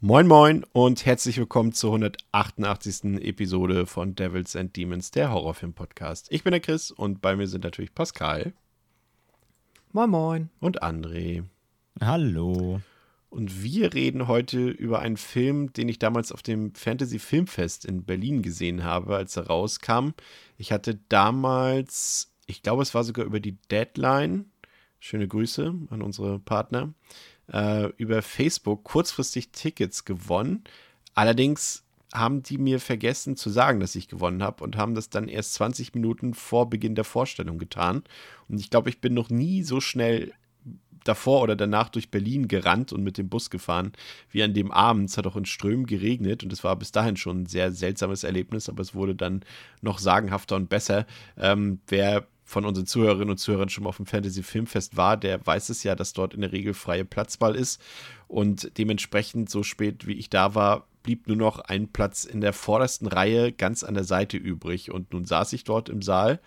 Moin Moin und herzlich willkommen zur 188. Episode von Devils and Demons, der Horrorfilm-Podcast. Ich bin der Chris und bei mir sind natürlich Pascal. Moin Moin. Und André. Hallo. Und wir reden heute über einen Film, den ich damals auf dem Fantasy Filmfest in Berlin gesehen habe, als er rauskam. Ich hatte damals, ich glaube, es war sogar über die Deadline. Schöne Grüße an unsere Partner äh, über Facebook kurzfristig Tickets gewonnen. Allerdings haben die mir vergessen zu sagen, dass ich gewonnen habe und haben das dann erst 20 Minuten vor Beginn der Vorstellung getan. Und ich glaube, ich bin noch nie so schnell davor oder danach durch Berlin gerannt und mit dem Bus gefahren, wie an dem Abend. Es hat auch in Strömen geregnet und es war bis dahin schon ein sehr seltsames Erlebnis, aber es wurde dann noch sagenhafter und besser. Ähm, wer von unseren Zuhörerinnen und Zuhörern schon mal auf dem Fantasy Filmfest war, der weiß es ja, dass dort in der Regel freie Platzwahl ist. Und dementsprechend, so spät wie ich da war, blieb nur noch ein Platz in der vordersten Reihe ganz an der Seite übrig. Und nun saß ich dort im Saal,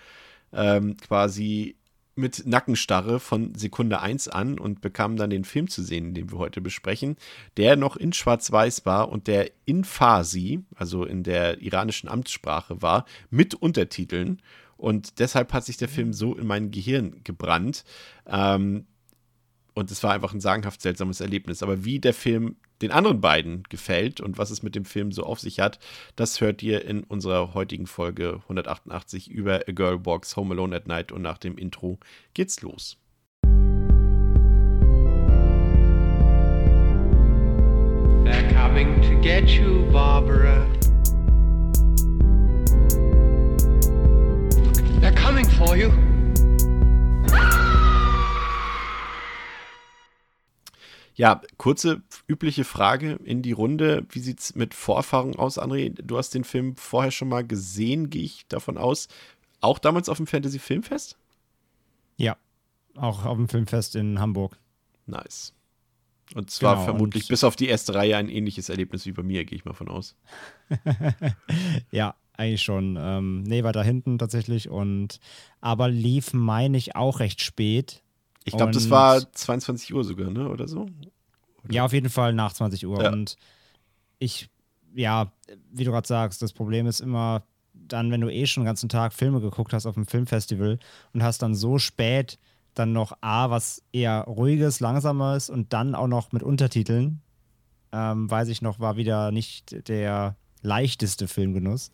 ähm, quasi mit Nackenstarre von Sekunde 1 an und bekam dann den Film zu sehen, den wir heute besprechen, der noch in Schwarz-Weiß war und der in Farsi, also in der iranischen Amtssprache war, mit Untertiteln. Und deshalb hat sich der Film so in mein Gehirn gebrannt. Ähm, und es war einfach ein sagenhaft seltsames Erlebnis. Aber wie der Film den anderen beiden gefällt und was es mit dem Film so auf sich hat, das hört ihr in unserer heutigen Folge 188 über A Girl Walks Home Alone at Night. Und nach dem Intro geht's los. They're coming to get you, Barbara. For you. Ja, kurze übliche Frage in die Runde. Wie sieht es mit Vorerfahrung aus, André? Du hast den Film vorher schon mal gesehen, gehe ich davon aus. Auch damals auf dem Fantasy Filmfest? Ja, auch auf dem Filmfest in Hamburg. Nice. Und zwar Genau, vermutlich und- bis auf die erste Reihe ein ähnliches Erlebnis wie bei mir, gehe ich mal von aus. ja, eigentlich schon. Ähm, nee, weiter hinten tatsächlich. Und aber lief, meine ich, auch recht spät. Ich glaube, das war 22 Uhr sogar, ne? Oder so? Ja, auf jeden Fall nach 20 Uhr. Ja. Und ich, ja, wie du gerade sagst, das Problem ist immer dann, wenn du eh schon den ganzen Tag Filme geguckt hast auf dem Filmfestival und hast dann so spät dann noch A, was eher ruhiges, langsames und dann auch noch mit Untertiteln, ähm, weiß ich noch, war wieder nicht der leichteste Filmgenuss.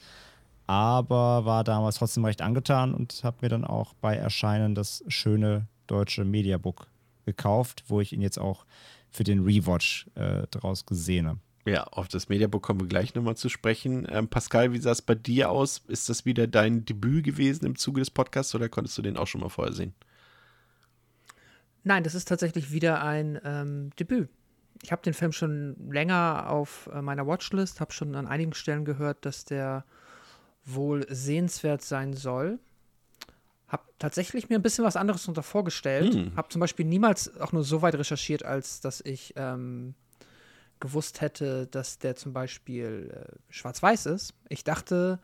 Aber war damals trotzdem recht angetan und habe mir dann auch bei Erscheinen das schöne deutsche Mediabook gekauft, wo ich ihn jetzt auch für den Rewatch äh, draus gesehen habe. Ja, auf das Mediabook kommen wir gleich nochmal zu sprechen. Ähm, Pascal, wie sah es bei dir aus? Ist das wieder dein Debüt gewesen im Zuge des Podcasts oder konntest du den auch schon mal vorher sehen? Nein, das ist tatsächlich wieder ein ähm, Debüt. Ich habe den Film schon länger auf äh, meiner Watchlist, habe schon an einigen Stellen gehört, dass der wohl sehenswert sein soll. Habe tatsächlich mir ein bisschen was anderes darunter vorgestellt. Hm. Habe zum Beispiel niemals auch nur so weit recherchiert, als dass ich ähm, gewusst hätte, dass der zum Beispiel äh, schwarz-weiß ist. Ich dachte,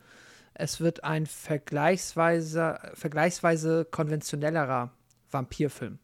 es wird ein vergleichsweise, vergleichsweise konventionellerer Vampirfilm,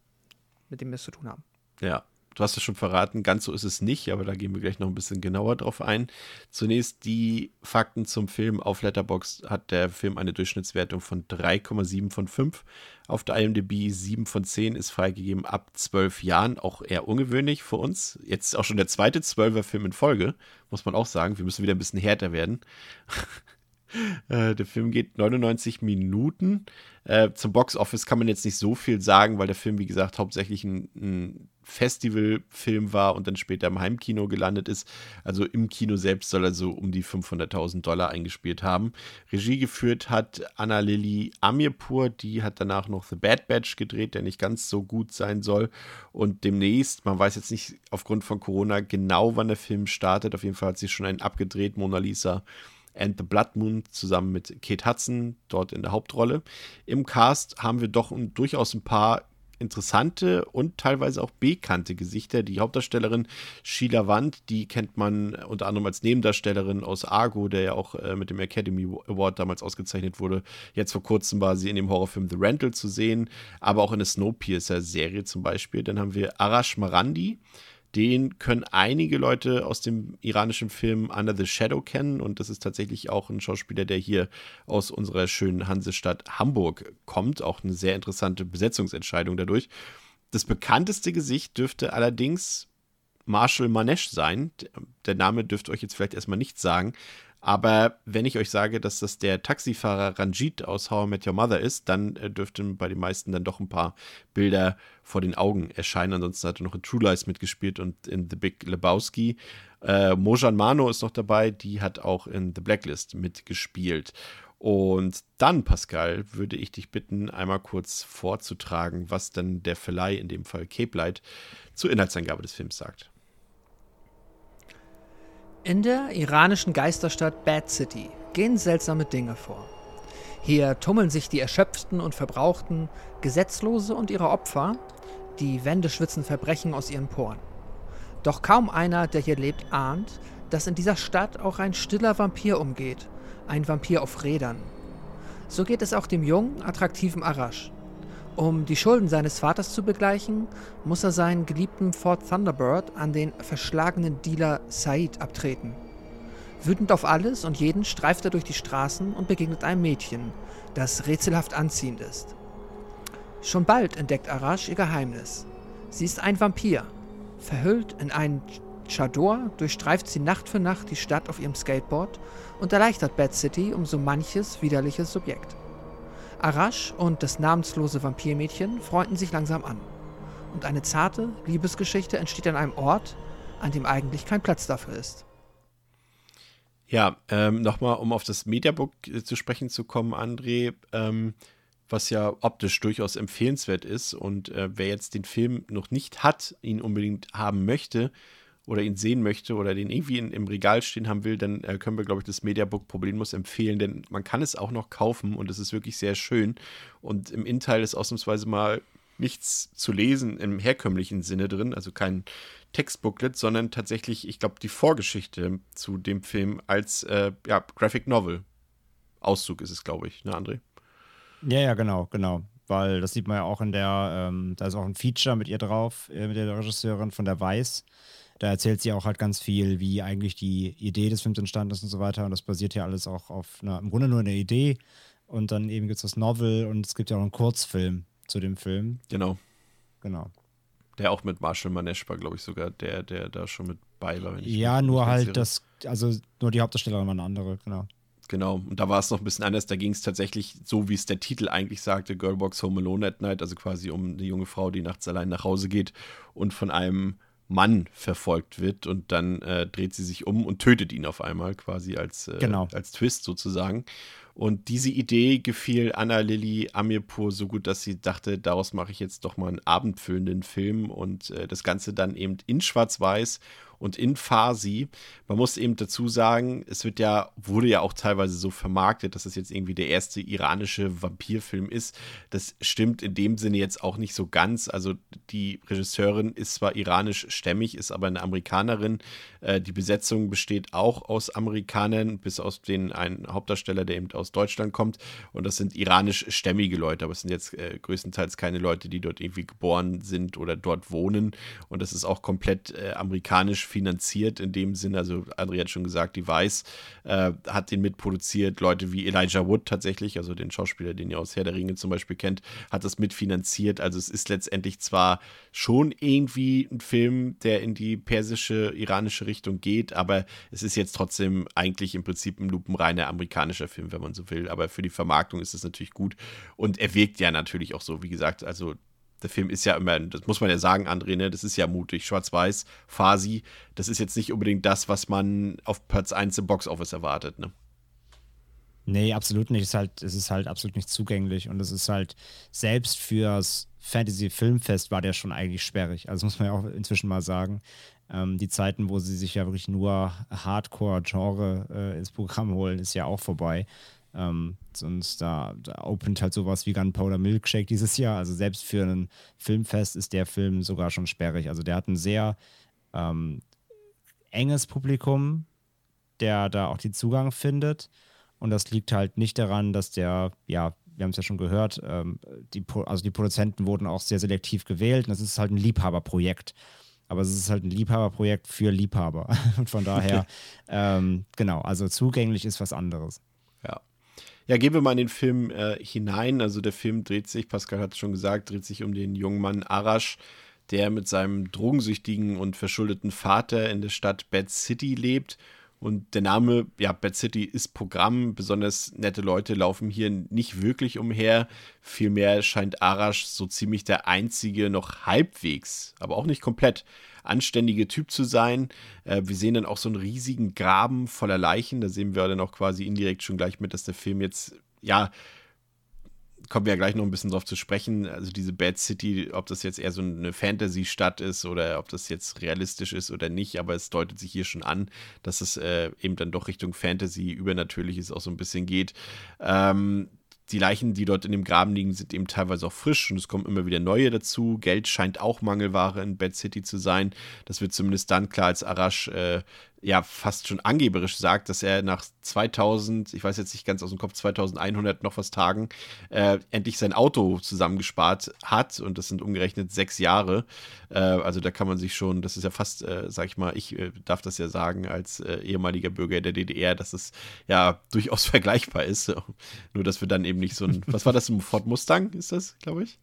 mit dem wir es zu tun haben. Ja, du hast es schon verraten, ganz so ist es nicht, aber da gehen wir gleich noch ein bisschen genauer drauf ein. Zunächst die Fakten zum Film. Auf Letterboxd hat der Film eine Durchschnittswertung von 3,7 von 5. Auf der IMDb 7 von 10 ist freigegeben ab 12 Jahren, auch eher ungewöhnlich für uns. Jetzt auch schon der zweite 12er Film in Folge, muss man auch sagen. Wir müssen wieder ein bisschen härter werden. Äh, der Film geht 99 Minuten. Äh, zum Box-Office kann man jetzt nicht so viel sagen, weil der Film, wie gesagt, hauptsächlich ein, ein Festivalfilm war und dann später im Heimkino gelandet ist. Also im Kino selbst soll er so um die 500.000 Dollar eingespielt haben. Regie geführt hat Anna Lili Amirpur, die hat danach noch The Bad Batch gedreht, der nicht ganz so gut sein soll. Und demnächst, man weiß jetzt nicht aufgrund von Corona genau, wann der Film startet. Auf jeden Fall hat sie schon einen abgedreht, Mona Lisa and the Blood Moon zusammen mit Kate Hudson dort in der Hauptrolle. Im Cast haben wir doch durchaus ein paar interessante und teilweise auch bekannte Gesichter. Die Hauptdarstellerin Sheila Wand, die kennt man unter anderem als Nebendarstellerin aus Argo, der ja auch äh, mit dem Academy Award damals ausgezeichnet wurde. Jetzt vor kurzem war sie in dem Horrorfilm The Rental zu sehen, aber auch in der Snowpiercer-Serie zum Beispiel. Dann haben wir Arash Marandi, den können einige Leute aus dem iranischen Film Under the Shadow kennen. Und das ist tatsächlich auch ein Schauspieler, der hier aus unserer schönen Hansestadt Hamburg kommt. Auch eine sehr interessante Besetzungsentscheidung dadurch. Das bekannteste Gesicht dürfte allerdings Marshall Manesh sein. Der Name dürfte euch jetzt vielleicht erstmal nichts sagen. Aber wenn ich euch sage, dass das der Taxifahrer Ranjit aus How I Met Your Mother ist, dann äh, dürften bei den meisten dann doch ein paar Bilder vor den Augen erscheinen. Ansonsten hat er noch in True Lies mitgespielt und in The Big Lebowski. Äh, Mojan Mano ist noch dabei, die hat auch in The Blacklist mitgespielt. Und dann, Pascal, würde ich dich bitten, einmal kurz vorzutragen, was dann der Verleih, in dem Fall Cape Light, zur Inhaltsangabe des Films sagt. In der iranischen Geisterstadt Bad City gehen seltsame Dinge vor. Hier tummeln sich die Erschöpften und Verbrauchten, Gesetzlose und ihre Opfer, die Wände schwitzen Verbrechen aus ihren Poren. Doch kaum einer, der hier lebt, ahnt, dass in dieser Stadt auch ein stiller Vampir umgeht, ein Vampir auf Rädern. So geht es auch dem jungen, attraktiven Arash. Um die Schulden seines Vaters zu begleichen, muss er seinen geliebten Ford Thunderbird an den verschlagenen Dealer Said abtreten. Wütend auf alles und jeden streift er durch die Straßen und begegnet einem Mädchen, das rätselhaft anziehend ist. Schon bald entdeckt Arash ihr Geheimnis. Sie ist ein Vampir. Verhüllt in einen Chador durchstreift sie Nacht für Nacht die Stadt auf ihrem Skateboard und erleichtert Bad City um so manches widerliches Subjekt. Arash und das namenslose Vampirmädchen freunden sich langsam an. Und eine zarte Liebesgeschichte entsteht an einem Ort, an dem eigentlich kein Platz dafür ist. Ja, ähm, nochmal, um auf das Mediabook äh, zu sprechen zu kommen, André, ähm, was ja optisch durchaus empfehlenswert ist. Und äh, wer jetzt den Film noch nicht hat, ihn unbedingt haben möchte, oder ihn sehen möchte oder den irgendwie in, im Regal stehen haben will, dann äh, können wir, glaube ich, das Mediabook problemlos empfehlen, denn man kann es auch noch kaufen und es ist wirklich sehr schön. Und im Innenteil ist ausnahmsweise mal nichts zu lesen im herkömmlichen Sinne drin, also kein Textbooklet, sondern tatsächlich, ich glaube, die Vorgeschichte zu dem Film als äh, ja, Graphic Novel. Auszug ist es, glaube ich, ne, André? Ja, ja, genau, genau. Weil das sieht man ja auch in der, ähm, da ist auch ein Feature mit ihr drauf, äh, mit der Regisseurin von der Weiß. Da erzählt sie auch halt ganz viel, wie eigentlich die Idee des Films entstanden ist und so weiter. Und das basiert ja alles auch auf einer, im Grunde nur einer Idee. Und dann eben gibt es das Novel und es gibt ja auch einen Kurzfilm zu dem Film. Genau. Genau. Der auch mit Marshall Manesh war, glaube ich, sogar der, der da schon mit bei war. ja, nur halt das, also nur die Hauptdarstellerin war eine andere, genau. Genau, und da war es noch ein bisschen anders. Da ging es tatsächlich so, wie es der Titel eigentlich sagte: Girlbox Home Alone at Night, also quasi um eine junge Frau, die nachts allein nach Hause geht und von einem Mann verfolgt wird und dann äh, dreht sie sich um und tötet ihn auf einmal quasi als, äh, genau. als Twist sozusagen. Und diese Idee gefiel Anna Lilly Amirpur so gut, dass sie dachte, daraus mache ich jetzt doch mal einen abendfüllenden Film und äh, das Ganze dann eben in Schwarz-Weiß und in Farsi. Man muss eben dazu sagen, es wird ja, wurde ja auch teilweise so vermarktet, dass es jetzt irgendwie der erste iranische Vampirfilm ist. Das stimmt in dem Sinne jetzt auch nicht so ganz. Also die Regisseurin ist zwar iranisch stämmig, ist aber eine Amerikanerin. Äh, die Besetzung besteht auch aus Amerikanern, bis aus den einen Hauptdarsteller, der eben aus Deutschland kommt. Und das sind iranisch stämmige Leute, aber es sind jetzt äh, größtenteils keine Leute, die dort irgendwie geboren sind oder dort wohnen. Und das ist auch komplett äh, amerikanisch finanziert in dem Sinne. Also André hat schon gesagt, die Weiß äh, hat den mitproduziert. Leute wie Elijah Wood tatsächlich, also den Schauspieler, den ihr aus Herr der Ringe zum Beispiel kennt, hat das mitfinanziert. Also es ist letztendlich zwar schon irgendwie ein Film, der in die persische, iranische Richtung geht, aber es ist jetzt trotzdem eigentlich im Prinzip ein lupenreiner amerikanischer Film, wenn man so will. Aber für die Vermarktung ist es natürlich gut. Und er wirkt ja natürlich auch so, wie gesagt, also der Film ist ja immer, das muss man ja sagen, André, ne, das ist ja mutig. Schwarz-Weiß, Fasi, das ist jetzt nicht unbedingt das, was man auf Platz 1 im Boxoffice erwartet, ne? Nee, absolut nicht. Es ist halt, es ist halt absolut nicht zugänglich und es ist halt, selbst fürs Fantasy-Filmfest war der schon eigentlich sperrig. Also muss man ja auch inzwischen mal sagen. Ähm, die Zeiten, wo sie sich ja wirklich nur Hardcore-Genre äh, ins Programm holen, ist ja auch vorbei. Ähm, sonst da, da opent halt sowas wie Gunpowder Milkshake dieses Jahr. Also selbst für ein Filmfest ist der Film sogar schon sperrig. Also der hat ein sehr ähm, enges Publikum, der da auch den Zugang findet. Und das liegt halt nicht daran, dass der, ja, wir haben es ja schon gehört, ähm, die, also die Produzenten wurden auch sehr selektiv gewählt. Und das ist halt ein Liebhaberprojekt. Aber es ist halt ein Liebhaberprojekt für Liebhaber. Und von daher, ähm, genau, also zugänglich ist was anderes. Ja. Ja, gehen wir mal in den Film äh, hinein. Also der Film dreht sich, Pascal hat es schon gesagt, dreht sich um den jungen Mann Arash, der mit seinem drogensüchtigen und verschuldeten Vater in der Stadt Bad City lebt. Und der Name, ja, Bad City ist Programm. Besonders nette Leute laufen hier nicht wirklich umher. Vielmehr scheint Arash so ziemlich der einzige noch halbwegs, aber auch nicht komplett anständige Typ zu sein. Äh, wir sehen dann auch so einen riesigen Graben voller Leichen. Da sehen wir dann auch quasi indirekt schon gleich mit, dass der Film jetzt, ja, kommen wir ja gleich noch ein bisschen drauf zu sprechen. Also diese Bad City, ob das jetzt eher so eine Fantasy-Stadt ist oder ob das jetzt realistisch ist oder nicht, aber es deutet sich hier schon an, dass es äh, eben dann doch Richtung Fantasy, Übernatürliches auch so ein bisschen geht. Ähm, die Leichen, die dort in dem Graben liegen, sind eben teilweise auch frisch und es kommen immer wieder neue dazu. Geld scheint auch Mangelware in Bad City zu sein. Das wird zumindest dann klar, als Arash äh, ja fast schon angeberisch sagt, dass er nach 2000, ich weiß jetzt nicht ganz aus dem Kopf, 2100 noch was Tagen, äh, endlich sein Auto zusammengespart hat und das sind umgerechnet sechs Jahre. Äh, also da kann man sich schon, das ist ja fast, äh, sag ich mal, ich äh, darf das ja sagen als äh, ehemaliger Bürger der DDR, dass es ja durchaus vergleichbar ist. Nur, dass wir dann eben nicht so ein, was war das, ein Ford Mustang ist das, glaube ich?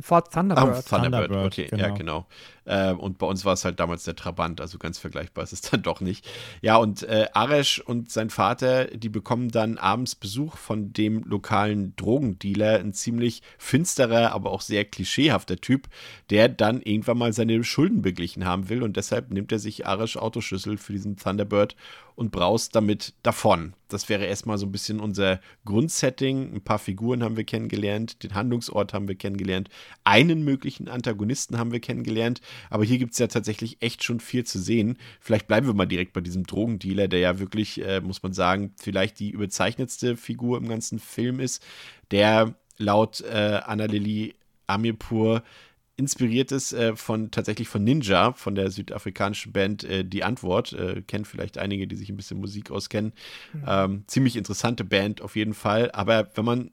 Ford Thunderbird. Ah, Thunderbird. Thunderbird, okay, genau. ja, genau. Äh, und bei uns war es halt damals der Trabant, also ganz vergleichbar ist es dann doch nicht. Ja, und äh, Aresh und sein Vater, die bekommen dann abends Besuch von dem lokalen Drogendealer, ein ziemlich finsterer, aber auch sehr klischeehafter Typ, der dann irgendwann mal seine Schulden beglichen haben will und deshalb nimmt er sich Aresh Autoschlüssel für diesen Thunderbird und braust damit davon. Das wäre erstmal so ein bisschen unser Grundsetting. Ein paar Figuren haben wir kennengelernt, den Handlungsort haben wir kennengelernt, einen möglichen Antagonisten haben wir kennengelernt, aber hier gibt es ja tatsächlich echt schon viel zu sehen. Vielleicht bleiben wir mal direkt bei diesem Drogendealer, der ja wirklich, äh, muss man sagen, vielleicht die überzeichnetste Figur im ganzen Film ist, der laut äh, Anna-Lili Amirpur inspiriert ist äh, von tatsächlich von Ninja, von der südafrikanischen Band äh, Die Antwort. Äh, kennen vielleicht einige, die sich ein bisschen Musik auskennen. Mhm. Ähm, ziemlich interessante Band auf jeden Fall. Aber wenn man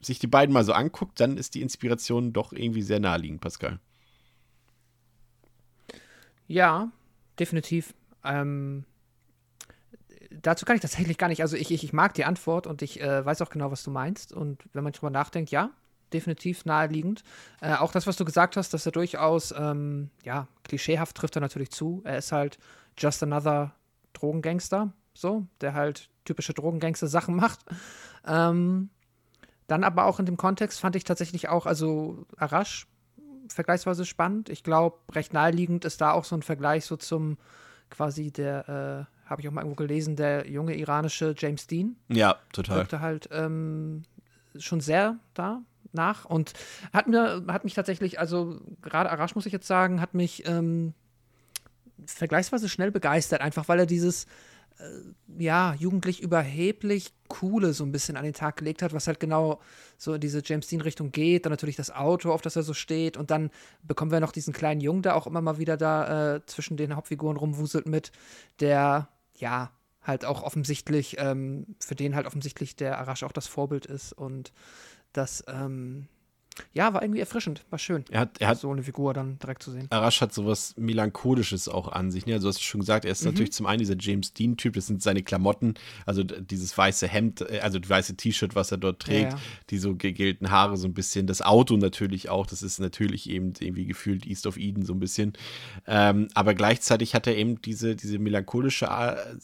sich die beiden mal so anguckt, dann ist die Inspiration doch irgendwie sehr naheliegend, Pascal. Ja, definitiv. Ähm, dazu kann ich tatsächlich gar nicht. Also ich, ich, ich mag die Antwort und ich äh, weiß auch genau, was du meinst. Und wenn man drüber nachdenkt, ja, definitiv naheliegend. Äh, auch das, was du gesagt hast, dass er durchaus, ähm, ja, klischeehaft trifft er natürlich zu. Er ist halt just another Drogengangster, so, der halt typische Drogengangster-Sachen macht. Ähm, dann aber auch in dem Kontext fand ich tatsächlich auch, also Arash vergleichsweise spannend. Ich glaube, recht naheliegend ist da auch so ein Vergleich so zum quasi der, äh, habe ich auch mal irgendwo gelesen, der junge iranische James Dean. Ja, total. Wirkte halt ähm, schon sehr da nach und hat mir hat mich tatsächlich, also gerade Arash muss ich jetzt sagen, hat mich ähm, vergleichsweise schnell begeistert, einfach weil er dieses äh, ja, jugendlich überheblich Coole so ein bisschen an den Tag gelegt hat, was halt genau so in diese James Dean-Richtung geht. Dann natürlich das Auto, auf das er so steht. Und dann bekommen wir noch diesen kleinen Jungen, der auch immer mal wieder da äh, zwischen den Hauptfiguren rumwuselt mit, der, ja, halt auch offensichtlich, ähm, für den halt offensichtlich der Arash auch das Vorbild ist. Und das, ähm, ja, war irgendwie erfrischend, war schön. Er hat, er hat so eine Figur dann direkt zu sehen. Arash hat sowas Melancholisches auch an sich. Ne? Also, du hast schon gesagt, er ist mhm. natürlich zum einen dieser James Dean-Typ, das sind seine Klamotten, also dieses weiße Hemd, äh, also das weiße T-Shirt, was er dort trägt, ja, ja. die so gegelten Haare so ein bisschen, das Auto natürlich auch, das ist natürlich eben irgendwie gefühlt East of Eden so ein bisschen. Ähm, aber gleichzeitig hat er eben diese, diese melancholische, äh,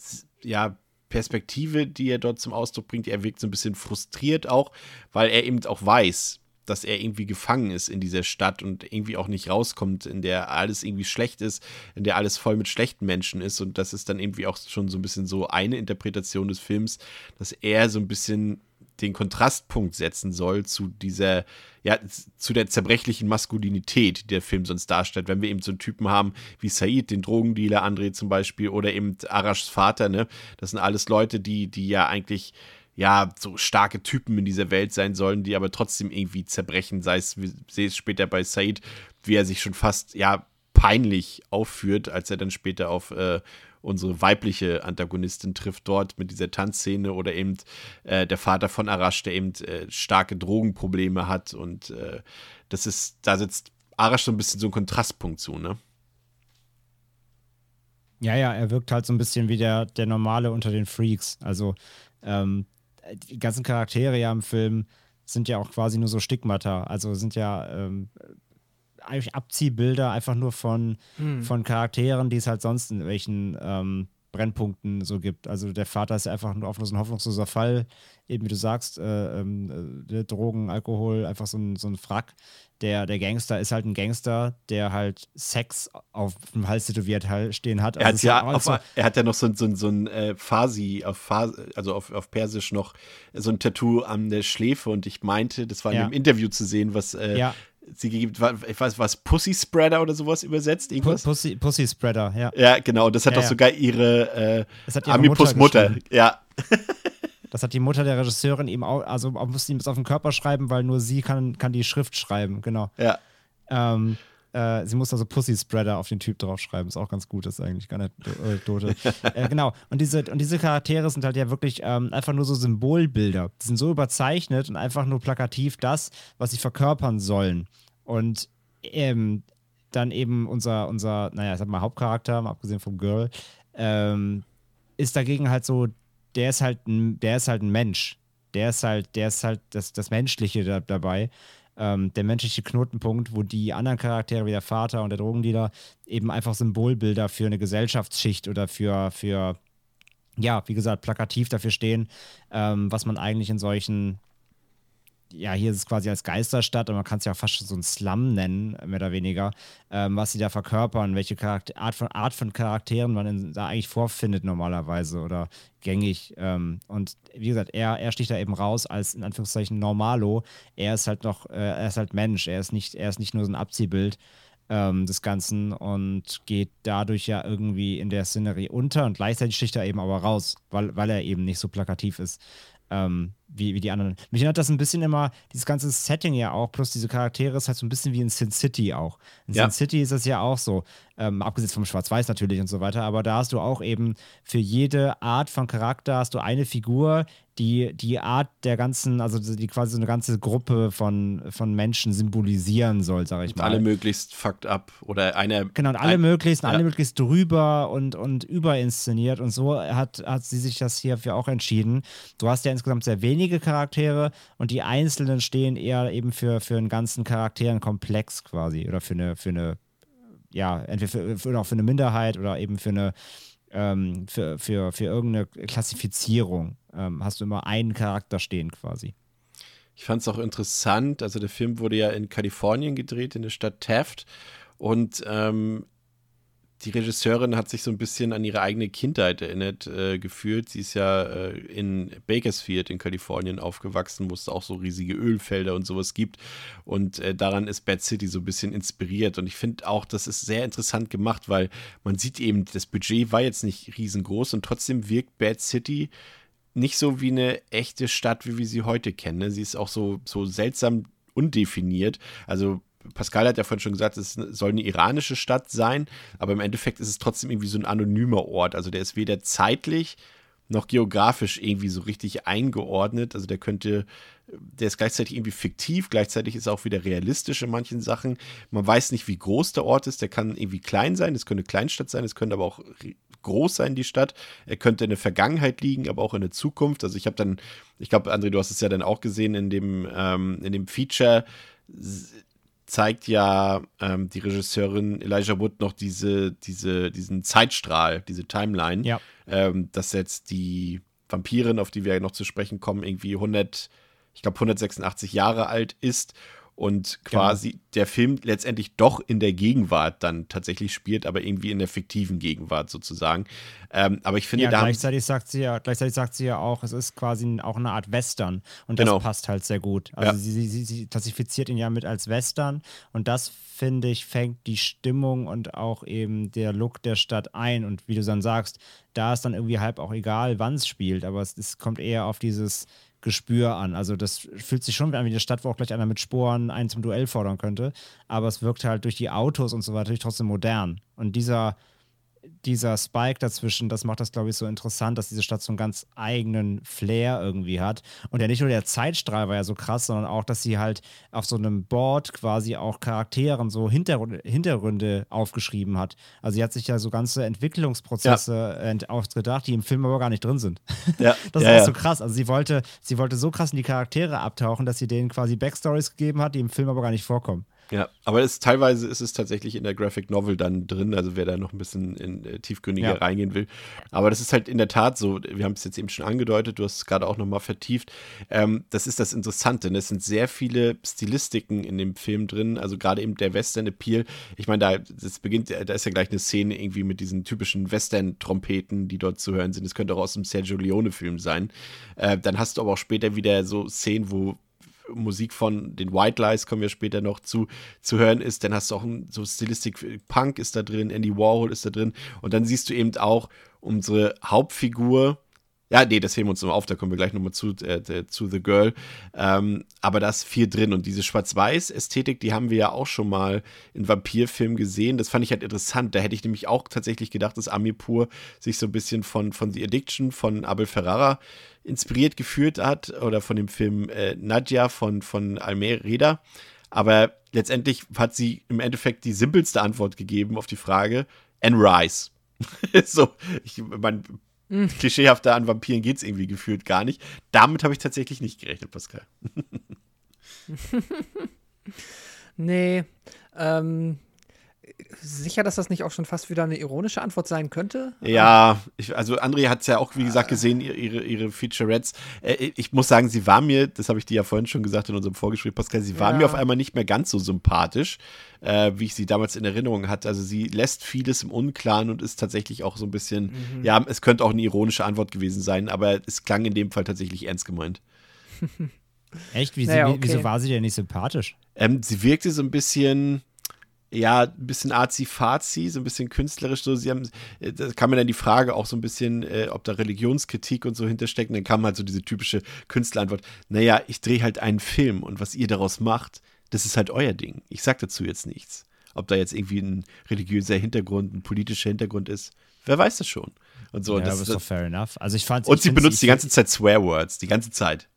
ja, Perspektive, die er dort zum Ausdruck bringt. Er wirkt so ein bisschen frustriert auch, weil er eben auch weiß, dass er irgendwie gefangen ist in dieser Stadt und irgendwie auch nicht rauskommt, in der alles irgendwie schlecht ist, in der alles voll mit schlechten Menschen ist. Und das ist dann irgendwie auch schon so ein bisschen so eine Interpretation des Films, dass er so ein bisschen den Kontrastpunkt setzen soll zu dieser, ja, zu der zerbrechlichen Maskulinität, die der Film sonst darstellt. Wenn wir eben so einen Typen haben wie Said, den Drogendealer André zum Beispiel, oder eben Arashs Vater, ne? Das sind alles Leute, die, die ja eigentlich ja, so starke Typen in dieser Welt sein sollen, die aber trotzdem irgendwie zerbrechen. Sei es, wir sehen es später bei Said, wie er sich schon fast, ja, peinlich aufführt, als er dann später auf äh, unsere weibliche Antagonistin trifft dort mit dieser Tanzszene oder eben äh, der Vater von Arash, der eben äh, starke Drogenprobleme hat und äh, das ist, da setzt Arash so ein bisschen so ein Kontrastpunkt zu, ne? Ja, ja, er wirkt halt so ein bisschen wie der, der Normale unter den Freaks. Also ähm, die ganzen Charaktere ja im Film sind ja auch quasi nur so Stigmata. Also sind ja ähm, eigentlich Abziehbilder einfach nur von, hm. von Charakteren, die es halt sonst in welchen ähm, Brennpunkten so gibt. Also der Vater ist ja einfach nur ein hoffnungsloser Fall, eben wie du sagst, äh, äh, Drogen, Alkohol, einfach so ein, so ein Frack. Der, der Gangster ist halt ein Gangster, der halt Sex auf dem Hals tätowiert stehen hat. Also er, hat ja halt auf, er hat ja noch so, so, so ein äh, Farsi, auf Farsi, also auf, auf Persisch noch so ein Tattoo an der Schläfe und ich meinte, das war in ja. einem Interview zu sehen, was äh, ja sie gibt, ich weiß was, Pussy Spreader oder sowas übersetzt. Irgendwas? Pussy, Pussy Spreader, ja. Ja, genau. Das hat ja, doch sogar ihre äh, Amipus Mutter, Mutter. Ja. Das hat die Mutter der Regisseurin ihm auch, also musste ihm das auf den Körper schreiben, weil nur sie kann, kann die Schrift schreiben, genau. Ja. Ähm, äh, sie muss also Pussy Spreader auf den Typ draufschreiben. Ist auch ganz gut, das ist eigentlich gar nicht Anekdote. äh, genau. Und diese, und diese Charaktere sind halt ja wirklich ähm, einfach nur so Symbolbilder. Die sind so überzeichnet und einfach nur plakativ das, was sie verkörpern sollen. Und ähm, dann eben unser, unser, naja, ich sag mal, Hauptcharakter, mal abgesehen vom Girl, ähm, ist dagegen halt so, der ist halt ein, der ist halt ein Mensch. Der ist halt, der ist halt das, das Menschliche da, dabei ähm, der menschliche Knotenpunkt, wo die anderen Charaktere wie der Vater und der Drogendealer eben einfach Symbolbilder für eine Gesellschaftsschicht oder für, für ja, wie gesagt, plakativ dafür stehen, ähm, was man eigentlich in solchen ja, hier ist es quasi als Geisterstadt und man kann es ja fast so ein Slum nennen, mehr oder weniger, ähm, was sie da verkörpern, welche Charakter Art, von, Art von Charakteren man in, da eigentlich vorfindet normalerweise oder gängig. Ähm, und wie gesagt, er, er sticht da eben raus als in Anführungszeichen Normalo. Er ist halt noch, äh, er ist halt Mensch, er ist nicht, er ist nicht nur so ein Abziehbild ähm, des Ganzen und geht dadurch ja irgendwie in der Szenerie unter und gleichzeitig sticht er eben aber raus, weil, weil er eben nicht so plakativ ist ähm, wie, wie die anderen. Mich erinnert das ein bisschen immer, dieses ganze Setting ja auch, plus diese Charaktere ist halt so ein bisschen wie in Sin City auch. In ja. Sin City ist das ja auch so, ähm, abgesehen vom Schwarz-Weiß natürlich und so weiter, aber da hast du auch eben für jede Art von Charakter hast du eine Figur, die die Art der ganzen, also die quasi so eine ganze Gruppe von, von Menschen symbolisieren soll, sag ich und mal. Alle möglichst fucked up oder eine. Genau, und alle ein, möglichst, ja. alle möglichst drüber und, und überinszeniert und so hat, hat sie sich das hierfür auch entschieden. Du hast ja insgesamt sehr wenige Charaktere und die einzelnen stehen eher eben für, für einen ganzen Charakterenkomplex quasi oder für eine, für eine ja, entweder für, für, für eine Minderheit oder eben für eine, ähm, für, für, für irgendeine Klassifizierung ähm, hast du immer einen Charakter stehen quasi. Ich fand es auch interessant, also der Film wurde ja in Kalifornien gedreht, in der Stadt Taft. Und ähm, die Regisseurin hat sich so ein bisschen an ihre eigene Kindheit erinnert äh, gefühlt. Sie ist ja äh, in Bakersfield in Kalifornien aufgewachsen, wo es auch so riesige Ölfelder und sowas gibt. Und äh, daran ist Bad City so ein bisschen inspiriert. Und ich finde auch, das ist sehr interessant gemacht, weil man sieht eben, das Budget war jetzt nicht riesengroß und trotzdem wirkt Bad City nicht so wie eine echte Stadt, wie wir sie heute kennen. Ne? Sie ist auch so, so seltsam undefiniert. Also Pascal hat ja vorhin schon gesagt, es soll eine iranische Stadt sein, aber im Endeffekt ist es trotzdem irgendwie so ein anonymer Ort. Also der ist weder zeitlich noch geografisch irgendwie so richtig eingeordnet. Also der könnte, der ist gleichzeitig irgendwie fiktiv, gleichzeitig ist er auch wieder realistisch in manchen Sachen. Man weiß nicht, wie groß der Ort ist. Der kann irgendwie klein sein, es könnte Kleinstadt sein, es könnte aber auch groß sein, die Stadt. Er könnte in der Vergangenheit liegen, aber auch in der Zukunft. Also ich habe dann, ich glaube, André, du hast es ja dann auch gesehen in dem, ähm, in dem Feature zeigt ja ähm, die Regisseurin Elijah Wood noch diese, diese, diesen Zeitstrahl, diese Timeline, ja. ähm, dass jetzt die Vampirin, auf die wir ja noch zu sprechen kommen, irgendwie 100, ich glaube 186 Jahre alt ist und quasi genau. der Film letztendlich doch in der Gegenwart dann tatsächlich spielt, aber irgendwie in der fiktiven Gegenwart sozusagen. Ähm, aber ich finde, ja, da gleichzeitig sagt sie ja, gleichzeitig sagt sie ja auch, es ist quasi auch eine Art Western und das genau. passt halt sehr gut. Also ja. sie, sie, sie klassifiziert ihn ja mit als Western und das finde ich fängt die Stimmung und auch eben der Look der Stadt ein und wie du dann sagst, da ist dann irgendwie halb auch egal, wann es spielt, aber es, es kommt eher auf dieses Gespür an. Also das fühlt sich schon an wie eine Stadt, wo auch gleich einer mit Sporen einen zum Duell fordern könnte. Aber es wirkt halt durch die Autos und so weiter trotzdem modern. Und dieser, dieser Spike dazwischen, das macht das, glaube ich, so interessant, dass diese Stadt so einen ganz eigenen Flair irgendwie hat. Und ja nicht nur der Zeitstrahl war ja so krass, sondern auch, dass sie halt auf so einem Board quasi auch Charakteren so Hintergründe, Hintergründe aufgeschrieben hat. Also sie hat sich ja so ganze Entwicklungsprozesse ja. ausgedacht, die im Film aber gar nicht drin sind. Ja. das ist ja, ja. so krass. Also sie wollte, sie wollte so krass in die Charaktere abtauchen, dass sie denen quasi Backstories gegeben hat, die im Film aber gar nicht vorkommen. Ja, aber es, teilweise ist es tatsächlich in der Graphic Novel dann drin, also wer da noch ein bisschen in, äh, tiefgründiger ja. reingehen will. Aber das ist halt in der Tat so, wir haben es jetzt eben schon angedeutet, du hast es gerade auch nochmal vertieft. Ähm, das ist das Interessante, denn es sind sehr viele Stilistiken in dem Film drin, also gerade eben der Western-Appeal. Ich meine, da das beginnt, da ist ja gleich eine Szene irgendwie mit diesen typischen Western-Trompeten, die dort zu hören sind. Das könnte auch aus einem Sergio Leone-Film sein. Äh, dann hast du aber auch später wieder so Szenen, wo Musik von den White Lies, kommen wir später noch zu, zu hören ist. Dann hast du auch so Stilistik, Punk ist da drin, Andy Warhol ist da drin. Und dann siehst du eben auch unsere Hauptfigur, ja, nee, das heben wir uns nochmal auf, da kommen wir gleich nochmal zu, äh, zu The Girl. Ähm, aber da ist viel drin und diese Schwarz-Weiß-Ästhetik, die haben wir ja auch schon mal in Vampirfilmen gesehen. Das fand ich halt interessant. Da hätte ich nämlich auch tatsächlich gedacht, dass Amipur sich so ein bisschen von, von The Addiction von Abel Ferrara inspiriert geführt hat oder von dem Film äh, Nadja von, von Almeida. Aber letztendlich hat sie im Endeffekt die simpelste Antwort gegeben auf die Frage: Anne Rice. so, ich meine, mhm. klischeehafter an Vampiren geht es irgendwie gefühlt gar nicht. Damit habe ich tatsächlich nicht gerechnet, Pascal. nee, ähm, sicher, dass das nicht auch schon fast wieder eine ironische Antwort sein könnte? Ja, ich, also André hat es ja auch, wie gesagt, gesehen, ihre, ihre Featurettes. Äh, ich muss sagen, sie war mir, das habe ich dir ja vorhin schon gesagt in unserem Vorgespräch, Pascal, sie war ja. mir auf einmal nicht mehr ganz so sympathisch, äh, wie ich sie damals in Erinnerung hatte. Also sie lässt vieles im Unklaren und ist tatsächlich auch so ein bisschen, mhm. ja, es könnte auch eine ironische Antwort gewesen sein, aber es klang in dem Fall tatsächlich ernst gemeint. Echt? Wie naja, okay. Wieso war sie denn nicht sympathisch? Ähm, sie wirkte so ein bisschen ja, ein bisschen arzi-fazi, so ein bisschen künstlerisch. So, sie haben, äh, da kam mir dann die Frage auch so ein bisschen, äh, ob da Religionskritik und so hintersteckt. Und dann kam halt so diese typische Künstlerantwort: Naja, ich drehe halt einen Film und was ihr daraus macht, das ist halt euer Ding. Ich sag dazu jetzt nichts. Ob da jetzt irgendwie ein religiöser Hintergrund, ein politischer Hintergrund ist, wer weiß das schon. Und so. Ja, das ist doch fair enough. Also ich fand, und ich sie benutzt die ganze Zeit Swearwords, die ganze Zeit.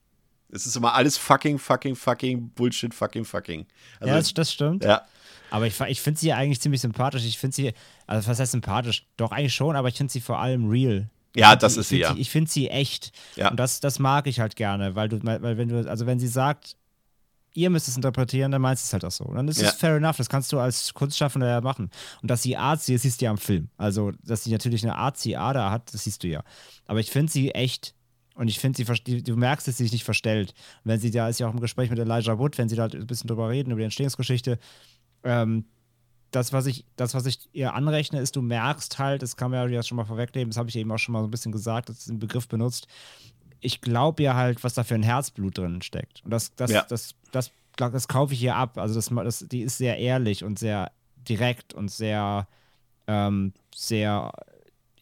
Es ist immer alles fucking, fucking, fucking, Bullshit, fucking, fucking. Also, ja, das, das stimmt. Ja. Aber ich, ich finde sie eigentlich ziemlich sympathisch. Ich finde sie, also was heißt sympathisch? Doch, eigentlich schon, aber ich finde sie vor allem real. Ja, das ist sie, ja. ich finde sie echt. Ja. Und das, das mag ich halt gerne, weil du, weil wenn du, also wenn sie sagt, ihr müsst es interpretieren, dann meinst du es halt auch so. Und dann ist ja. es fair enough, das kannst du als Kunstschaffender ja machen. Und dass sie artsy ist, siehst du ja am Film. Also, dass sie natürlich eine artsy Ader hat, das siehst du ja. Aber ich finde sie echt und ich finde, sie, du merkst, dass sie sich nicht verstellt. Und wenn sie da ist ja auch im Gespräch mit Elijah Wood, wenn sie da ein bisschen drüber reden, über die Entstehungsgeschichte, ähm, das, was ich, das, was ich ihr anrechne, ist, du merkst halt, das kann man ja schon mal vorwegnehmen, das habe ich eben auch schon mal so ein bisschen gesagt, dass den Begriff benutzt. Ich glaube ja halt, was da für ein Herzblut drin steckt. Und das, das, ja. das, das, das, das kaufe ich ihr ab. Also das, das, die ist sehr ehrlich und sehr direkt und sehr, ähm, sehr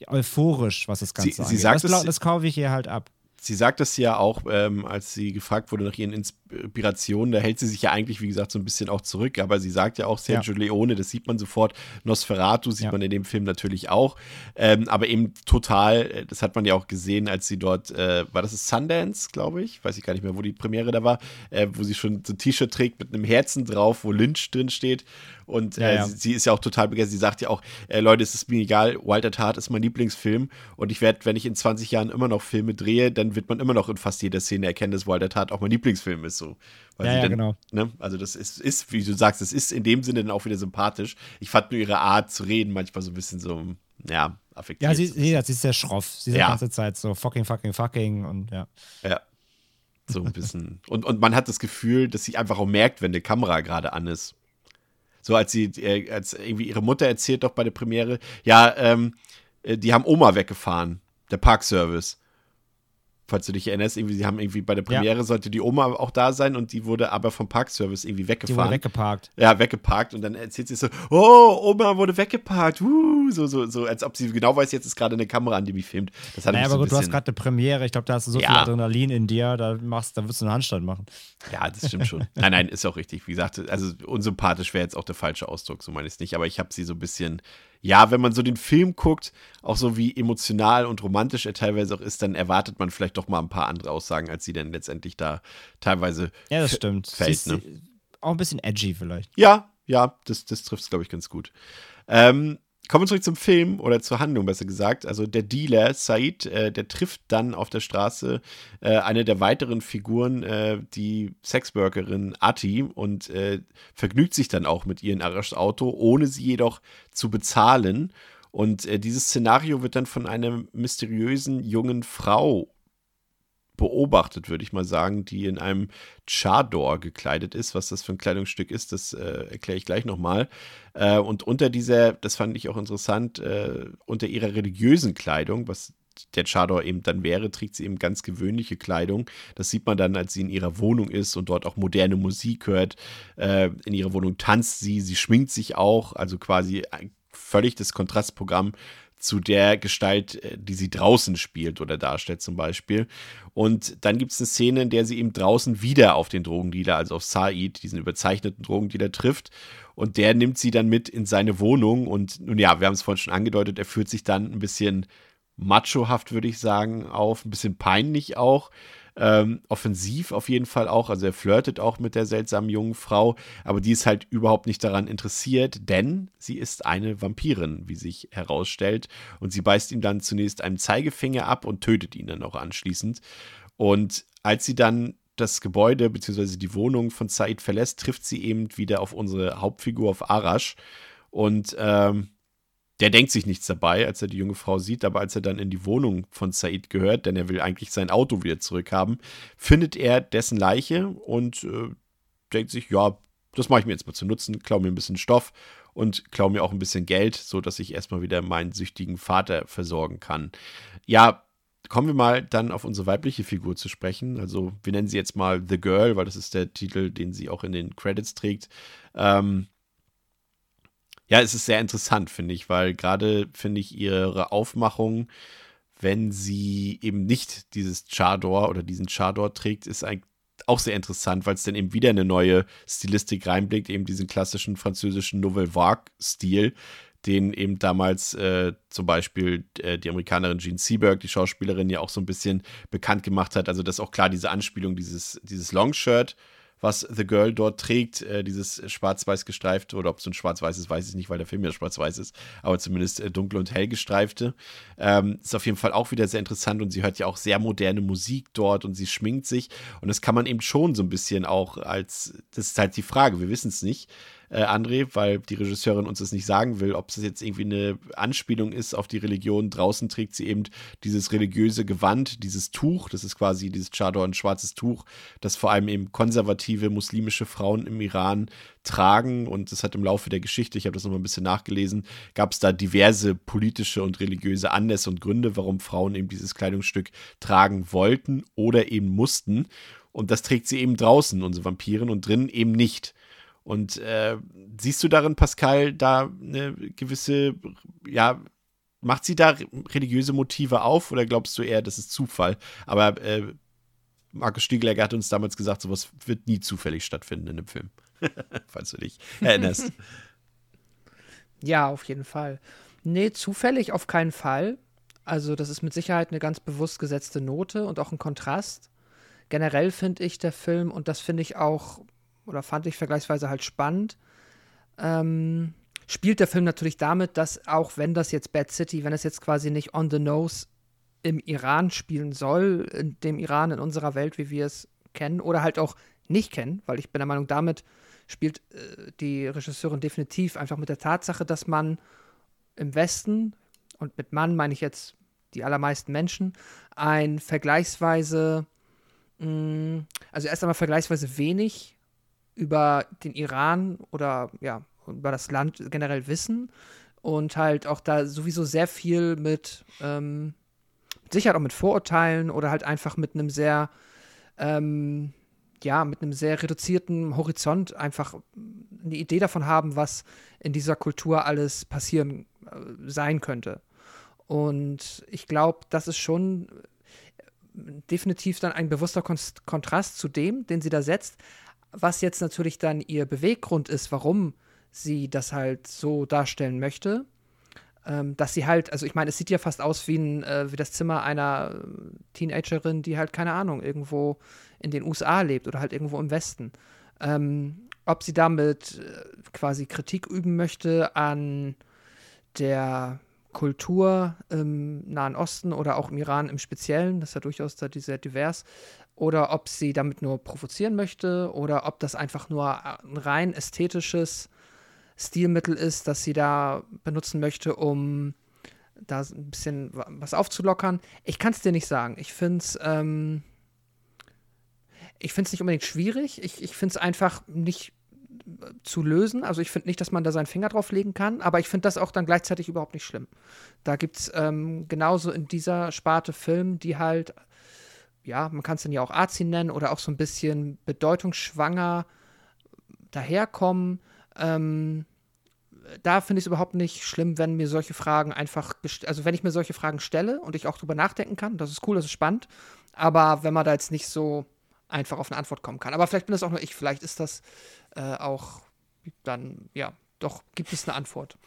euphorisch, was das Ganze sie, angeht. Sie sagt das, das kaufe ich ihr halt ab. Sie sagt das ja auch, ähm, als sie gefragt wurde nach ihren Inspirationen, da hält sie sich ja eigentlich, wie gesagt, so ein bisschen auch zurück, aber sie sagt ja auch Sergio ja. Leone, das sieht man sofort, Nosferatu sieht ja. man in dem Film natürlich auch, ähm, aber eben total, äh, das hat man ja auch gesehen, als sie dort, äh, war das Sundance, glaube ich, weiß ich gar nicht mehr, wo die Premiere da war, äh, wo sie schon so ein T-Shirt trägt mit einem Herzen drauf, wo Lynch drin steht und ja, äh. Sie, sie, ist ja auch total begeistert. Sie sagt ja auch, äh, Leute, es ist mir egal, Walter Tat ist mein Lieblingsfilm. Und ich werde, wenn ich in 20 Jahren immer noch Filme drehe, dann wird man immer noch in fast jeder Szene erkennen, dass Walter Tat auch mein Lieblingsfilm ist. So. Weil ja, ja dann, genau. Ne? Also das ist, ist, wie du sagst, es ist in dem Sinne dann auch wieder sympathisch. Ich fand nur ihre Art zu reden manchmal so ein bisschen so, ja, affektiert. Ja, sie, sie, sie ist sehr schroff. Sie ist ja. die ganze Zeit so fucking, fucking, fucking und ja. Ja. So ein bisschen. Und, und man hat das Gefühl, dass sie einfach auch merkt, wenn die Kamera gerade an ist. So als sie, äh, als irgendwie ihre Mutter erzählt doch bei der Premiere, ja, ähm, äh, die haben Oma weggefahren, der Parkservice falls du dich erinnerst, irgendwie, sie haben irgendwie bei der Premiere ja. sollte die Oma auch da sein und die wurde aber vom Parkservice irgendwie weggefahren. Die wurde weggeparkt. Ja, weggeparkt und dann erzählt sie so, oh, Oma wurde weggeparkt, uh, so, so, so, als ob sie genau weiß, jetzt ist gerade eine Kamera an, die mich filmt. Das hat naja, aber gut, du hast gerade eine Premiere, ich glaube, da hast du so ja. viel Adrenalin in dir, da machst, da wirst du einen Handstand machen. Ja, das stimmt schon. nein, nein, ist auch richtig. Wie gesagt, also unsympathisch wäre jetzt auch der falsche Ausdruck, so meine ich es nicht, aber ich habe sie so ein bisschen ja, wenn man so den Film guckt, auch so wie emotional und romantisch er teilweise auch ist, dann erwartet man vielleicht doch mal ein paar andere Aussagen, als sie denn letztendlich da teilweise Ja, das stimmt. Fällt, ne? Auch ein bisschen edgy vielleicht. Ja, ja, das, das trifft es, glaube ich, ganz gut. Ähm, Kommen wir zurück zum Film oder zur Handlung, besser gesagt. Also der Dealer, Said, äh, der trifft dann auf der Straße äh, eine der weiteren Figuren, äh, die Sexworkerin Ati, und äh, vergnügt sich dann auch mit ihr in Arash Auto, ohne sie jedoch zu bezahlen. Und äh, dieses Szenario wird dann von einer mysteriösen jungen Frau beobachtet, würde ich mal sagen, die in einem Chador gekleidet ist. Was das für ein Kleidungsstück ist, das äh, erkläre ich gleich nochmal. Äh, und unter dieser, das fand ich auch interessant, äh, unter ihrer religiösen Kleidung, was der Chador eben dann wäre, trägt sie eben ganz gewöhnliche Kleidung. Das sieht man dann, als sie in ihrer Wohnung ist und dort auch moderne Musik hört. Äh, in ihrer Wohnung tanzt sie, sie schminkt sich auch, also quasi völlig das Kontrastprogramm zu der Gestalt, äh, die sie draußen spielt oder darstellt zum Beispiel. Und dann gibt es eine Szene, in der sie eben draußen wieder auf den Drogendealer, also auf Said, diesen überzeichneten Drogendealer trifft. Und der nimmt sie dann mit in seine Wohnung. Und nun ja, wir haben es vorhin schon angedeutet, er fühlt sich dann ein bisschen machohaft, würde ich sagen, auf, ein bisschen peinlich auch. Ähm, offensiv auf jeden Fall auch. Also er flirtet auch mit der seltsamen jungen Frau, aber die ist halt überhaupt nicht daran interessiert, denn sie ist eine Vampirin, wie sich herausstellt. Und sie beißt ihm dann zunächst einen Zeigefinger ab und tötet ihn dann auch anschließend. Und als sie dann das Gebäude bzw. die Wohnung von Said verlässt, trifft sie eben wieder auf unsere Hauptfigur, auf Arash. Und ähm, der denkt sich nichts dabei, als er die junge Frau sieht, aber als er dann in die Wohnung von Said gehört, denn er will eigentlich sein Auto wieder zurückhaben, findet er dessen Leiche und äh, denkt sich, ja, das mache ich mir jetzt mal zu nutzen, klau mir ein bisschen Stoff und klau mir auch ein bisschen Geld, sodass ich erstmal wieder meinen süchtigen Vater versorgen kann. Ja, kommen wir mal dann auf unsere weibliche Figur zu sprechen. Also wir nennen sie jetzt mal The Girl, weil das ist der Titel, den sie auch in den Credits trägt. Ähm, ja, es ist sehr interessant, finde ich, weil gerade finde ich ihre Aufmachung, wenn sie eben nicht dieses Chador oder diesen Chador trägt, ist eigentlich auch sehr interessant, weil es dann eben wieder eine neue Stilistik reinblickt, eben diesen klassischen französischen Nouvelle Vague-Stil, den eben damals äh, zum Beispiel äh, die Amerikanerin Jean Seberg, die Schauspielerin, ja auch so ein bisschen bekannt gemacht hat. Also, dass auch klar diese Anspielung, dieses, dieses Longshirt, was The Girl dort trägt, äh, dieses schwarz-weiß gestreifte, oder ob es ein schwarz-weiß ist, weiß ich nicht, weil der Film ja schwarz-weiß ist, aber zumindest äh, dunkel und hell gestreifte. Ähm, ist auf jeden Fall auch wieder sehr interessant und sie hört ja auch sehr moderne Musik dort und sie schminkt sich und das kann man eben schon so ein bisschen auch als, das ist halt die Frage, wir wissen es nicht, äh, André, weil die Regisseurin uns das nicht sagen will, ob es jetzt irgendwie eine Anspielung ist auf die Religion. Draußen trägt sie eben dieses religiöse Gewand, dieses Tuch, das ist quasi dieses Chador, ein schwarzes Tuch, das vor allem eben konservative muslimische Frauen im Iran tragen und es hat im Laufe der Geschichte, ich habe das nochmal ein bisschen nachgelesen, gab es da diverse politische und religiöse Anlässe und Gründe, warum Frauen eben dieses Kleidungsstück tragen wollten oder eben mussten. Und das trägt sie eben draußen, unsere Vampiren, und drinnen eben nicht. Und äh, siehst du darin, Pascal, da eine gewisse, ja, macht sie da religiöse Motive auf oder glaubst du eher, das ist Zufall? Aber äh, Markus Stiegler hat uns damals gesagt, sowas wird nie zufällig stattfinden in dem Film. Falls du dich erinnerst. Ja, auf jeden Fall. Nee, zufällig auf keinen Fall. Also, das ist mit Sicherheit eine ganz bewusst gesetzte Note und auch ein Kontrast. Generell finde ich der Film, und das finde ich auch oder fand ich vergleichsweise halt spannend. Ähm, spielt der Film natürlich damit, dass auch wenn das jetzt Bad City, wenn es jetzt quasi nicht on the nose im Iran spielen soll, in dem Iran in unserer Welt, wie wir es kennen, oder halt auch nicht kennen, weil ich bin der Meinung, damit spielt äh, die Regisseurin definitiv einfach mit der Tatsache, dass man im Westen, und mit Mann meine ich jetzt die allermeisten Menschen, ein vergleichsweise mh, also erst einmal vergleichsweise wenig über den Iran oder ja, über das Land generell wissen und halt auch da sowieso sehr viel mit, ähm, Sicherheit auch mit Vorurteilen oder halt einfach mit einem sehr, ähm, ja, mit einem sehr reduzierten Horizont einfach eine Idee davon haben, was in dieser Kultur alles passieren äh, sein könnte. Und ich glaube, das ist schon definitiv dann ein bewusster Kon Kontrast zu dem, den sie da setzt, was jetzt natürlich dann ihr Beweggrund ist, warum sie das halt so darstellen möchte. Ähm, dass sie halt, also ich meine, es sieht ja fast aus wie, ein, äh, wie das Zimmer einer Teenagerin, die halt, keine Ahnung, irgendwo in den USA lebt oder halt irgendwo im Westen. Ähm, ob sie damit äh, quasi Kritik üben möchte an der Kultur im Nahen Osten oder auch im Iran im Speziellen, das ist ja durchaus da sehr divers, oder ob sie damit nur provozieren möchte oder ob das einfach nur ein rein ästhetisches Stilmittel ist, das sie da benutzen möchte, um da ein bisschen was aufzulockern. Ich kann es dir nicht sagen. Ich finde es ähm, ich finde es nicht unbedingt schwierig. Ich, ich finde es einfach nicht zu lösen. Also ich finde nicht, dass man da seinen Finger drauf legen kann, aber ich finde das auch dann gleichzeitig überhaupt nicht schlimm. Da gibt es ähm, genauso in dieser Sparte Film, die halt, ja, man kann es dann ja auch Azi nennen oder auch so ein bisschen bedeutungsschwanger daherkommen. Ähm, da finde ich es überhaupt nicht schlimm, wenn mir solche Fragen einfach, also wenn ich mir solche Fragen stelle und ich auch drüber nachdenken kann, das ist cool, das ist spannend, aber wenn man da jetzt nicht so einfach auf eine Antwort kommen kann. Aber vielleicht bin das auch nur ich, vielleicht ist das äh, auch dann, ja, doch gibt es eine Antwort.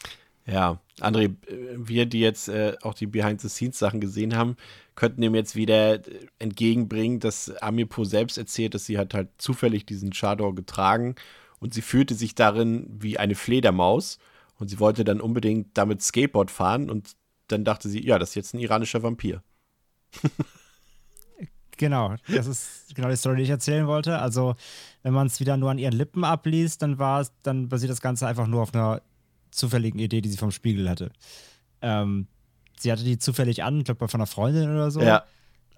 Ja, André, wir, die jetzt äh, auch die Behind-the-Scenes-Sachen gesehen haben, könnten dem jetzt wieder entgegenbringen, dass Amipo selbst erzählt, dass sie hat halt zufällig diesen Chador getragen und sie fühlte sich darin wie eine Fledermaus und sie wollte dann unbedingt damit Skateboard fahren und dann dachte sie, ja, das ist jetzt ein iranischer Vampir. Genau, das ist genau die Story, die ich erzählen wollte. Also, wenn man es wieder nur an ihren Lippen abliest, dann war dann basiert das Ganze einfach nur auf einer zufälligen Idee, die sie vom Spiegel hatte. Ähm, sie hatte die zufällig an, ich glaube von einer Freundin oder so. Ja.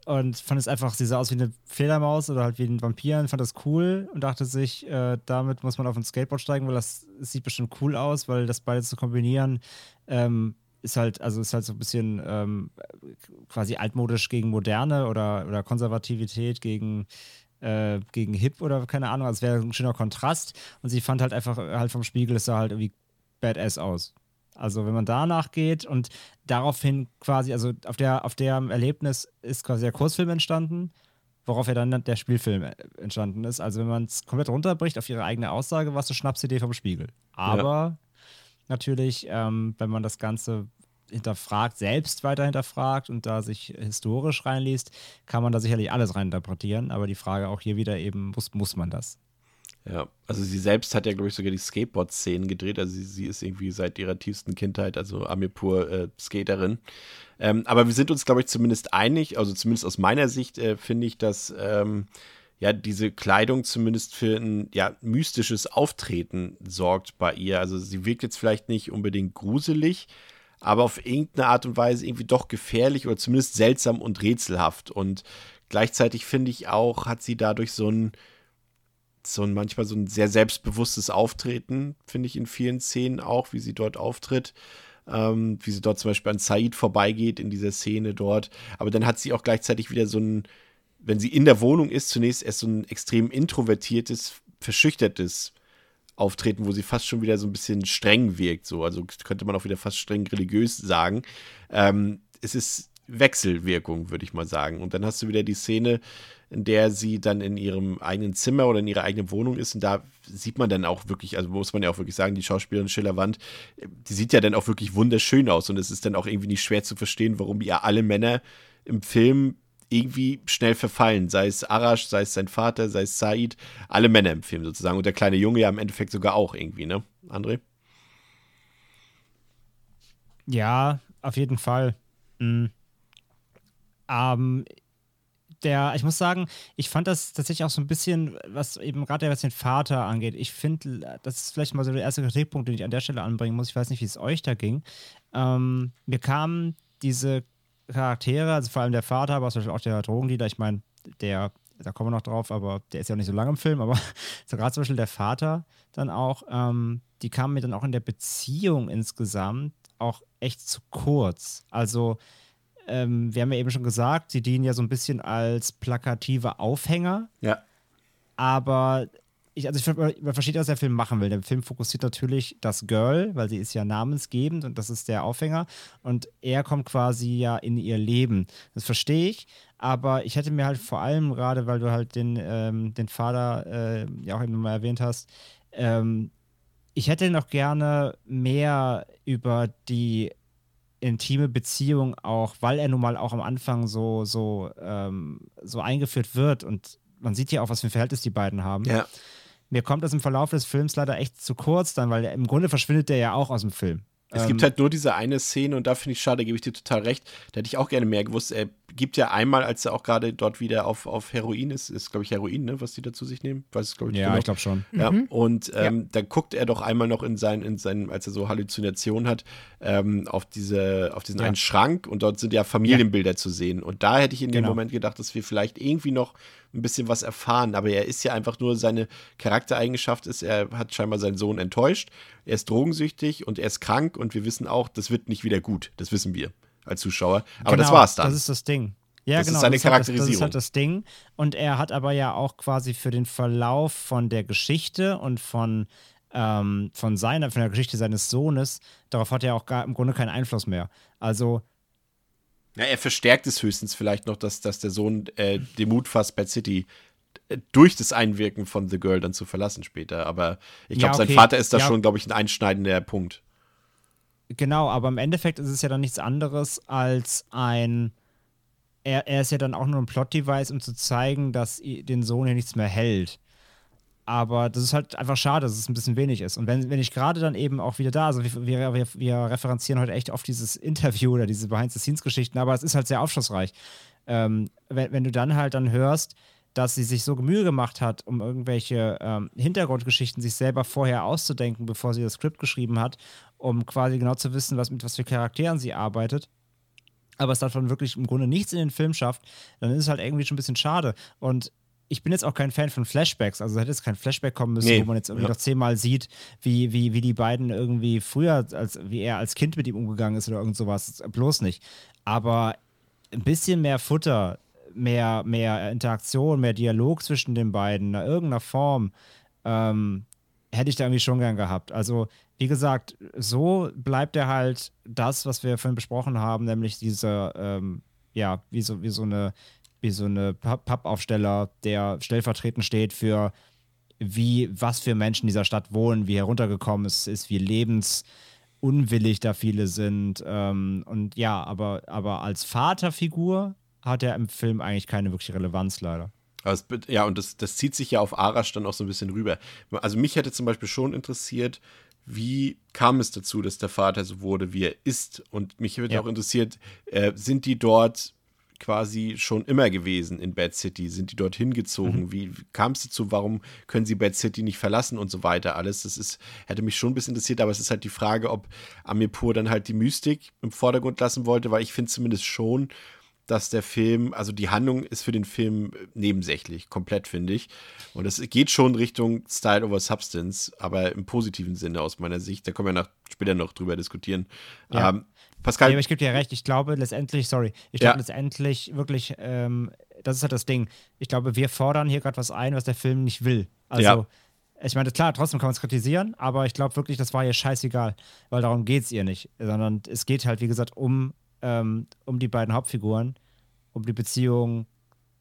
Und fand es einfach, sie sah aus wie eine Fledermaus oder halt wie ein Vampir und fand das cool und dachte sich, äh, damit muss man auf ein Skateboard steigen, weil das, sieht bestimmt cool aus, weil das beide zu kombinieren ähm, ist halt, also ist halt so ein bisschen ähm, quasi altmodisch gegen Moderne oder, oder Konservativität gegen, äh, gegen Hip oder keine Ahnung. Es wäre ein schöner Kontrast. Und sie fand halt einfach halt vom Spiegel, es sah halt irgendwie badass aus. Also wenn man danach geht und daraufhin quasi, also auf der, auf der Erlebnis ist quasi der Kursfilm entstanden, worauf ja dann der Spielfilm entstanden ist. Also wenn man es komplett runterbricht auf ihre eigene Aussage, war es eine Schnapsidee vom Spiegel. Aber ja natürlich, ähm, wenn man das Ganze hinterfragt, selbst weiter hinterfragt und da sich historisch reinliest, kann man da sicherlich alles reininterpretieren. Aber die Frage auch hier wieder eben, muss, muss man das? Ja, also sie selbst hat ja, glaube ich, sogar die Skateboard-Szenen gedreht. Also sie, sie, ist irgendwie seit ihrer tiefsten Kindheit, also Amirpur äh, Skaterin. Ähm, aber wir sind uns, glaube ich, zumindest einig, also zumindest aus meiner Sicht äh, finde ich, dass ähm, ja, diese Kleidung zumindest für ein ja, mystisches Auftreten sorgt bei ihr. Also sie wirkt jetzt vielleicht nicht unbedingt gruselig, aber auf irgendeine Art und Weise irgendwie doch gefährlich oder zumindest seltsam und rätselhaft. Und gleichzeitig finde ich auch, hat sie dadurch so ein, so ein manchmal so ein sehr selbstbewusstes Auftreten, finde ich in vielen Szenen auch, wie sie dort auftritt. Ähm, wie sie dort zum Beispiel an Said vorbeigeht in dieser Szene dort. Aber dann hat sie auch gleichzeitig wieder so ein, wenn sie in der Wohnung ist, zunächst erst so ein extrem introvertiertes, verschüchtertes Auftreten, wo sie fast schon wieder so ein bisschen streng wirkt. So. Also könnte man auch wieder fast streng religiös sagen. Ähm, es ist Wechselwirkung, würde ich mal sagen. Und dann hast du wieder die Szene, in der sie dann in ihrem eigenen Zimmer oder in ihrer eigenen Wohnung ist. Und da sieht man dann auch wirklich, also muss man ja auch wirklich sagen, die Schauspielerin Schillerwand, die sieht ja dann auch wirklich wunderschön aus. Und es ist dann auch irgendwie nicht schwer zu verstehen, warum ihr alle Männer im Film irgendwie schnell verfallen. Sei es Arash, sei es sein Vater, sei es Said, alle Männer im Film sozusagen. Und der kleine Junge ja im Endeffekt sogar auch irgendwie, ne, André? Ja, auf jeden Fall. Mhm. Ähm, der, ich muss sagen, ich fand das tatsächlich auch so ein bisschen, was eben gerade was den Vater angeht. Ich finde, das ist vielleicht mal so der erste Kritikpunkt, den ich an der Stelle anbringen muss. Ich weiß nicht, wie es euch da ging. Ähm, mir kamen diese Charaktere, also vor allem der Vater, aber auch der Drogendealer, ich meine, der da kommen wir noch drauf, aber der ist ja auch nicht so lange im Film, aber so gerade zum Beispiel der Vater dann auch, ähm, die kamen mir dann auch in der Beziehung insgesamt auch echt zu kurz. Also, ähm, wir haben ja eben schon gesagt, sie dienen ja so ein bisschen als plakative Aufhänger. Ja. Aber ich, also ich, man versteht, was der Film machen will. Der Film fokussiert natürlich das Girl, weil sie ist ja namensgebend und das ist der Aufhänger. Und er kommt quasi ja in ihr Leben. Das verstehe ich. Aber ich hätte mir halt vor allem gerade, weil du halt den, ähm, den Vater äh, ja auch eben mal erwähnt hast, ähm, ich hätte noch gerne mehr über die intime Beziehung auch, weil er nun mal auch am Anfang so, so, ähm, so eingeführt wird und man sieht ja auch, was für ein Verhältnis die beiden haben. Ja. Mir kommt das im Verlauf des Films leider echt zu kurz dann, weil im Grunde verschwindet der ja auch aus dem Film. Es gibt Ähm, halt nur diese eine Szene und da finde ich schade, da gebe ich dir total recht. Da hätte ich auch gerne mehr gewusst. Er gibt ja einmal, als er auch gerade dort wieder auf, auf Heroin ist, ist glaube ich Heroin, ne, was die da zu sich nehmen. Weiß es, glaube ich, nicht Ja, genau. ich glaube schon. Ja, und ähm, da guckt er doch einmal noch in seinen, in seinen, als er so Halluzinationen hat, ähm, auf diese, auf diesen Ja. einen Schrank und dort sind ja Familienbilder zu sehen. Und da hätte ich in dem Genau. Moment gedacht, dass wir vielleicht irgendwie noch ein bisschen was erfahren. Aber er ist ja einfach nur seine Charaktereigenschaft ist, er hat scheinbar seinen Sohn enttäuscht, er ist drogensüchtig und er ist krank und wir wissen auch, das wird nicht wieder gut. Das wissen wir als Zuschauer. Aber das Genau, war's dann. Das ist das Ding. Ja, Das ist genau. seine das, halt das, das ist Charakterisierung. halt das Ding. Und er hat aber ja auch quasi für den Verlauf von der Geschichte und von, ähm, von seiner, von der Geschichte seines Sohnes, darauf hat er auch gar im Grunde keinen Einfluss mehr. Also, Ja, er verstärkt es höchstens vielleicht noch, dass, dass der Sohn äh, den Mut fasst, Bad City äh, durch das Einwirken von The Girl dann zu verlassen später. Aber ich Ja, glaube, sein okay. Vater ist da Ja. schon, glaube ich, ein einschneidender Punkt. Genau, aber im Endeffekt ist es ja dann nichts anderes als ein. Er, er ist ja dann auch nur ein Plot-Device, um zu zeigen, dass den Sohn hier nichts mehr hält. Aber das ist halt einfach schade, dass es ein bisschen wenig ist. Und wenn, wenn ich gerade dann eben auch wieder da, also wir, wir, wir, referenzieren heute echt auf dieses Interview oder diese Behind-the-Scenes-Geschichten, aber es ist halt sehr aufschlussreich. Ähm, wenn, wenn du dann halt dann hörst, dass sie sich so Mühe gemacht hat, um irgendwelche ähm, Hintergrundgeschichten sich selber vorher auszudenken, bevor sie das Skript geschrieben hat, um quasi genau zu wissen, was, mit was für Charakteren sie arbeitet, aber es davon wirklich im Grunde nichts in den Film schafft, dann ist es halt irgendwie schon ein bisschen schade. Und ich bin jetzt auch kein Fan von Flashbacks, also hätte jetzt kein Flashback kommen müssen, Nee, wo man jetzt irgendwie ja. noch zehnmal sieht, wie, wie, wie die beiden irgendwie früher, als, wie er als Kind mit ihm umgegangen ist oder irgend sowas. Bloß nicht. Aber ein bisschen mehr Futter, mehr, mehr Interaktion, mehr Dialog zwischen den beiden, in irgendeiner Form, ähm, hätte ich da irgendwie schon gern gehabt. Also, wie gesagt, so bleibt er halt das, was wir vorhin besprochen haben, nämlich diese, ähm, ja, wie so, wie so eine, wie so eine Papp- Pappaufsteller, der stellvertretend steht für wie, was für Menschen dieser Stadt wohnen, wie heruntergekommen es ist, wie lebensunwillig da viele sind. Ähm, und ja, aber, aber als Vaterfigur hat er im Film eigentlich keine wirkliche Relevanz, leider. Es, ja, und das, das zieht sich ja auf Arash dann auch so ein bisschen rüber. Also mich hätte zum Beispiel schon interessiert, wie kam es dazu, dass der Vater so wurde, wie er ist? Und mich hätte Ja. auch interessiert, äh, sind die dort quasi schon immer gewesen in Bad City? Sind die dort hingezogen? Wie, wie kam es dazu? Warum können sie Bad City nicht verlassen und so weiter? Alles, das ist, hätte mich schon ein bisschen interessiert, aber es ist halt die Frage, ob Amirpur dann halt die Mystik im Vordergrund lassen wollte, weil ich finde zumindest schon, dass der Film, also die Handlung ist für den Film nebensächlich, komplett, finde ich. Und es geht schon Richtung Style over Substance, aber im positiven Sinne aus meiner Sicht. Da können wir nach, später noch drüber diskutieren. Ja. Ähm, Pascal, Ja, ich gebe dir recht, ich glaube letztendlich, sorry, ich glaube Ja. letztendlich wirklich, ähm, das ist halt das Ding. Ich glaube, wir fordern hier gerade was ein, was der Film nicht will. Also, Ja. ich meine, klar, trotzdem kann man es kritisieren, aber ich glaube wirklich, das war ihr scheißegal, weil darum geht es ihr nicht. Sondern es geht halt, wie gesagt, um, ähm, um die beiden Hauptfiguren, um die Beziehung,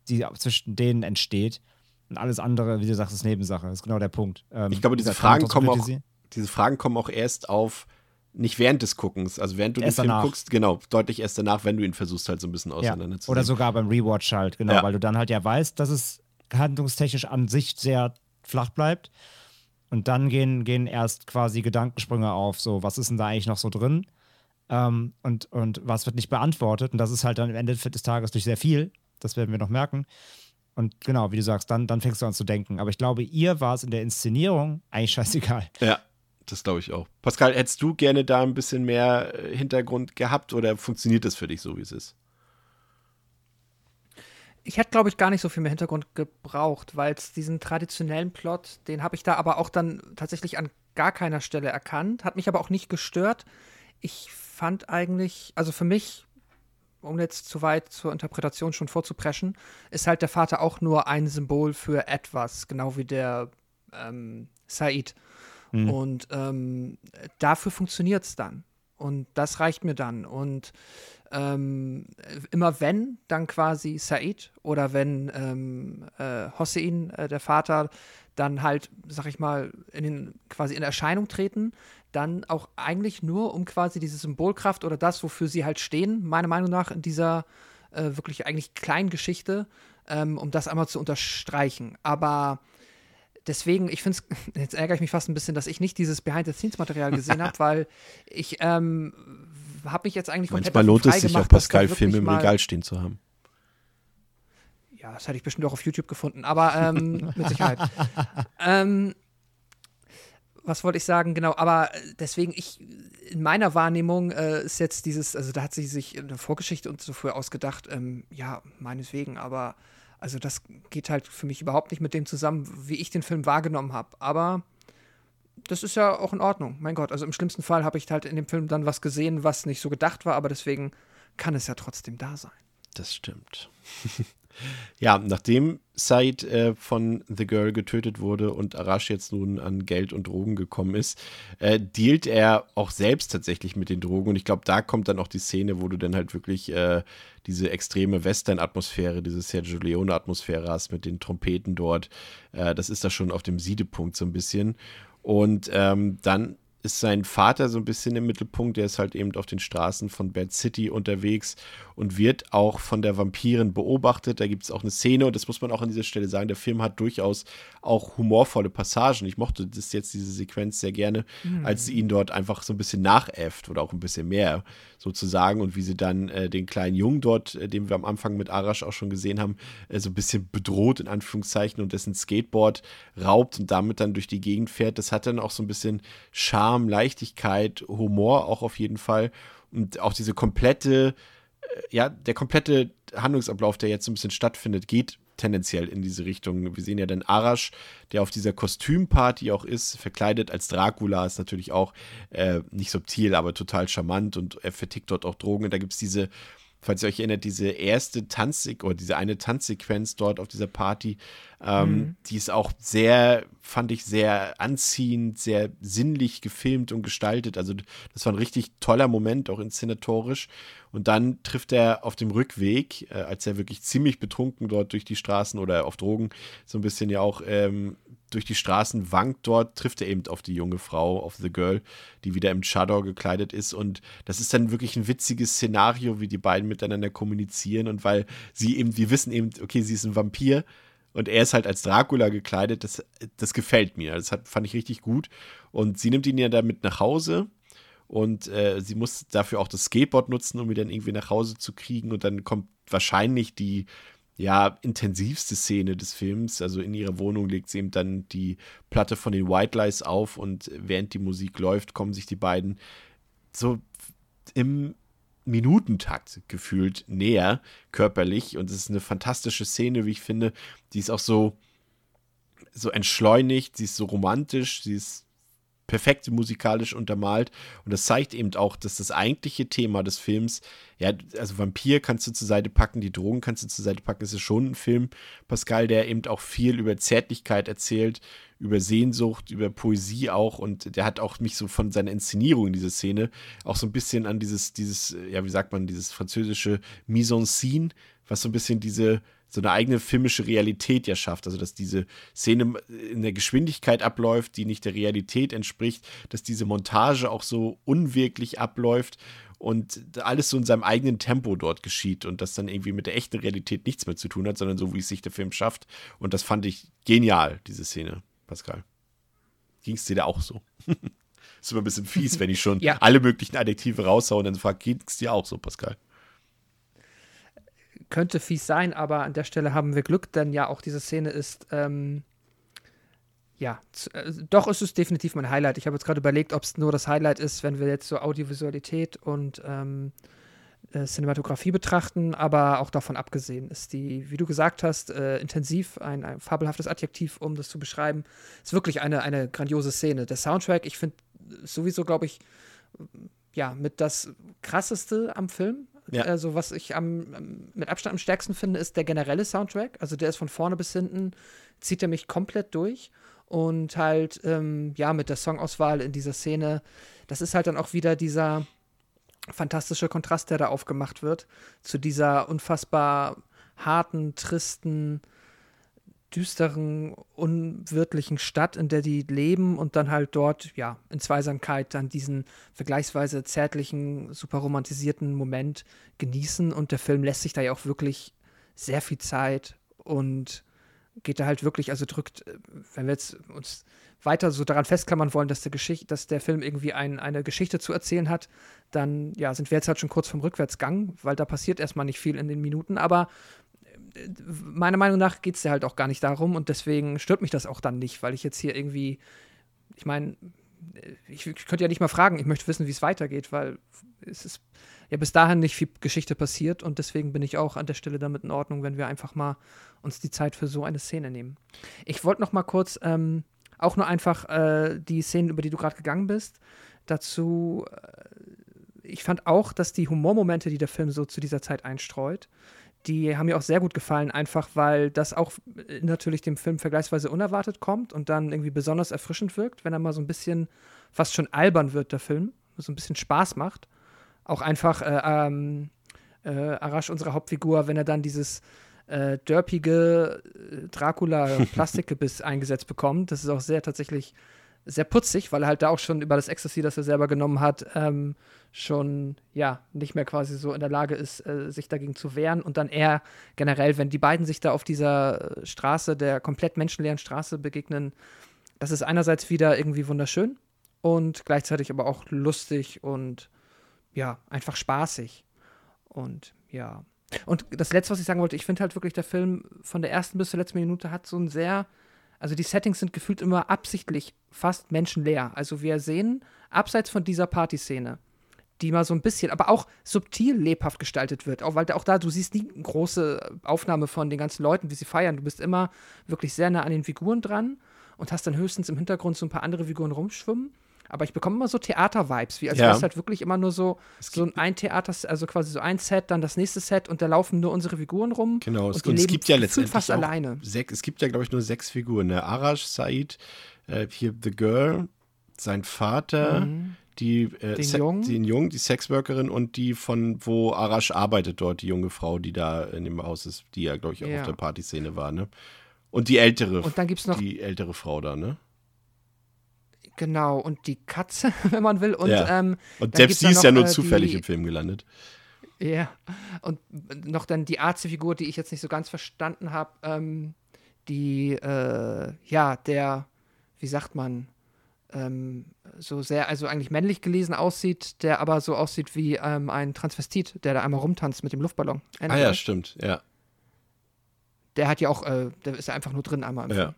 die zwischen denen entsteht. Und alles andere, wie du sagst, ist Nebensache. Das ist genau der Punkt. Ähm, ich glaube, diese Fragen kommen auch, diese Fragen kommen auch erst auf, nicht während des Guckens, also während du Erst den Film danach. guckst, genau, deutlich erst danach, wenn du ihn versuchst halt so ein bisschen Ja. auseinanderzunehmen. Oder sogar beim Rewatch halt, genau, Ja. weil du dann halt ja weißt, dass es handlungstechnisch an sich sehr flach bleibt. Und dann gehen, gehen erst quasi Gedankensprünge auf, so, was ist denn da eigentlich noch so drin? Ähm, und, und was wird nicht beantwortet? Und das ist halt dann am Ende des Tages durch sehr viel. Das werden wir noch merken. Und genau, wie du sagst, dann, dann fängst du an zu denken. Aber ich glaube, ihr war es in der Inszenierung eigentlich scheißegal. Ja, das glaube ich auch. Pascal, hättest du gerne da ein bisschen mehr äh, Hintergrund gehabt oder funktioniert das für dich so, wie es ist? Ich hätte, glaube ich, gar nicht so viel mehr Hintergrund gebraucht, weil es diesen traditionellen Plot, den habe ich da aber auch dann tatsächlich an gar keiner Stelle erkannt, hat mich aber auch nicht gestört. Ich fand eigentlich, also für mich, um jetzt zu weit zur Interpretation schon vorzupreschen, ist halt der Vater auch nur ein Symbol für etwas, genau wie der ähm, Said. Mhm. Und ähm, dafür funktioniert es dann. Und das reicht mir dann. Und ähm, immer wenn dann quasi Said oder wenn ähm, äh, Hossein, äh, der Vater, dann halt, sag ich mal, in den, quasi in Erscheinung treten, dann auch eigentlich nur um quasi diese Symbolkraft oder das, wofür sie halt stehen, meiner Meinung nach, in dieser äh, wirklich eigentlich kleinen Geschichte, ähm, um das einmal zu unterstreichen. Aber deswegen, ich finde es, jetzt ärgere ich mich fast ein bisschen, dass ich nicht dieses Behind-the-Scenes-Material gesehen habe, weil ich ähm, habe mich jetzt eigentlich Manchmal lohnt es sich auch, Pascal-Filme im Regal stehen zu haben. Ja, das hätte ich bestimmt auch auf YouTube gefunden, aber ähm, mit Sicherheit. ähm, was wollte ich sagen? Genau, aber äh, deswegen, ich, in meiner Wahrnehmung äh, ist jetzt dieses, also da hat sie sich eine Vorgeschichte und so früher ausgedacht, ähm, ja, meineswegen, aber also das geht halt für mich überhaupt nicht mit dem zusammen, wie ich den Film wahrgenommen habe. Aber das ist ja auch in Ordnung. Mein Gott, also im schlimmsten Fall habe ich halt in dem Film dann was gesehen, was nicht so gedacht war, aber deswegen kann es ja trotzdem da sein. Das stimmt. ja, nachdem Said äh, von The Girl getötet wurde und Arash jetzt nun an Geld und Drogen gekommen ist, äh, dealt er auch selbst tatsächlich mit den Drogen. Und ich glaube, da kommt dann auch die Szene, wo du dann halt wirklich äh, diese extreme Western-Atmosphäre, diese Sergio Leone-Atmosphäre hast mit den Trompeten dort. Äh, das ist da schon auf dem Siedepunkt so ein bisschen. Und ähm, dann ist sein Vater so ein bisschen im Mittelpunkt. Der ist halt eben auf den Straßen von Bad City unterwegs und wird auch von der Vampirin beobachtet. Da gibt es auch eine Szene und das muss man auch an dieser Stelle sagen. Der Film hat durchaus auch humorvolle Passagen. Ich mochte das jetzt, diese Sequenz sehr gerne, mhm. als sie ihn dort einfach so ein bisschen nachäfft oder auch ein bisschen mehr sozusagen und wie sie dann äh, den kleinen Jungen dort, äh, den wir am Anfang mit Arash auch schon gesehen haben, äh, so ein bisschen bedroht in Anführungszeichen und dessen Skateboard raubt und damit dann durch die Gegend fährt. Das hat dann auch so ein bisschen Charme, Leichtigkeit, Humor auch auf jeden Fall und auch diese komplette äh, ja, der komplette Handlungsablauf, der jetzt so ein bisschen stattfindet, geht tendenziell in diese Richtung. Wir sehen ja dann Arash, der auf dieser Kostümparty auch ist, verkleidet als Dracula, ist natürlich auch äh, nicht subtil, aber total charmant und er vertickt dort auch Drogen. Und da gibt es diese falls ihr euch erinnert, diese erste Tanzsequenz oder diese eine Tanzsequenz dort auf dieser Party, ähm, mhm. die ist auch sehr, fand ich sehr anziehend, sehr sinnlich gefilmt und gestaltet. Also das war ein richtig toller Moment, auch inszenatorisch. Und dann trifft er auf dem Rückweg, äh, als er wirklich ziemlich betrunken dort durch die Straßen oder auf Drogen so ein bisschen ja auch ähm, durch die Straßen wankt dort, trifft er eben auf die junge Frau, auf The Girl, die wieder im Shadow gekleidet ist. Und das ist dann wirklich ein witziges Szenario, wie die beiden miteinander kommunizieren. Und weil sie eben, wir wissen eben, okay, sie ist ein Vampir und er ist halt als Dracula gekleidet, das, das gefällt mir. Das hat, fand ich richtig gut. Und sie nimmt ihn ja damit nach Hause. Und äh, sie muss dafür auch das Skateboard nutzen, um ihn dann irgendwie nach Hause zu kriegen. Und dann kommt wahrscheinlich die ja, intensivste Szene des Films. Also in ihrer Wohnung legt sie eben dann die Platte von den White Lies auf und während die Musik läuft, kommen sich die beiden so im Minutentakt gefühlt näher, körperlich. Und es ist eine fantastische Szene, wie ich finde. Die ist auch so, so entschleunigt, sie ist so romantisch, sie ist perfekt musikalisch untermalt. Und das zeigt eben auch, dass das eigentliche Thema des Films, ja, also Vampir kannst du zur Seite packen, die Drogen kannst du zur Seite packen. Es ist schon ein Film, Pascal, der eben auch viel über Zärtlichkeit erzählt, über Sehnsucht, über Poesie auch. Und der hat auch mich so von seiner Inszenierung in dieser Szene auch so ein bisschen an dieses, dieses, ja, wie sagt man, dieses französische Mise en scène, was so ein bisschen diese so eine eigene filmische Realität ja schafft. Also, dass diese Szene in der Geschwindigkeit abläuft, die nicht der Realität entspricht, dass diese Montage auch so unwirklich abläuft und alles so in seinem eigenen Tempo dort geschieht und das dann irgendwie mit der echten Realität nichts mehr zu tun hat, sondern so, wie es sich der Film schafft. Und das fand ich genial, diese Szene, Pascal. Ging es dir da auch so? ist immer ein bisschen fies, wenn ich schon ja. alle möglichen Adjektive raushaue und dann frage, ging es dir auch so, Pascal? Könnte fies sein, aber an der Stelle haben wir Glück, denn ja, auch diese Szene ist, ähm, ja, äh, doch ist es definitiv mein Highlight. Ich habe jetzt gerade überlegt, ob es nur das Highlight ist, wenn wir jetzt so Audiovisualität und ähm, äh, Cinematografie betrachten, aber auch davon abgesehen ist die, wie du gesagt hast, äh, intensiv, ein, ein, fabelhaftes Adjektiv, um das zu beschreiben. Ist wirklich eine, eine grandiose Szene. Der Soundtrack, ich finde sowieso, glaube ich, ja, mit das krasseste am Film. Ja. Also, was ich am, mit Abstand am stärksten finde, ist der generelle Soundtrack. Also, der ist von vorne bis hinten, zieht er mich komplett durch. Und halt, ähm, ja, mit der Songauswahl in dieser Szene, das ist halt dann auch wieder dieser fantastische Kontrast, der da aufgemacht wird, zu dieser unfassbar harten, tristen, düsteren, unwirtlichen Stadt, in der die leben und dann halt dort, ja, in Zweisamkeit dann diesen vergleichsweise zärtlichen, super romantisierten Moment genießen. Und der Film lässt sich da ja auch wirklich sehr viel Zeit und geht da halt wirklich, also drückt, wenn wir jetzt uns weiter so daran festklammern wollen, dass der, Geschicht dass der Film irgendwie ein, eine Geschichte zu erzählen hat, dann ja, sind wir jetzt halt schon kurz vom Rückwärtsgang, weil da passiert erstmal nicht viel in den Minuten, aber äh, meiner Meinung nach geht es ja halt auch gar nicht darum und deswegen stört mich das auch dann nicht, weil ich jetzt hier irgendwie, ich meine, äh, ich, ich könnte ja nicht mal fragen, ich möchte wissen, wie es weitergeht, weil es ist ja bis dahin nicht viel Geschichte passiert und deswegen bin ich auch an der Stelle damit in Ordnung, wenn wir einfach mal uns die Zeit für so eine Szene nehmen. Ich wollte noch mal kurz ähm, auch nur einfach äh, die Szenen, über die du gerade gegangen bist, dazu. Äh, ich fand auch, dass die Humormomente, die der Film so zu dieser Zeit einstreut, die haben mir auch sehr gut gefallen, einfach weil das auch äh, natürlich dem Film vergleichsweise unerwartet kommt und dann irgendwie besonders erfrischend wirkt, wenn er mal so ein bisschen fast schon albern wird, der Film, so ein bisschen Spaß macht. Auch einfach äh, ähm, äh, Arash, unsere Hauptfigur, wenn er dann dieses äh, derpige äh, Dracula-Plastikgebiss eingesetzt bekommt. Das ist auch sehr tatsächlich sehr putzig, weil er halt da auch schon über das Ecstasy, das er selber genommen hat, ähm, schon ja nicht mehr quasi so in der Lage ist, äh, sich dagegen zu wehren. Und dann eher generell, wenn die beiden sich da auf dieser äh, Straße, der komplett menschenleeren Straße begegnen, das ist einerseits wieder irgendwie wunderschön und gleichzeitig aber auch lustig und ja, einfach spaßig. Und ja, und das Letzte, was ich sagen wollte, ich finde halt wirklich, der Film von der ersten bis zur letzten Minute hat so ein sehr, also die Settings sind gefühlt immer absichtlich fast menschenleer. Also wir sehen, abseits von dieser Partyszene, die mal so ein bisschen, aber auch subtil lebhaft gestaltet wird. Auch weil auch da, du siehst nie eine große Aufnahme von den ganzen Leuten, wie sie feiern. Du bist immer wirklich sehr nah an den Figuren dran und hast dann höchstens im Hintergrund so ein paar andere Figuren rumschwimmen aber ich bekomme immer so Theater-Vibes, wie als ja. wäre es halt wirklich immer nur so, so ein Theater, also quasi so ein Set, dann das nächste Set und da laufen nur unsere Figuren rum. Genau, und, es, und es gibt ja letztendlich fast alleine. Sechs, es gibt ja, glaube ich, nur sechs Figuren. Ne? Arash, Said, äh, hier The Girl, sein Vater, mhm. die, äh, den, Jungen. den Jungen, die Sexworkerin und die von wo Arash arbeitet dort, die junge Frau, die da in dem Haus ist, die ja, glaube ich, auch ja. auf der Partyszene war, ne? Und die ältere, und dann gibt's noch die ältere Frau da, ne? Genau, und die Katze, wenn man will. Und, ja. ähm, und selbst sie ist noch, ja nur äh, zufällig die, im Film gelandet. Ja, und noch dann die Arze-Figur, die ich jetzt nicht so ganz verstanden habe, ähm, die, äh, ja, der, wie sagt man, ähm, so sehr, also eigentlich männlich gelesen aussieht, der aber so aussieht wie ähm, ein Transvestit, der da einmal rumtanzt mit dem Luftballon. ah ja, stimmt, ja. Der hat ja auch, äh, der ist ja einfach nur drin einmal im ja. Film.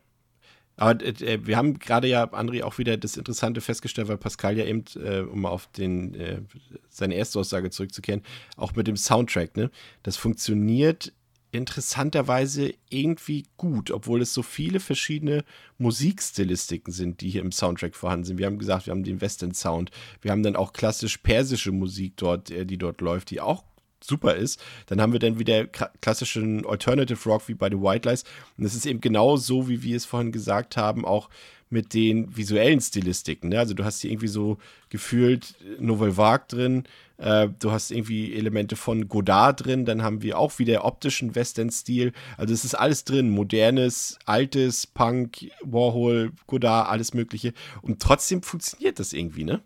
Aber äh, wir haben gerade ja, André, auch wieder das Interessante festgestellt, weil Pascal ja eben, äh, um auf den, äh, seine erste Aussage zurückzukehren, auch mit dem Soundtrack, ne? Das funktioniert interessanterweise irgendwie gut, obwohl es so viele verschiedene Musikstilistiken sind, die hier im Soundtrack vorhanden sind. Wir haben gesagt, wir haben den Western Sound, wir haben dann auch klassisch persische Musik dort, äh, die dort läuft, die auch super ist. Dann haben wir dann wieder klassischen Alternative Rock wie bei The White Lies. Und es ist eben genau so, wie wir es vorhin gesagt haben, auch mit den visuellen Stilistiken. Ne? Also du hast hier irgendwie so gefühlt Nouvelle Vague drin, äh, du hast irgendwie Elemente von Godard drin, dann haben wir auch wieder optischen Western-Stil. Also es ist alles drin, modernes, altes, Punk, Warhol, Godard, alles mögliche. Und trotzdem funktioniert das irgendwie, ne?